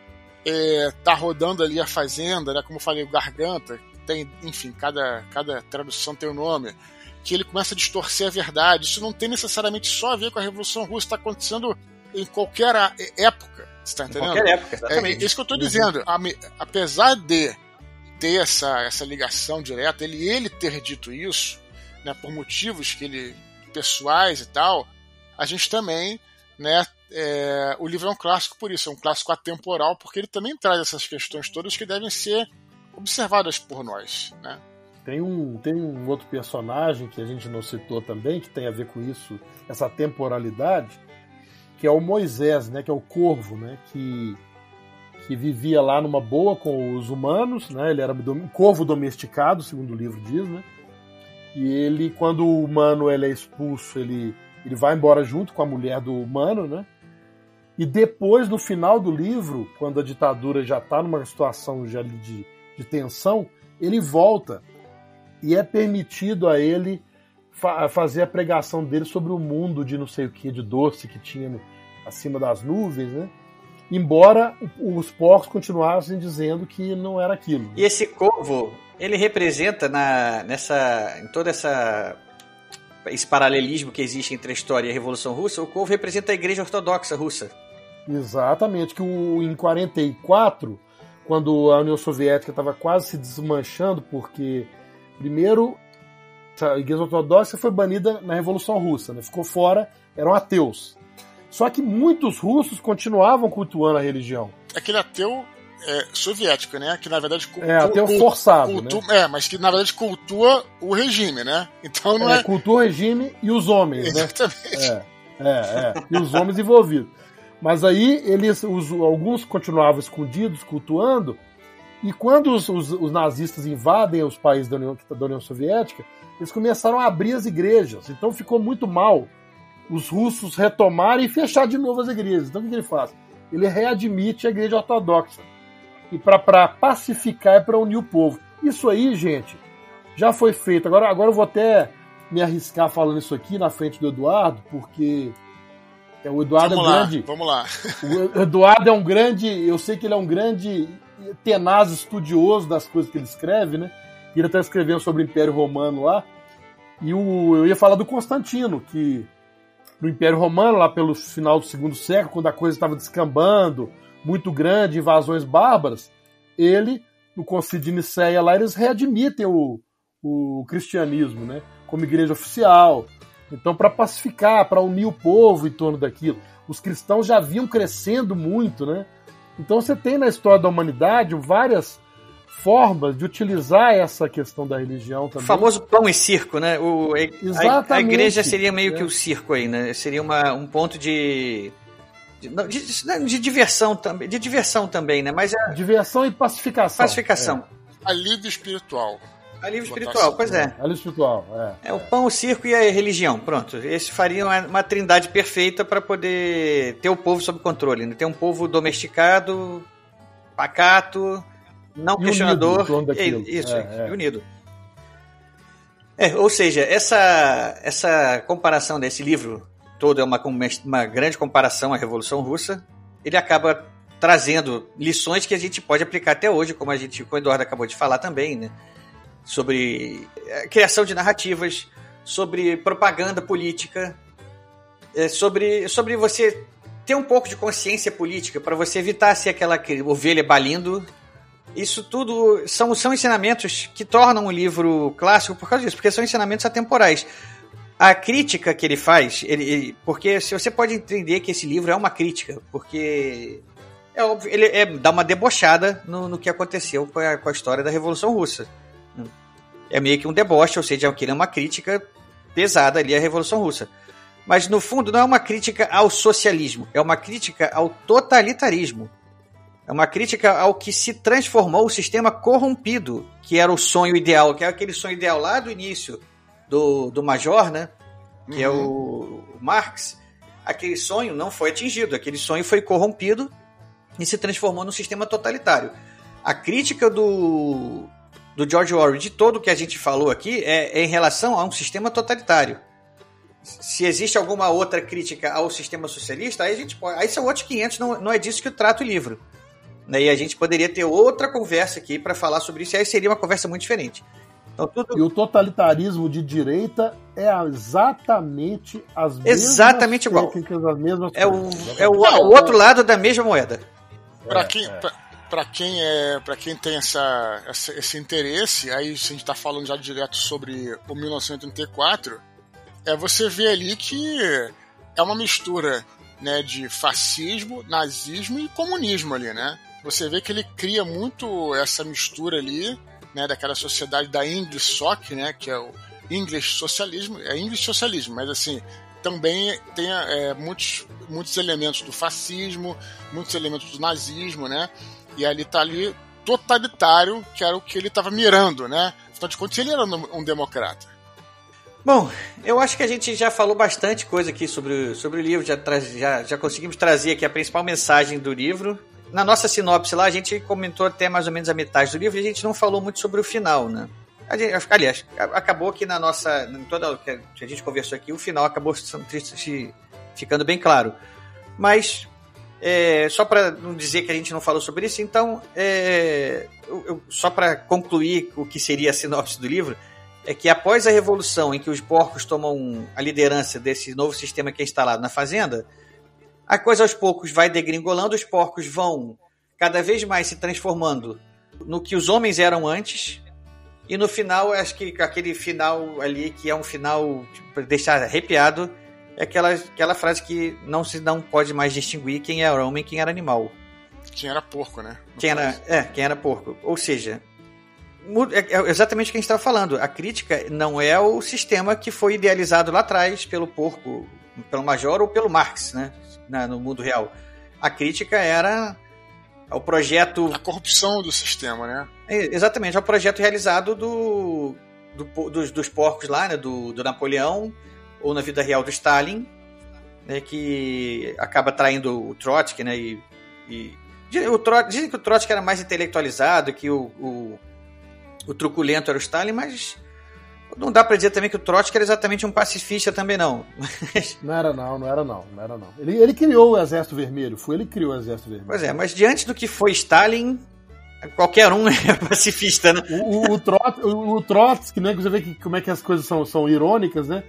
S3: é, tá rodando ali a fazenda, né? Como eu falei, o Garganta, tem, enfim, cada, cada tradução tem um nome que ele começa a distorcer a verdade. Isso não tem necessariamente só a ver com a Revolução Russa, está acontecendo em qualquer época. Você está entendendo?
S1: Em qualquer época, exatamente.
S3: É isso que eu estou dizendo. Apesar de ter essa, essa ligação direta, ele, ele ter dito isso, né, por motivos que ele pessoais e tal, a gente também, né, é, o livro é um clássico por isso, é um clássico atemporal, porque ele também traz essas questões todas que devem ser observadas por nós, né?
S2: Tem um, tem um outro personagem que a gente não citou também, que tem a ver com isso, essa temporalidade, que é o Moisés, né, que é o corvo, né, que, que vivia lá numa boa com os humanos, né, ele era um corvo domesticado, segundo o livro diz, né, e ele, quando o humano ele é expulso, ele, ele vai embora junto com a mulher do humano, né, e depois, no final do livro, quando a ditadura já está numa situação já de, de tensão, ele volta e é permitido a ele fa fazer a pregação dele sobre o mundo de não sei o que, de doce que tinha no, acima das nuvens, né? Embora os porcos continuassem dizendo que não era aquilo.
S1: E esse corvo, ele representa na, nessa, em toda essa esse paralelismo que existe entre a história e a Revolução Russa, o corvo representa a Igreja Ortodoxa Russa.
S2: Exatamente, que o, em 44, quando a União Soviética estava quase se desmanchando porque Primeiro, a Igreja Ortodoxa foi banida na Revolução Russa, né? ficou fora, eram ateus. Só que muitos russos continuavam cultuando a religião.
S3: Aquele ateu é, soviético, né? Que na verdade
S2: é ateu forçado,
S3: cultua,
S2: né?
S3: É, mas que na verdade cultua o regime, né? Então não
S2: é,
S3: é...
S2: cultua o regime e os homens,
S3: Exatamente.
S2: né? É, é, é. E os homens envolvidos. Mas aí eles, os, alguns continuavam escondidos, cultuando, e quando os, os, os, nazistas invadem os países da União, da União Soviética, eles começaram a abrir as igrejas. Então ficou muito mal os russos retomarem e fechar de novo as igrejas. Então o que ele faz? Ele readmite a igreja ortodoxa. E para pacificar é para unir o povo. Isso aí, gente, já foi feito. Agora, agora eu vou até me arriscar falando isso aqui na frente do Eduardo, porque é, o Eduardo
S3: vamos
S2: é um
S3: lá,
S2: grande.
S3: Vamos lá.
S2: O Eduardo é um grande. Eu sei que ele é um grande tenaz estudioso das coisas que ele escreve, né? Ele está escrevendo sobre o Império Romano lá. E o, eu ia falar do Constantino, que no Império Romano, lá pelo final do segundo século, quando a coisa estava descambando, muito grande, invasões bárbaras, ele, no Concílio de Nicéia lá, eles readmitem o, o cristianismo, né? Como igreja oficial. Então, para pacificar, para unir o povo em torno daquilo. Os cristãos já vinham crescendo muito, né? Então você tem na história da humanidade várias formas de utilizar essa questão da religião também.
S1: O famoso pão e circo, né? O, a,
S2: Exatamente.
S1: a igreja seria meio
S2: É.
S1: que o circo aí, né? Seria uma, um ponto de de, de- de diversão também, de diversão também, né? Mas é
S2: Diversão e pacificação.
S1: pacificação.
S3: Alívio espiritual.
S1: Alívio espiritual, pois é.
S2: É. Alívio espiritual, é.
S1: É o pão, o circo e a religião. Pronto. Esse faria uma, uma trindade perfeita para poder ter o povo sob controle. Né? Ter um povo domesticado, pacato, não
S2: E unido
S1: questionador.
S2: daquilo.
S1: e- Isso,
S2: É, é.
S1: e unido. É, ou seja, essa, essa comparação desse livro todo é uma, uma grande comparação à Revolução Russa. Ele acaba trazendo lições que a gente pode aplicar até hoje, como a gente, como o Eduardo acabou de falar também, né? Sobre a criação de narrativas, sobre propaganda política, é, sobre, sobre você ter um pouco de consciência política para você evitar ser aquela que- ovelha balindo. Isso tudo são, são ensinamentos que tornam o livro clássico por causa disso, porque são ensinamentos atemporais. A crítica que ele faz, ele, ele- porque se você pode entender que esse livro é uma crítica, porque é óbvio, ele é, dá uma debochada no, no que aconteceu com a, com a história da Revolução Russa. É meio que um deboche, ou seja, que ele é uma crítica pesada ali à Revolução Russa. Mas no fundo não é uma crítica ao socialismo, é uma crítica ao totalitarismo. É uma crítica ao que se transformou o sistema corrompido, que era o sonho ideal, que é aquele sonho ideal lá do início do, do Major, né? Que é o, o Marx. Aquele sonho não foi atingido, aquele sonho foi corrompido e se transformou num sistema totalitário. A crítica do, do George Orwell de todo o que a gente falou aqui é, é em relação a um sistema totalitário. Se existe alguma outra crítica ao sistema socialista, aí a gente pode. Aí são outros 500, não, não é disso que trata o livro. Né? E a gente poderia ter outra conversa aqui para falar sobre isso, e aí seria uma conversa muito diferente. Então, tudo
S2: E o totalitarismo de direita é exatamente as mesmas
S1: Exatamente igual.
S2: técnicas, as mesmas
S1: é o,
S2: coisas.
S1: é o,
S3: Não,
S1: o outro lado da mesma moeda.
S3: Pra
S2: É,
S3: quem,
S2: é.
S3: Pra quem é, para quem tem essa, essa- esse interesse, aí se a gente tá falando já direto sobre o 1984, é você vê ali que é uma mistura, né, de fascismo, nazismo e comunismo ali, né? Você vê que ele cria muito essa mistura ali, né, daquela sociedade da English né, que é o English socialismo, é English socialismo, mas assim, também tem é, muitos, muitos elementos do fascismo, muitos elementos do nazismo, né? E ali tá ali totalitário, que era o que ele estava mirando, né? Afinal de contas, ele era um democrata.
S1: Bom, eu acho que a gente já falou bastante coisa aqui sobre, sobre o livro, já, tra- já, já conseguimos trazer aqui a principal mensagem do livro. Na nossa sinopse lá, a gente comentou até mais ou menos a metade do livro e a gente não falou muito sobre o final, né? Gente- aliás, acabou que na nossa. Em toda que a gente conversou aqui, o final acabou ficando bem claro. Mas, é, só para não dizer que a gente não falou sobre isso, então, é, eu- eu- só para concluir o que seria a sinopse do livro, é que após a revolução em que os porcos tomam a liderança desse novo sistema que é instalado na fazenda, a coisa aos poucos vai degringolando, os porcos vão cada vez mais se transformando no que os homens eram antes. E no final, acho que aquele final ali, que é um final para deixar arrepiado, é aquela, aquela frase que não se não pode mais distinguir quem era homem e quem era animal.
S3: Quem era porco, né? No
S1: Quem era, é, quem era porco. Ou seja, é é exatamente o que a gente estava falando. A crítica não é o sistema que foi idealizado lá atrás pelo porco, pelo Major ou pelo Marx, né? Na- no mundo real. A crítica era ao projeto.
S3: A corrupção do sistema, né?
S1: é, Exatamente, ao projeto realizado do, do dos, dos porcos lá, né? Do, do Napoleão, ou na vida real do Stalin, né? Que acaba traindo o Trotsky, né? E, e Dizem, o Tro- dizem que o Trotsky era mais intelectualizado, que o, o, o truculento era o Stalin, mas não dá pra dizer também que o Trotsky era exatamente um pacifista também, não.
S2: Não era não, não era não, não era não. Ele, ele criou o Exército Vermelho, foi ele que criou o Exército Vermelho.
S1: Pois é, mas diante do que foi Stalin, qualquer um é pacifista, né?
S2: O, o, o, Trot, o, o Trotsky, né, que você vê que, como é que as coisas são, são irônicas, né?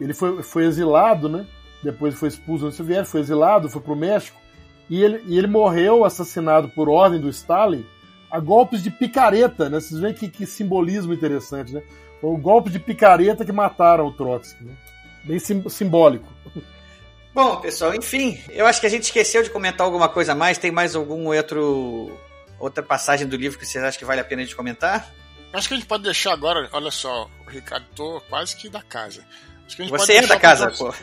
S2: Ele foi, foi exilado, né? depois foi expulso da União Soviética, foi exilado, foi para o México, e ele, e ele morreu assassinado por ordem do Stalin a golpes de picareta, né? Vocês veem que, que simbolismo interessante, né? Foi o golpe de picareta que mataram o Trotsky, né? Bem sim, simbólico.
S1: Bom, pessoal, enfim, eu acho que a gente esqueceu de comentar alguma coisa a mais. Tem mais algum outro outra passagem do livro que vocês acham que vale a pena a gente comentar?
S3: Acho que a gente pode deixar agora, olha só, o Ricardo tô quase que da casa.
S1: Você é da casa, pô.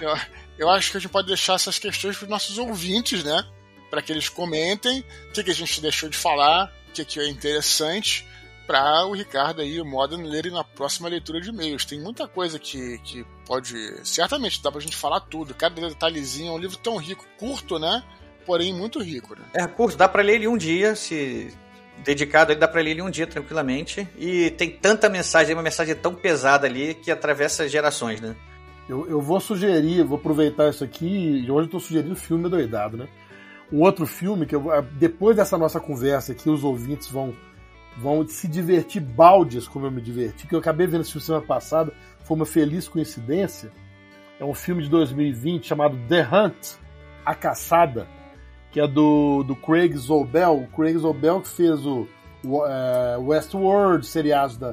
S3: Eu, eu, acho que a gente pode deixar essas questões para os nossos ouvintes, né? Para que eles comentem o que, que a gente deixou de falar, o que, que é interessante, para o Ricardo aí, o Modern, lerem na próxima leitura de e-mails. Tem muita coisa que, que pode. Certamente dá pra gente falar tudo. Cada detalhezinho é um livro tão rico, curto, né? Porém, muito rico, né?
S1: É curto, dá para ler ele um dia, se dedicado ele dá para ler ele um dia tranquilamente. E tem tanta mensagem, uma mensagem tão pesada ali que atravessa gerações, né?
S2: Eu, eu vou sugerir, vou aproveitar isso aqui, e hoje eu tô sugerindo filme doidado, né? Um outro filme que eu, depois dessa nossa conversa aqui, os ouvintes vão, vão se divertir baldes como eu me diverti, que eu acabei vendo esse filme semana passada, foi uma feliz coincidência. É um filme de 2020 chamado The Hunt, A Caçada, que é do, do Craig Zobel. O Craig Zobel que fez o, o uh, Westworld, seriado da,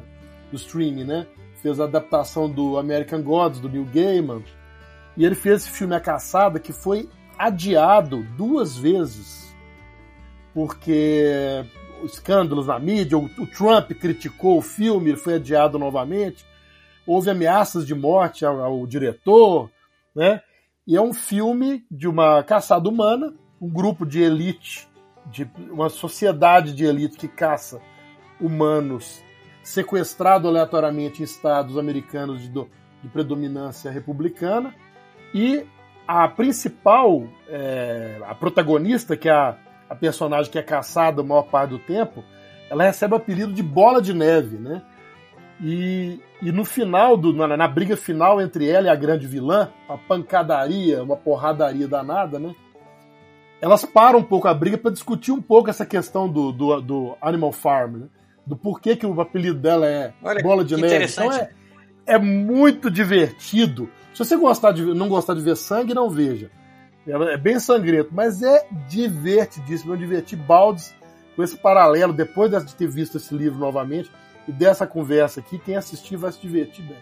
S2: do streaming, né? Fez a adaptação do American Gods, do Neil Gaiman. E ele fez esse filme A Caçada, que foi adiado duas vezes, porque escândalos na mídia, o, o Trump criticou o filme, ele foi adiado novamente, houve ameaças de morte ao, ao diretor, né? E é um filme de uma caçada humana um grupo de elite, de uma sociedade de elite que caça humanos sequestrado aleatoriamente em estados americanos de, de predominância republicana e a principal, é, a protagonista, que é a, a, personagem que é caçada a maior parte do tempo, ela recebe o apelido de Bola de Neve, né? E, e no final, do, na, na briga final entre ela e a grande vilã, uma pancadaria, uma porradaria danada, né? Elas param um pouco a briga para discutir um pouco essa questão do, do, do, Animal Farm, né? do porquê que o apelido dela é Olha, Bola de Neve. Então é, é muito divertido. Se você gostar de, não gostar de ver sangue, não veja. É bem sangrento, mas é divertidíssimo. Eu diverti baldes com esse paralelo, depois de ter visto esse livro novamente e dessa conversa aqui. Quem assistir vai se divertir bem.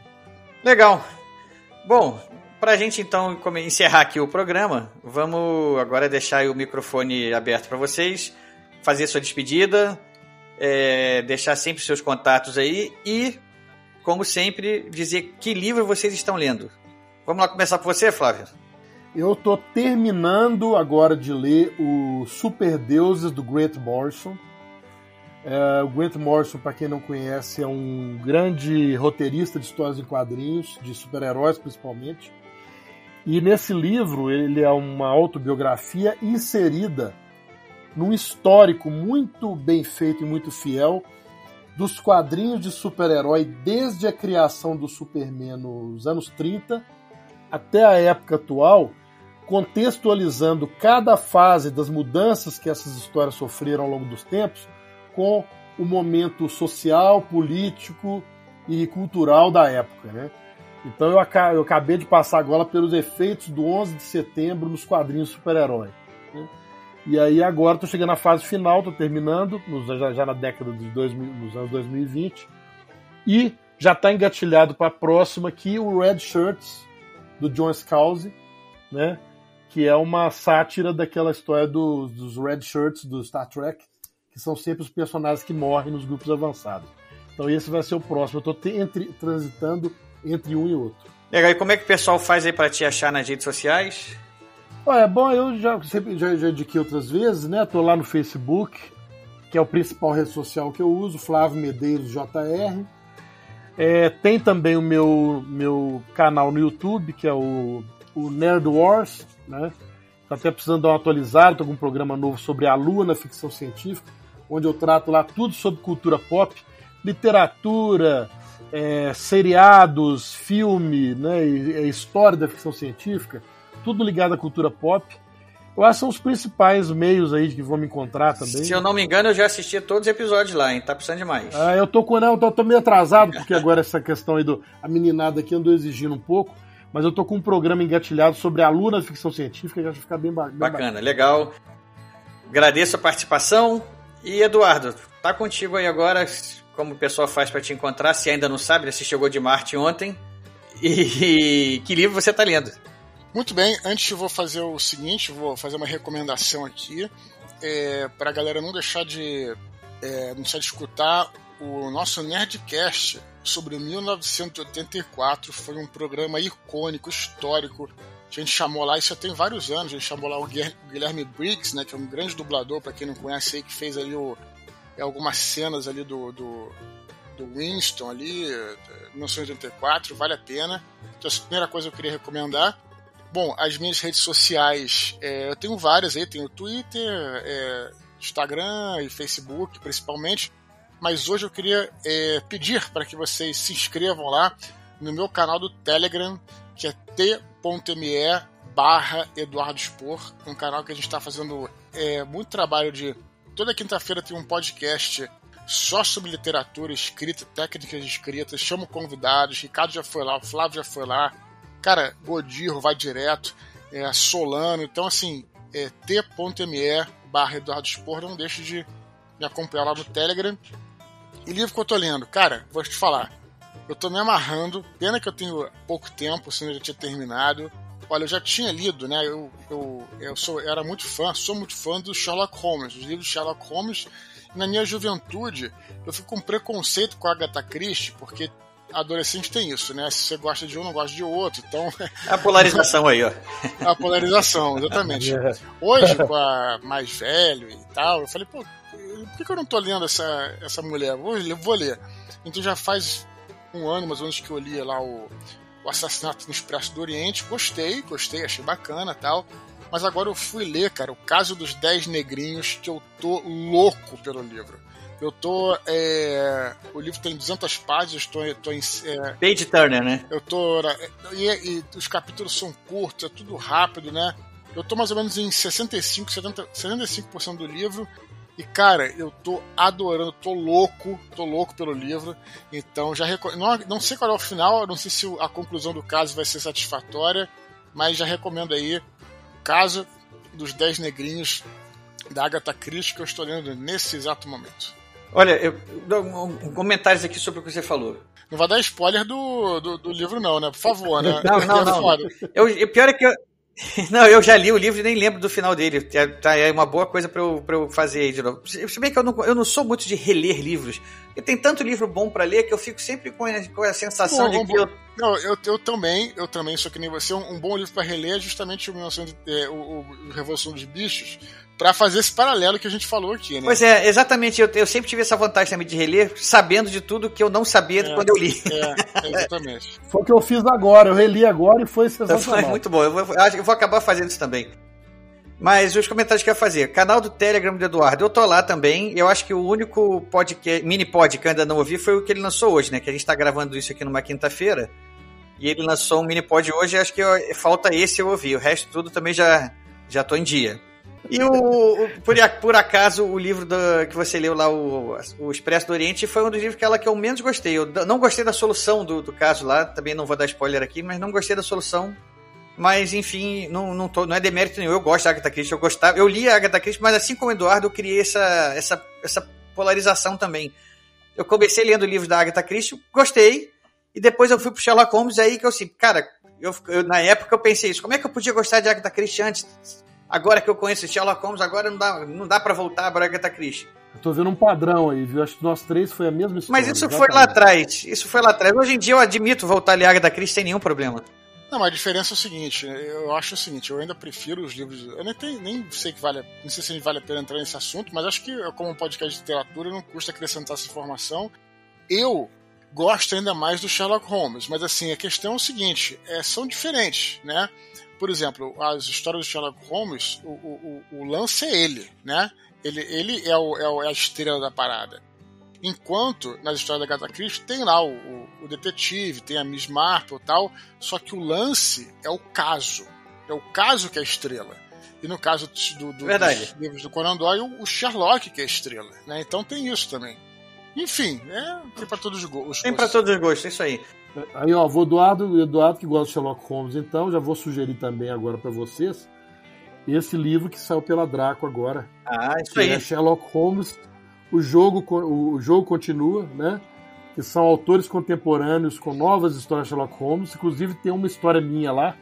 S1: Legal. Bom, para a gente então encerrar aqui o programa, vamos agora deixar o microfone aberto para vocês, fazer sua despedida, é, deixar sempre seus contatos aí e, como sempre, dizer que livro vocês estão lendo. Vamos lá começar por você, Flávio.
S2: Eu estou terminando agora de ler o Super Deuses do Grant Morrison. É, o Grant Morrison, para quem não conhece, é um grande roteirista de histórias em quadrinhos, de super-heróis principalmente. E nesse livro ele é uma autobiografia inserida num histórico muito bem feito e muito fiel dos quadrinhos de super-herói desde a criação do Superman nos anos 30 até a época atual, contextualizando cada fase das mudanças que essas histórias sofreram ao longo dos tempos com o momento social, político e cultural da época, né? Então eu, acabei de passar agora pelos efeitos do 11 de setembro nos quadrinhos super-herói. Né? E aí agora estou chegando na fase final, estou terminando, já, na década de 2000, nos anos 2020. E já está engatilhado para a próxima aqui o Red Shirts, do John Scalzi, né? que é uma sátira daquela história do, dos Red Shirts do Star Trek, que são sempre os personagens que morrem nos grupos avançados. Então esse vai ser o próximo. Eu estou transitando entre um e outro.
S1: Legal, e como é que o pessoal faz aí para te achar nas redes sociais?
S2: É bom, eu já, sempre, já, já indiquei outras vezes, né? Tô lá no Facebook, que é o principal rede social que eu uso, Flávio Medeiros JR. É, tem também o meu, meu canal no YouTube, que é o, o Nerd Wars, né? Tá até precisando dar uma atualizada, tô com um programa novo sobre a Lua na ficção científica, onde eu trato lá tudo sobre cultura pop, literatura, é, seriados, filme, né, história da ficção científica, tudo ligado à cultura pop. Eu acho que são os principais meios aí que vão me encontrar também.
S1: Se eu não me engano, eu já assisti todos os episódios lá, hein? Tá precisando demais.
S2: Ah, eu tô com. Não, eu tô, tô meio atrasado, porque agora essa questão aí do. A meninada aqui andou exigindo um pouco. mas eu tô com um programa engatilhado sobre alunos de ficção científica que acho que ficar bem, bem
S1: Bacana, legal. Agradeço a participação. E Eduardo, tá contigo aí agora, como o pessoal faz para te encontrar, se ainda não sabe, né? Você chegou de Marte ontem. E que livro você tá lendo?
S3: Muito bem, antes eu vou fazer o seguinte, vou fazer uma recomendação aqui é, para a galera não deixar de é, não deixar de escutar o nosso Nerdcast sobre 1984. Foi um programa icônico, histórico. A gente chamou lá, isso já tem vários anos, a gente chamou lá o Guilher- o Guilherme Briggs, né, que é um grande dublador, para quem não conhece aí, que fez ali o, algumas cenas ali do, do, do Winston ali, é, 1984, vale a pena. Então, essa é a primeira coisa que eu queria recomendar. Bom, as minhas redes sociais, é, eu tenho várias aí, tenho Twitter, é, Instagram e Facebook principalmente, mas hoje eu queria é, pedir para que vocês se inscrevam lá no meu canal do Telegram, que é t.me barra Eduardo Spor, um canal que a gente está fazendo é, muito trabalho de... Toda quinta-feira tem um podcast só sobre literatura, escrita, técnicas de escrita, chamo convidados, Ricardo já foi lá, o Flávio já foi lá, cara, Godirro vai direto, é, Solano, então assim, é, t.me barra Eduardo Spor, não deixe de me acompanhar lá no Telegram. E livro que eu tô lendo, cara, vou te falar, eu tô me amarrando, pena que eu tenho pouco tempo, senão eu já tinha terminado. Olha, eu já tinha lido, né? Eu, eu, eu sou, era muito fã, sou muito fã do Sherlock Holmes, dos livros de Sherlock Holmes. E na minha juventude, eu fico com preconceito com a Agatha Christie, porque adolescente tem isso, né? Se você gosta de um, não gosta de outro. Então,
S1: A polarização aí, ó.
S3: a polarização, exatamente. Hoje, com a mais velho e tal, eu falei, pô, por que, que eu não tô lendo essa, essa mulher? Vou, ler- vou ler. Então já faz um ano, mais ou menos, que eu li lá o, o Assassinato no Expresso do Oriente. Gostei, gostei, achei bacana tal. Mas agora eu fui ler, cara, o caso dos Dez Negrinhos, que eu tô louco pelo livro. Eu tô. é, O livro tem 200 páginas, tô, tô em. é,
S1: Page Turner, né?
S3: eu tô. E, e os capítulos são curtos, é tudo rápido, né? Eu tô mais ou menos em 65, 70, 75% do livro. E, cara, eu tô adorando, tô louco, tô louco pelo livro. Então, já reco- não, não sei qual é o final, não sei se a conclusão do caso vai ser satisfatória, mas já recomendo aí o caso dos 10 negrinhos da Agatha Christie que eu estou lendo nesse exato momento.
S1: Olha, eu um, um- comentários aqui sobre o que você falou.
S3: Não vai dar spoiler do, do, do livro, não, né? Por favor, né?
S1: Não, não,
S3: É
S1: não. Eu, o pior é que eu. Não, eu já li o livro e nem lembro do final dele. Tá, tá, é uma boa coisa pra eu, pra eu fazer aí de novo. Se bem que eu não, eu não sou muito de reler livros. Porque tem tanto livro bom pra ler que eu fico sempre com a, com a sensação
S3: Bom,
S1: de que eu.
S3: Não, eu, eu também, eu também sou que nem você. Um, um bom livro para reler é justamente o, 1900 é, o, o Revolução dos Bichos, para fazer esse paralelo que a gente falou aqui, né?
S1: Pois é, exatamente. Eu, eu sempre tive essa vantagem também de reler, sabendo de tudo que eu não sabia
S3: É.
S1: quando eu li.
S3: É, exatamente.
S2: Foi o que eu fiz agora, eu reli agora e foi
S1: Foi
S2: sensacional.
S1: muito bom. Eu vou, acho que eu vou acabar fazendo isso também. Mas os comentários que eu ia fazer. Canal do Telegram do Eduardo. Eu tô lá também. Eu acho que o único podcast, mini pod que eu ainda não ouvi foi o que ele lançou hoje, né? Que a gente tá gravando isso aqui numa quinta-feira. E ele lançou um mini pod hoje. Acho que eu- falta esse eu ouvi. O resto tudo também já, já tô em dia. E o, o- por, por acaso, o livro do- que você leu lá, o, o Expresso do Oriente, foi um dos livros que, ela, que eu menos gostei. Eu não gostei da solução do, do caso lá, também não vou dar spoiler aqui, mas não gostei da solução. Mas, enfim, não, não, tô, não é demérito nenhum. Eu gosto da Agatha Christie, eu gostava. Eu li a Agatha Christie, mas assim como o Eduardo, eu criei essa, essa, essa polarização também. Eu comecei lendo livros da Agatha Christie, gostei, e depois eu fui pro Sherlock Holmes, aí que eu assim, cara, eu, eu- na época eu pensei isso, como é que eu podia gostar de Agatha Christie antes? Agora que eu conheço Sherlock Holmes, agora não dá, não dá para voltar para Agatha Christie.
S2: Eu tô vendo um padrão aí, viu? Acho que nós três foi a mesma história.
S1: Mas isso foi lá
S2: exatamente.
S1: atrás, isso foi lá atrás. Hoje em dia eu admito voltar a ler Agatha Christie sem nenhum problema.
S3: Não, mas a diferença é o seguinte, eu acho o seguinte, eu ainda prefiro os livros. Eu nem, tenho, nem sei que vale. Não sei se vale a pena entrar nesse assunto, mas acho que, como um podcast de literatura, não custa acrescentar essa informação. Eu gosto ainda mais do Sherlock Holmes, mas assim, a questão é o seguinte, é, são diferentes, né? Por exemplo, as histórias do Sherlock Holmes, o, o, o- lance é ele, né? Ele, ele é, o, é, o- é a estrela da parada. Enquanto nas histórias da Agatha Christie tem lá o, o, o detetive, tem a Miss Marple e tal, só que o lance é o caso. É o caso que é a estrela. E no caso do, do, dos livros do Conan Doyle, o Sherlock que é a estrela. Né? Então tem isso também. Enfim, é, tem para todos os go- os
S1: Tem para
S3: gostos.
S1: todos os gostos, isso aí.
S2: Aí, ó, vou Eduardo, Eduardo que gosta de Sherlock Holmes, então, já vou sugerir também agora para vocês esse livro que saiu pela Draco agora.
S1: Ah, isso
S2: que
S1: aí.
S2: É Sherlock Holmes, o jogo, o jogo continua, né? Que são autores contemporâneos com novas histórias de Sherlock Holmes. Inclusive tem uma história minha lá,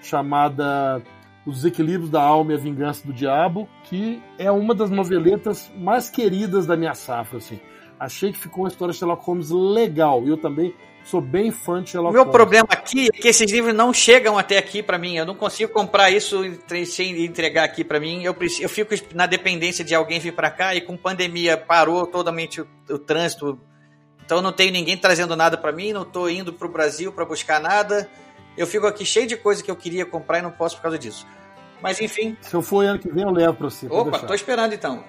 S2: chamada Os Desequilíbrios da Alma e a Vingança do Diabo, que é uma das noveletas mais queridas da minha safra, assim. Achei que ficou uma história de Sherlock Holmes legal. Eu também sou bem fã de Sherlock
S1: O meu
S2: Holmes.
S1: problema aqui é que esses livros não chegam até aqui pra mim. Eu não consigo comprar isso sem entregar aqui pra mim. Eu, preciso, eu fico na dependência de alguém vir pra cá e com pandemia parou totalmente o, o trânsito. Então não tenho ninguém trazendo nada pra mim, não tô indo pro Brasil pra buscar nada. Eu fico aqui cheio de coisa que eu queria comprar e não posso por causa disso. Mas enfim,
S2: Se eu for ano que vem, eu levo pra você.
S1: Opa, tô esperando então.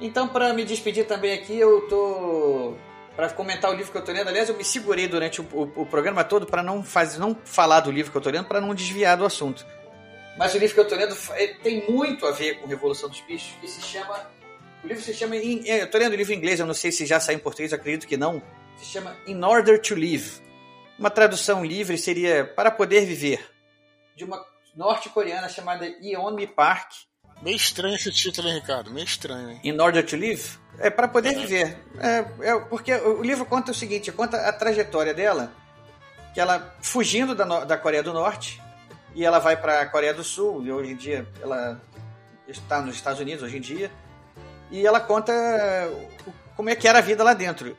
S1: Então, para me despedir também aqui, eu tô para comentar o livro que eu tô lendo. Aliás, eu me segurei durante o, o- o programa todo para não não falar do livro que eu tô lendo, para não desviar do assunto. Mas o livro que eu tô lendo tem muito a ver com Revolução dos Bichos e se chama o livro se chama eu tô lendo o livro em inglês, eu não sei se já saiu em português, acredito que não. Se chama In Order to Live. Uma tradução livre seria para poder viver, de uma norte-coreana chamada Yeonmi Park.
S3: Meio estranho esse título, hein, Ricardo? Meio estranho, hein?
S1: In order to live? É para poder viver. É, é, porque o livro conta o seguinte: conta a trajetória dela, que ela fugindo da, da Coreia do Norte e ela vai para a Coreia do Sul e hoje em dia ela está nos Estados Unidos hoje em dia e ela conta como é que era a vida lá dentro.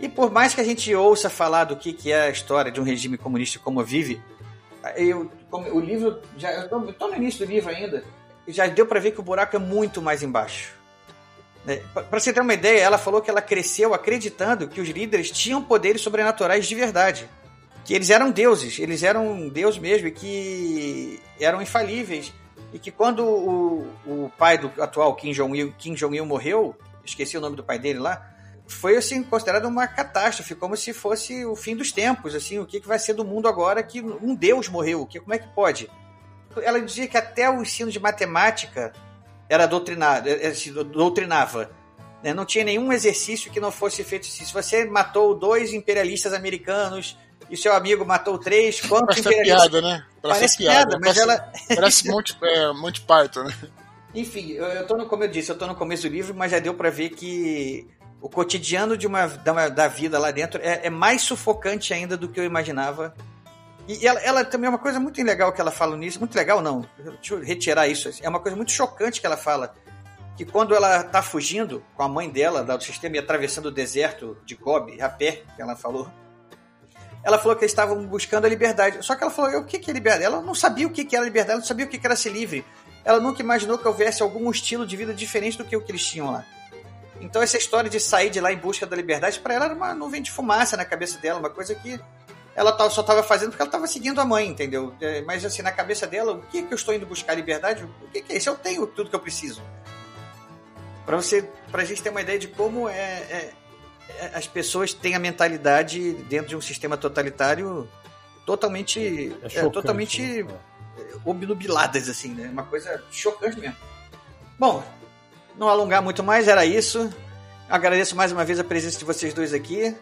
S1: E por mais que a gente ouça falar do que, que é a história de um regime comunista como vive, eu, como- o livro já tô no início do livro ainda, já deu para ver que o buraco é muito mais embaixo. Né? Para você ter uma ideia, ela falou que ela cresceu acreditando que os líderes tinham poderes sobrenaturais de verdade. Que eles eram deuses, eles eram deus mesmo, e que eram infalíveis. E que quando o, o pai do atual Kim Jong-il Jong morreu, esqueci o nome do pai dele lá, foi assim considerado uma catástrofe, como se fosse o fim dos tempos, assim, o que, que vai ser do mundo agora que um deus morreu, que, como é que pode? Ela dizia que até o ensino de matemática era doutrinado, eh, se doutrinava. né? Não tinha nenhum exercício que não fosse feito assim. Se você matou dois imperialistas americanos e seu amigo matou três, quantos
S3: Parece
S1: imperialistas...
S3: piada, né?
S1: Parece piada, mas
S3: parece,
S1: ela...
S3: Parece Monty, é, Monty Python, né?
S1: Enfim, eu, eu tô no, como eu disse, eu tô no começo do livro, mas já deu pra ver que o cotidiano de uma, da, da vida lá dentro é, é mais sufocante ainda do que eu imaginava. E ela, ela também é uma coisa muito legal que ela fala nisso, muito legal não, deixa eu retirar isso, é uma coisa muito chocante que ela fala, que quando ela tá fugindo com a mãe dela do sistema e atravessando o deserto de Gobi, a pé, que ela falou, ela falou que eles estavam buscando a liberdade. Só que ela falou, o que é liberdade? Ela não sabia o que que era liberdade, ela não sabia o que que era ser livre. Ela nunca imaginou que houvesse algum estilo de vida diferente do que o que eles tinham lá. Então essa história de sair de lá em busca da liberdade, para ela era uma nuvem de fumaça na cabeça dela, uma coisa que ela só estava fazendo porque ela estava seguindo a mãe, entendeu? É, Mas assim, na cabeça dela, o que que eu estou indo buscar liberdade? O que que é isso? Eu tenho tudo que eu preciso. Para você, pra gente ter uma ideia de como é, é- é- as pessoas têm a mentalidade dentro de um sistema totalitário totalmente,
S2: É
S1: é,
S2: chocante,
S1: totalmente
S2: né?
S1: obnubiladas, assim, né? Uma coisa chocante mesmo. Bom, não alongar muito mais, era isso. Agradeço mais uma vez a presença de vocês dois aqui.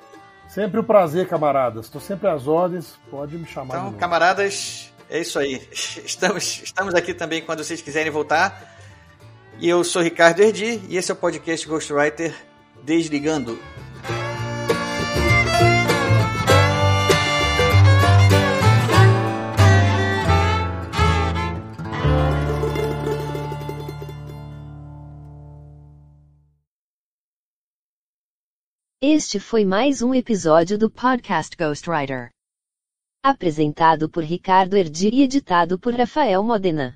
S2: Sempre um prazer, camaradas. Estou sempre às ordens. Pode me chamar.
S1: Então, camaradas, é isso aí. Estamos, estamos aqui também quando vocês quiserem voltar. E eu sou Ricardo Erdi e esse é o podcast Ghostwriter Desligando.
S5: Este foi mais um episódio do podcast Ghostwriter. Apresentado por Ricardo Erdi e editado por Rafael Modena.